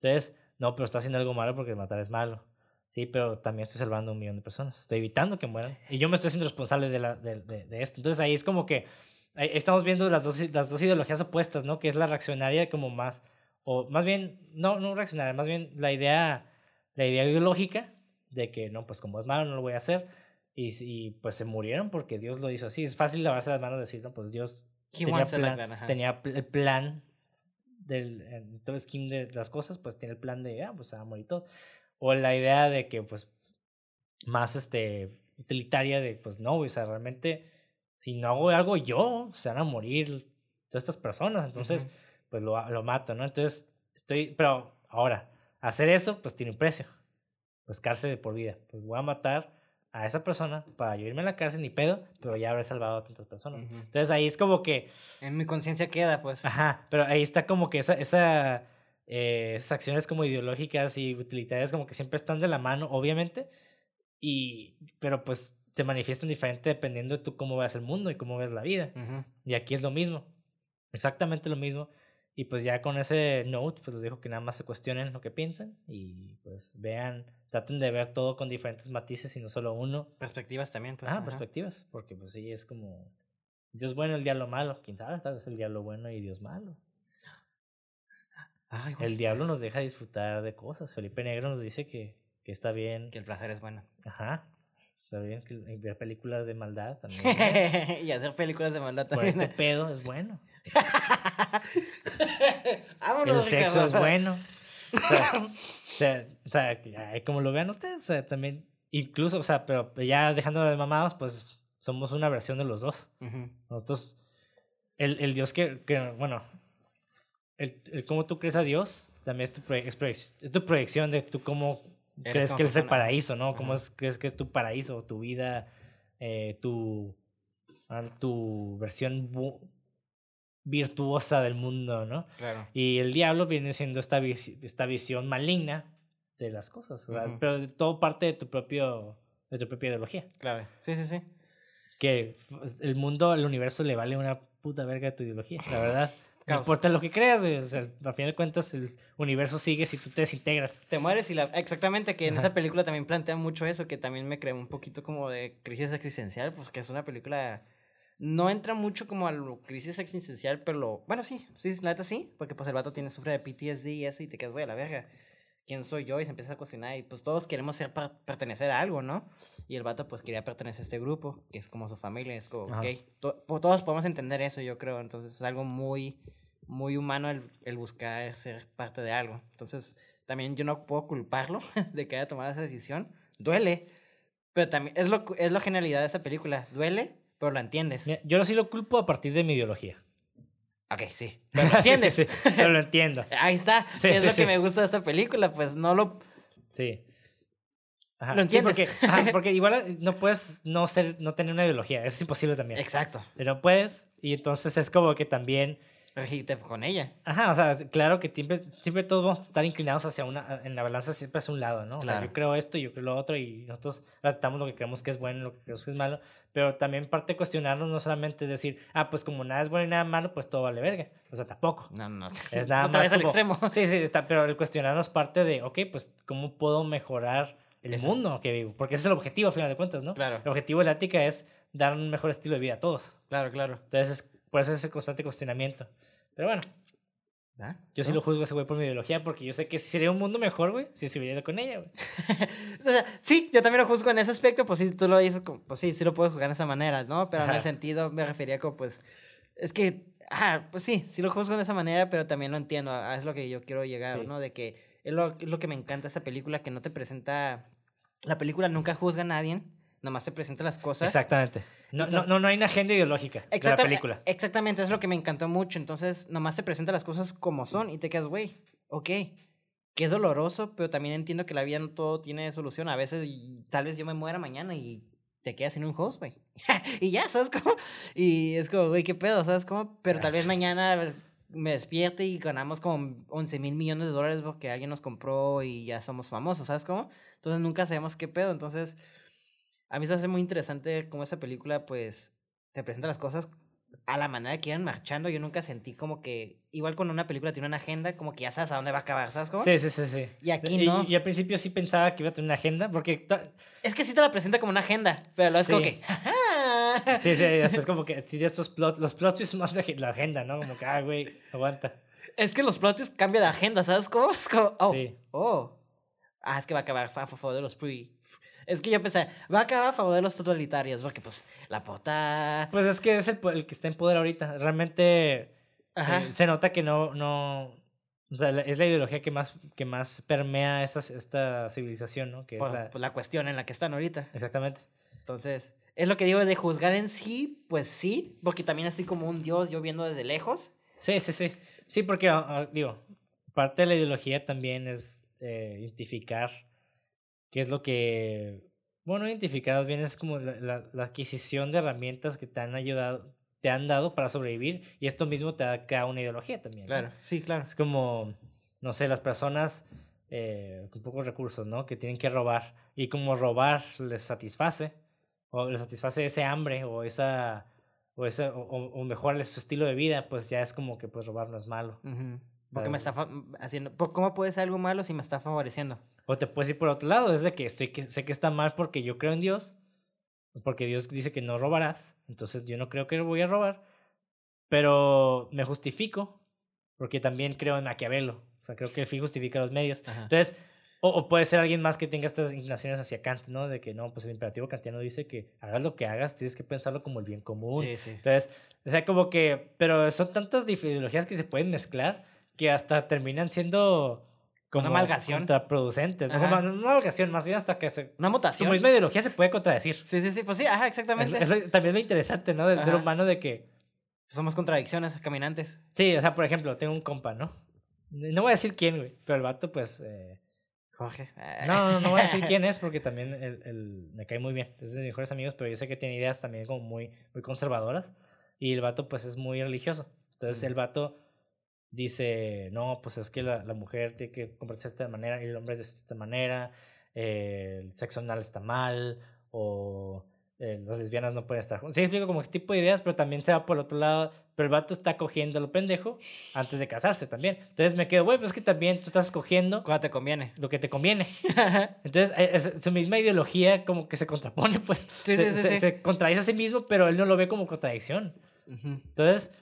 Entonces, no, pero está haciendo algo malo porque matar es malo. Sí, pero también estoy salvando un millón de personas. Estoy evitando que mueran. Y yo me estoy haciendo responsable de, la, de, de, de esto. Entonces ahí es como que estamos viendo las dos, las dos ideologías opuestas, ¿no? Que es la reaccionaria como más, o más bien, no, no reaccionaria, más bien la idea, la idea ideológica de que, no, pues como es malo, no lo voy a hader. Y, y pues se murieron porque Dios lo hizo así. Es fácil lavarse las manos y decir, no, pues Dios tenía, plan, tenía el plan del todo el scheme de las cosas, pues tiene el plan de, ah, pues se van a morir todos. O la idea de que, pues, más este, utilitaria de, pues no, o sea, realmente, si no hago algo yo, se van a morir todas estas personas, entonces, Ujú. pues lo, lo mato, ¿no? Entonces, estoy, pero ahora, hacer eso, pues tiene un precio, pues cárcel de por vida, pues voy a matar a esa persona para yo irme a la cárcel ni pedo, pero ya habré salvado a tantas personas. Ujú. Entonces ahí es como que, En mi conciencia queda, pues. ajá, pero ahí está como que esa, esa, eh, esas acciones como ideológicas y utilitarias como que siempre están de la mano, obviamente, y, pero pues se manifiestan diferente dependiendo de tú cómo veas el mundo y cómo ves la vida. Ujú. Y aquí es lo mismo, exactamente lo mismo. Y pues ya con ese note, pues les digo que nada más se cuestionen lo que piensan y pues vean, traten de ver todo con diferentes matices y no solo uno. Perspectivas también, pues. Ah, ajá. perspectivas, porque pues sí, es como Dios bueno, el diablo malo, quién sabe, tal vez el diablo bueno y Dios malo. Ay, güey. El diablo nos deja disfrutar de cosas. Felipe Negro nos dice que, que está bien. Que el placer es bueno. Ajá. Está bien que ver películas de maldad también. [laughs] y hacer películas de maldad Por también. este pedo es bueno. [laughs] Vámonos, El sexo es Ricardo. bueno. O sea, o sea, o sea, como lo vean ustedes, o sea, también, incluso, o sea, pero ya dejando de mamados, pues somos una versión de los dos. Nosotros, el, el Dios que, que bueno, el, el cómo tú crees a Dios también es tu, proye- es tu proyección de tú cómo Eres crees que es el persona. paraíso, ¿no? Cómo es, crees que es tu paraíso, tu vida, eh, tu, ah, tu versión virtuosa del mundo, ¿no? Claro. Y el diablo viene siendo esta, vis- esta visión maligna de las cosas, pero todo parte de tu propio de tu propia ideología. Claro. Sí, sí, sí. Que el mundo, el universo le vale una puta verga a tu ideología, la verdad. No importa lo que creas, güey, o sea, al final de cuentas el universo sigue si tú te desintegras. Te mueres y la... Exactamente, que en esa película también plantea mucho eso, que también me creó un poquito como de crisis existencial, pues que es una película... No entra mucho como a lo crisis existencial, pero. Bueno, sí, sí, la neta sí, porque pues el vato tiene, sufre de PTSD y eso y te quedas, güey, a la verga. ¿Quién soy yo? Y se empieza a cuestionar y pues todos queremos ser pertenecer a algo, ¿no? Y el vato pues quería pertenecer a este grupo, que es como su familia, es como, Ajá. ok, to- todos podemos entender eso, yo creo, entonces es algo muy, muy humano el, el buscar ser parte de algo. Entonces, también yo no puedo culparlo [laughs] de que haya tomado esa decisión. Duele, pero también es lo, es la genialidad de esa película. Duele, pero lo entiendes. Yo sí lo culpo a partir de mi ideología. Ok, sí. [laughs] Pero lo entiendes. Sí, sí, sí, pero lo entiendo. [laughs] Ahí está. Es lo que me gusta de esta película, pues no lo... Sí. Ajá, Lo entiendes. porque, ajá, [laughs] porque igual no puedes no ser, no tener una ideología, es imposible también. Exacto. Pero no puedes, y entonces es como que también Regite con ella. Ajá, o sea, claro que siempre, siempre todos vamos a estar inclinados hacia una, en la balanza siempre hacia un lado, ¿no? O sea, Claro. yo creo esto, yo creo lo otro, y nosotros tratamos lo que creemos que es bueno, lo que creemos que es malo, pero también parte de cuestionarnos no solamente es decir, ah, pues como nada es bueno y nada malo, pues todo vale verga. O sea, tampoco. No, no. Es [laughs] nada Otra más vez al como- extremo. Sí, sí, está, pero el cuestionarnos parte de, ok, pues, ¿cómo puedo mejorar el Eso es- mundo que vivo? Porque ese es el objetivo, al final de cuentas, ¿no? Claro. El objetivo de la ética es dar un mejor estilo de vida a todos. Claro, claro. Entonces, es- por eso es ese constante cuestionamiento. Pero bueno, ¿Ah? yo sí ¿No? lo juzgo a ese güey por mi ideología porque yo sé que sería un mundo mejor, güey, si se viviera con ella, güey. [laughs] O sea, sí, yo también lo juzgo en ese aspecto, pues sí, tú lo dices, como, pues sí, sí lo puedes juzgar de esa manera, ¿no? Pero en Ajá. el sentido me refería como, pues, es que, ah, pues sí, sí lo juzgo de esa manera, pero también lo entiendo, es lo que yo quiero llegar, Sí. ¿no? De que es lo, es lo que me encanta de esta película, que no te presenta, la película nunca juzga a nadie, nomás te presenta las cosas. Exactamente. No, no, Entonces- no, no hay una agenda ideológica de la película. Exactamente, es lo que me encantó mucho. Entonces, nomás te presenta las cosas como son y te quedas, güey, ok, qué doloroso, pero también entiendo que la vida no todo tiene solución. A veces, y tal vez yo me muera mañana y te quedas sin un host, güey. [laughs] y ya, ¿sabes cómo? Y es como, güey, qué pedo, ¿sabes cómo? Pero tal vez [laughs] mañana me despierte y ganamos como 11 mil millones de dólares porque alguien nos compró y ya somos famosos, ¿sabes cómo? Entonces nunca sabemos qué pedo. Entonces, a mí se hace muy interesante cómo esta película, pues, te presenta las cosas a la manera que iban marchando. Yo nunca sentí como que, igual cuando una película tiene una agenda, como que ya sabes a dónde va a acabar, ¿sabes cómo? Sí, sí, sí, sí. Y aquí Y- no. Y, al principio sí pensaba que iba a tener una agenda porque... Es que sí te la presenta como una agenda, pero luego es como que. Sí, sí, y después [laughs] como que... Sí, estos plot, los plot twists más de la agenda, ¿no? Como que, ah, güey, aguanta. Es que los plots cambian de agenda, ¿sabes cómo? Es como, oh, Sí. oh. Ah, es que va a acabar a favor de los free. Es que yo pensé, va a acabar a favor de los totalitarios, porque pues la pota... Pues es que es el, el que está en poder ahorita. Realmente eh, se nota que no... no o sea, la- es la ideología que más, que más permea esa, esta civilización, ¿no? Que es por, la- por la cuestión en la que están ahorita. Exactamente. Entonces, es lo que digo de juzgar en sí, pues sí, porque también estoy como un dios yo viendo desde lejos. Sí, sí, sí. Sí, porque, ah, ah, digo, parte de la ideología también es eh, identificar qué es lo que... Bueno, identificar más bien es como la, la- la adquisición de herramientas que te han ayudado, te han dado para sobrevivir y esto mismo te ha creado una ideología también. ¿no? sí, claro. Es como, no sé, las personas eh, con pocos recursos, ¿no? Que tienen que robar y como robar les satisface o les satisface ese hambre o esa... O, esa, o, o- mejorarles su estilo de vida, pues ya es como que pues robar no es malo. Ujú. Porque me está fa- haciendo... ¿Cómo puede ser algo malo si me está favoreciendo? O te puedes ir por otro lado, es de que estoy que sé que está mal porque yo creo en Dios, porque Dios dice que no robarás, entonces yo no creo que voy a robar, pero me justifico porque también creo en Maquiavelo, o sea, creo que el fin justifica los medios. Ajá. Entonces, O, o puede ser alguien más que tenga estas inclinaciones hacia Kant, ¿no? De que no, pues el imperativo kantiano dice que hagas lo que hagas, tienes que pensarlo como el bien común. Sí, sí. Entonces, o sea, como que, pero son tantas ideologías que se pueden mezclar que hasta terminan siendo como Una amalgación. contraproducentes. ¿no? Como- una amalgación, más bien hasta que se, Una su mutación. misma ideología se puede contradecir. Sí, sí, sí, pues sí, ajá, Es, exactamente. es lo- también lo interesante, ¿no? Del ser Ajá. humano de que, Somos contradicciones caminantes. sí, o sea, por ejemplo, tengo un compa, ¿no? No voy a decir quién, güey, pero el vato, pues, eh, Jorge. No, no, no voy a decir [laughs] quién es porque también el, el- me cae muy bien. Es de mis mejores amigos, pero yo sé que tiene ideas también como muy, muy conservadoras. Y el vato, pues, es muy religioso. Entonces, el vato dice, no, pues es que la, la mujer tiene que comportarse de esta manera y el hombre de esta manera. eh, el sexo anal está mal o eh, las lesbianas no pueden estar juntas. Sí, explico como este tipo de ideas, pero también se va por el otro lado. Pero el vato está cogiendo lo pendejo antes de casarse también. Entonces me quedo, güey, pues es que también tú estás cogiendo Cuando te conviene. lo que te conviene. Entonces, eh, es- su misma ideología como que se contrapone, pues. Sí, se, sí, se- sí. se contradice a sí mismo, pero él no lo ve como contradicción. Entonces,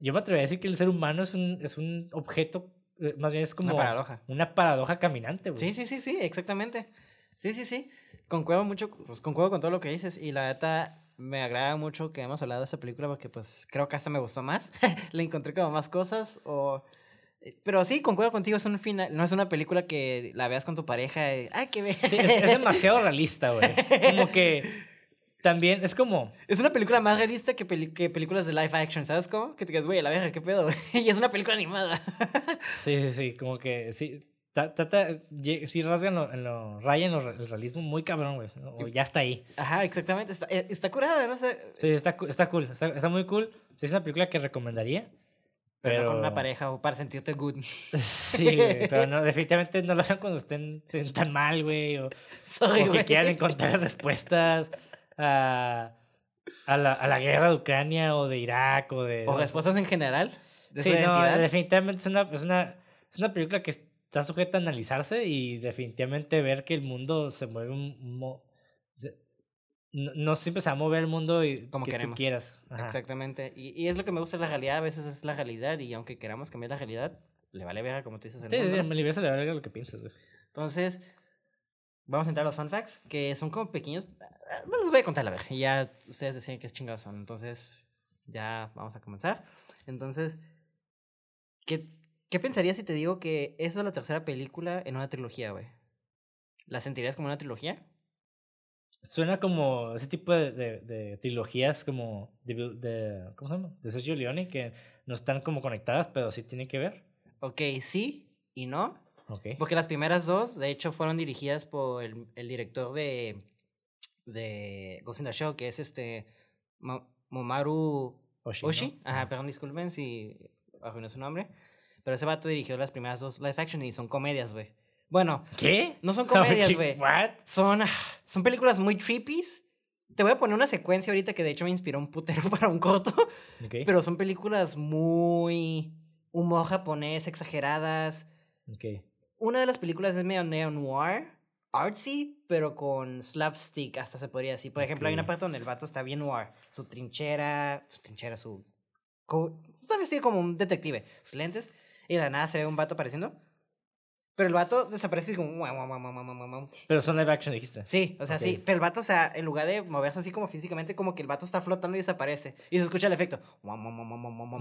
yo me atrevería a decir que el ser humano es un, es un objeto, eh, más bien es como Una paradoja. una paradoja caminante, güey. Sí, sí, sí, sí, exactamente. Sí, sí, sí. Concuerdo mucho, pues concuerdo con todo lo que dices y la neta me agrada mucho que hemos hablado de esta película porque pues creo que hasta me gustó más. [laughs] Le encontré como más cosas o... eh, Pero sí, concuerdo contigo, es un final, no es una película que la veas con tu pareja y, ay, qué ve. Sí, es, es demasiado [laughs] realista, güey. Como que también es como... Es una película más realista que, peli- que películas de live action, ¿sabes cómo? Que te digas, güey, la verga, qué pedo. [laughs] Y es una película animada. [laughs] Sí, sí, sí, como que sí. ta- Trata, sí rasgan lo, en lo, rayan lo el realismo muy cabrón, güey. O ya está ahí. Ajá, exactamente. Está, eh, está curada, no sé. Sí, está, está cool, está, está muy cool. Sí, es una película que recomendaría. Pero, Pero, no con una pareja o para sentirte good. [laughs] Sí, güey, pero no, definitivamente no lo hagan cuando estén, se sientan mal, güey. O, Sorry, o que güey. quieran encontrar respuestas a, a, la, a la guerra de Ucrania o de Irak o de... O respuestas en general de Sí, su no, definitivamente es una, es, una, es una película que está sujeta a analizarse y definitivamente ver que el mundo se mueve un... se- no, no siempre se va a mover el mundo y Como que queremos. tú quieras. Ajá. Exactamente. Y, y es lo que me gusta de la realidad, a veces es la realidad y aunque queramos cambiar la realidad, le vale verga como tú dices. el Sí, mundo, sí, ¿no? me libera de verga lo que piensas, güey. Entonces, vamos a entrar a los fun facts, que son como pequeños. ah, No les voy a contar la verga, y ya ustedes deciden qué chingados son. Entonces, ya vamos a comenzar. Entonces, ¿qué, qué pensarías si te digo que esa es la tercera película en una trilogía, güey? ¿La sentirías como una trilogía? Suena como ese tipo de, de, de trilogías como de- ¿cómo se llama? De Sergio Leone que no están como conectadas, pero sí tienen que ver. Ok, sí y no. Porque las primeras dos, de hecho, fueron dirigidas por el, el director de, de Ghost in the Shell, que es este Ma- Momaru Oshi. Ajá, perdón, disculpen si arruiné su nombre. Pero ese vato dirigió las primeras dos live action y son comedias, güey. Bueno, ¿Qué? no son [laughs] comedias, güey. Son, ah, son películas muy creepies. Te voy a poner una secuencia ahorita que de hecho me inspiró un putero [laughs] para un corto. Pero son películas muy humor japonés, exageradas. ok. Una de las películas es medio neo-noir, artsy, pero con slapstick, hasta se podría decir. Por ejemplo, hay una parte donde el vato está bien noir. Su trinchera, su trinchera, su... co- Está vestido como un detective. Sus lentes. Y de la nada se ve un vato apareciendo. Pero el vato desaparece y como... Pero son live action, dijiste. Sí, o sea, sí. Ok. Pero el vato, o sea, en lugar de moverse así como físicamente, como que el vato está flotando y desaparece. Y se escucha el efecto.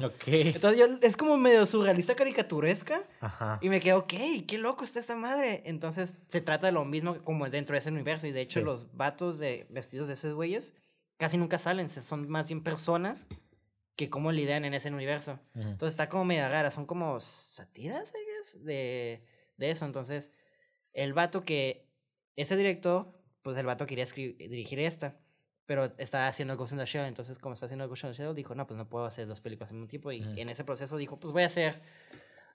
Ok. Entonces yo, es como medio surrealista caricaturesca. Ajá. Y me quedo, ok, qué loco está esta madre. Entonces se trata de lo mismo como dentro de ese universo. Y de hecho, Sí. los vatos de vestidos de esos güeyes casi nunca salen. Son más bien personas que cómo lidian en ese universo. Ujú. Entonces está como media rara. Son como sátiras, I guess, de, de eso. Entonces, el vato que. Ese director, pues el vato quería dirigir esta. Pero estaba haciendo Ghost in the Shell. Entonces, como está haciendo Ghost in the Shell, dijo, no, pues no puedo hacer dos películas al mismo tiempo. Y en ese proceso dijo, pues voy a hacer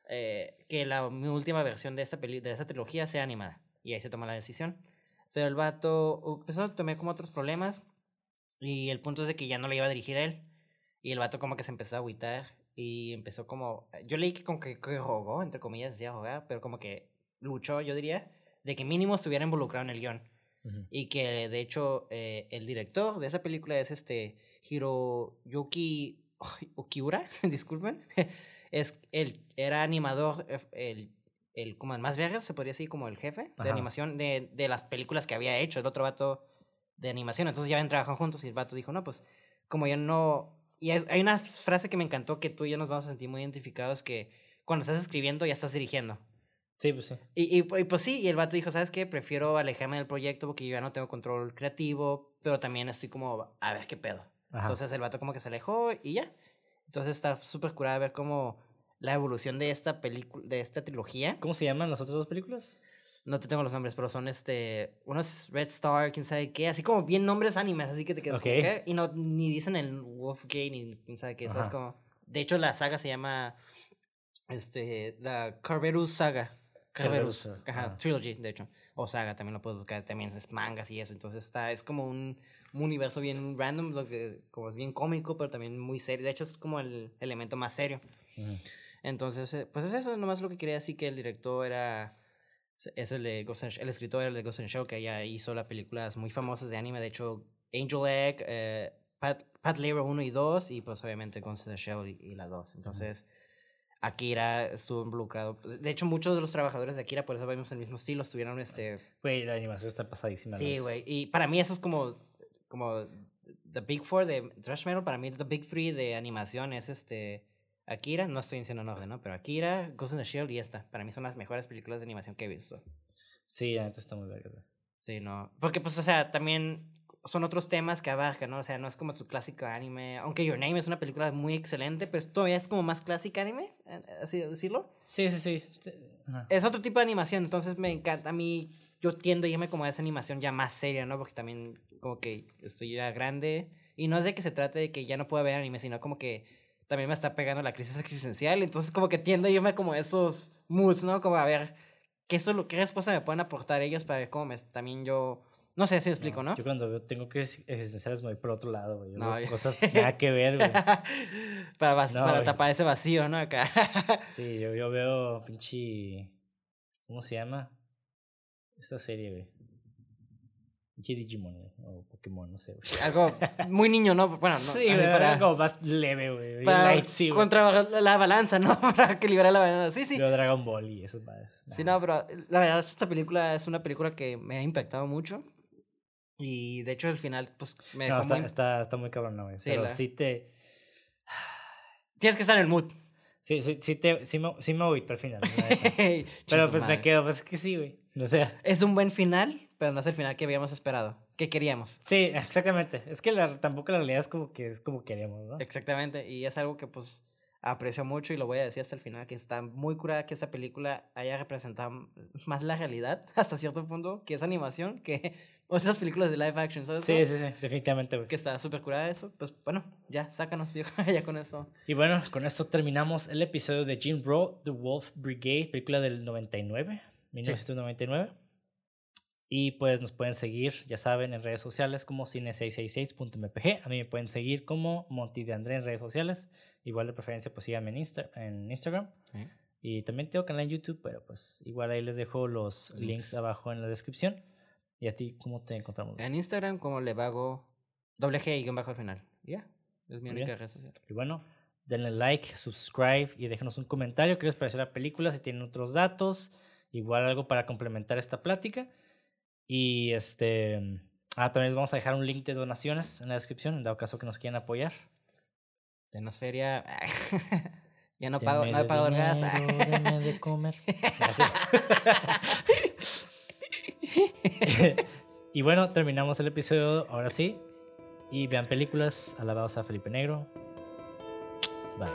eh, que la mi última versión de esta, peli de esta trilogía sea animada. Y ahí se toma la decisión. Pero el vato empezó a tomar como otros problemas. Y el punto es de que ya no le iba a dirigir él. Y el vato como que se empezó a agüitar. Y empezó como... Yo leí que como que, que rogó, entre comillas, decía rogar. Pero como que luchó, yo diría, de que mínimo estuviera involucrado en el guion. Y que de hecho eh, el director de esa película es este Hiroyuki Okiura, [laughs] disculpen. [laughs] es, él era animador, eh, el, el como el más viejo, se podría decir como el jefe de animación de, de las películas que había hecho, el otro vato de animación. Entonces ya habían trabajado juntos y el vato dijo, no, pues como yo no... Y es- hay una frase que me encantó que tú y yo nos vamos a sentir muy identificados, que cuando estás escribiendo ya estás dirigiendo. Sí, pues sí. Y, y, y pues sí, y el vato dijo, ¿sabes qué? Prefiero alejarme del proyecto porque yo ya no tengo control creativo, pero también estoy como, a ver qué pedo. Ajá. Entonces el vato como que se alejó y ya. Entonces está súper curada ver cómo la evolución de esta película, de esta trilogía. ¿Cómo se llaman las otras dos películas? No te tengo los nombres, pero son este, unos Red Star, quién sabe qué, así como bien nombres animes, así que te quedas como, Ok. ¿qué? Y no, ni dicen el Wolfgate, ni quién sabe qué, ¿sabes Ajá. cómo? De hecho, la saga se llama, este, la Carverus Saga. Carverus, Carverus, ajá, ajá. Trilogy, de hecho. O saga, también lo puedes buscar, también es mangas y eso. Entonces está, es como un, un universo bien random, lo que, como es bien cómico, pero también muy serio. De hecho, es como el elemento más serio. Entonces, eh, pues es eso, nomás lo que quería decir que el director era. Es el de Ghost in el escritor de Ghost in Shell, que ya hizo las películas muy famosas de anime. De hecho, Angel Egg, eh, Pat, Pat Labor 1 y 2, y pues obviamente Ghost in the Shell y, y la 2. Entonces, Akira estuvo involucrado. Pues, De hecho, muchos de los trabajadores de Akira, por eso vemos el mismo estilo, estuvieron este. Güey, la animación está pasadísima. Sí, güey. Y para mí eso es como. Como. The Big Four de Thrash Metal. Para mí, The Big Three de animación es este. Akira, no estoy diciendo en orden, ¿no? Pero Akira, Ghost in the Shell y esta. Para mí son las mejores películas de animación que he visto. Sí, la neta está muy verga. Sí, no. Porque, pues, o sea, también son otros temas que abarcan, ¿no? O sea, no es como tu clásico anime. Aunque Your Name es una película muy excelente, pero todavía es como más clásica anime, así decirlo. Sí, sí, sí. Es otro tipo de animación, entonces me encanta. A mí, yo tiendo a irme como a esa animación ya más seria, ¿no? Porque también, como que estoy ya grande. Y no es de que se trate de que ya no puedo ver anime, sino como que también me está pegando la crisis existencial. Entonces, como que tiendo a irme como esos moods, ¿no? Como a ver qué, solo, qué respuesta me pueden aportar ellos para ver cómo me, también yo. No sé si me explico, ¿no? Yo cuando veo, tengo que existenciales me voy por otro lado, güey. No, yo- cosas [laughs] nada que ver, güey. [laughs] para No, tapar ese vacío, ¿no? Acá. [laughs] Sí, yo, yo veo pinche. ¿Cómo se llama? Esta serie, güey. Pinche Digimon, güey. O Pokémon, no sé, güey. [laughs] Algo muy niño, ¿no? Bueno, no. sí, para- algo más leve, güey. para light, sí, contra la, la balanza, ¿no? [laughs] para equilibrar la balanza. Sí, sí. Veo Dragon Ball y esas madres. Sí, no, pero la verdad esta película es una película que me ha impactado mucho. Y de hecho el final, pues me No, dejó está, muy... está, está muy cabrón, güey. Sí, pero la- sí te. Tienes que estar en el mood. Sí, sí, sí, te, sí, me, sí me agüito al final. [laughs] pero pues me quedo, pues es que sí, güey. O sea. Es un buen final, pero no es el final que habíamos esperado. Que queríamos. Sí, exactamente. Es que la, tampoco la realidad es como que es como queremos, ¿no? Exactamente. Y es algo que pues aprecio mucho y lo voy a decir hasta el final, que está muy curada que esta película haya representado más la realidad [laughs] hasta cierto punto, que es animación, que [laughs] otras películas de live action, ¿sabes? Sí, sí, sí, definitivamente, güey. Que está súper curada eso. Pues bueno, ya, sácanos, [laughs] viejo, ya con eso. Y bueno, con esto terminamos el episodio de Jim Bro, The Wolf Brigade, película del 99, 1999. Y pues nos pueden seguir, ya saben, en redes sociales como cine666.mpg. A mí me pueden seguir como Monty de André en redes sociales. Igual de preferencia, pues síganme en, Insta- en Instagram. Y también tengo canal en YouTube, pero pues igual ahí les dejo los links, Links. abajo en la descripción. ¿Y a ti cómo te encontramos? En Instagram, como le vago doble G y bajo al final. Ya, es mi única red social. Y bueno, denle like, subscribe y déjenos un comentario qué les pareció la película, si tienen otros datos, igual algo para complementar esta plática. Y este. Ah, también les vamos a dejar un link de donaciones en la descripción, en dado caso que nos quieran apoyar. Denos feria. [laughs] ya no pago, no gas. dinero, deme de comer. [laughs] [laughs] Y bueno, terminamos el episodio ahora sí. Y vean películas, alabados a Felipe Negro. Bye.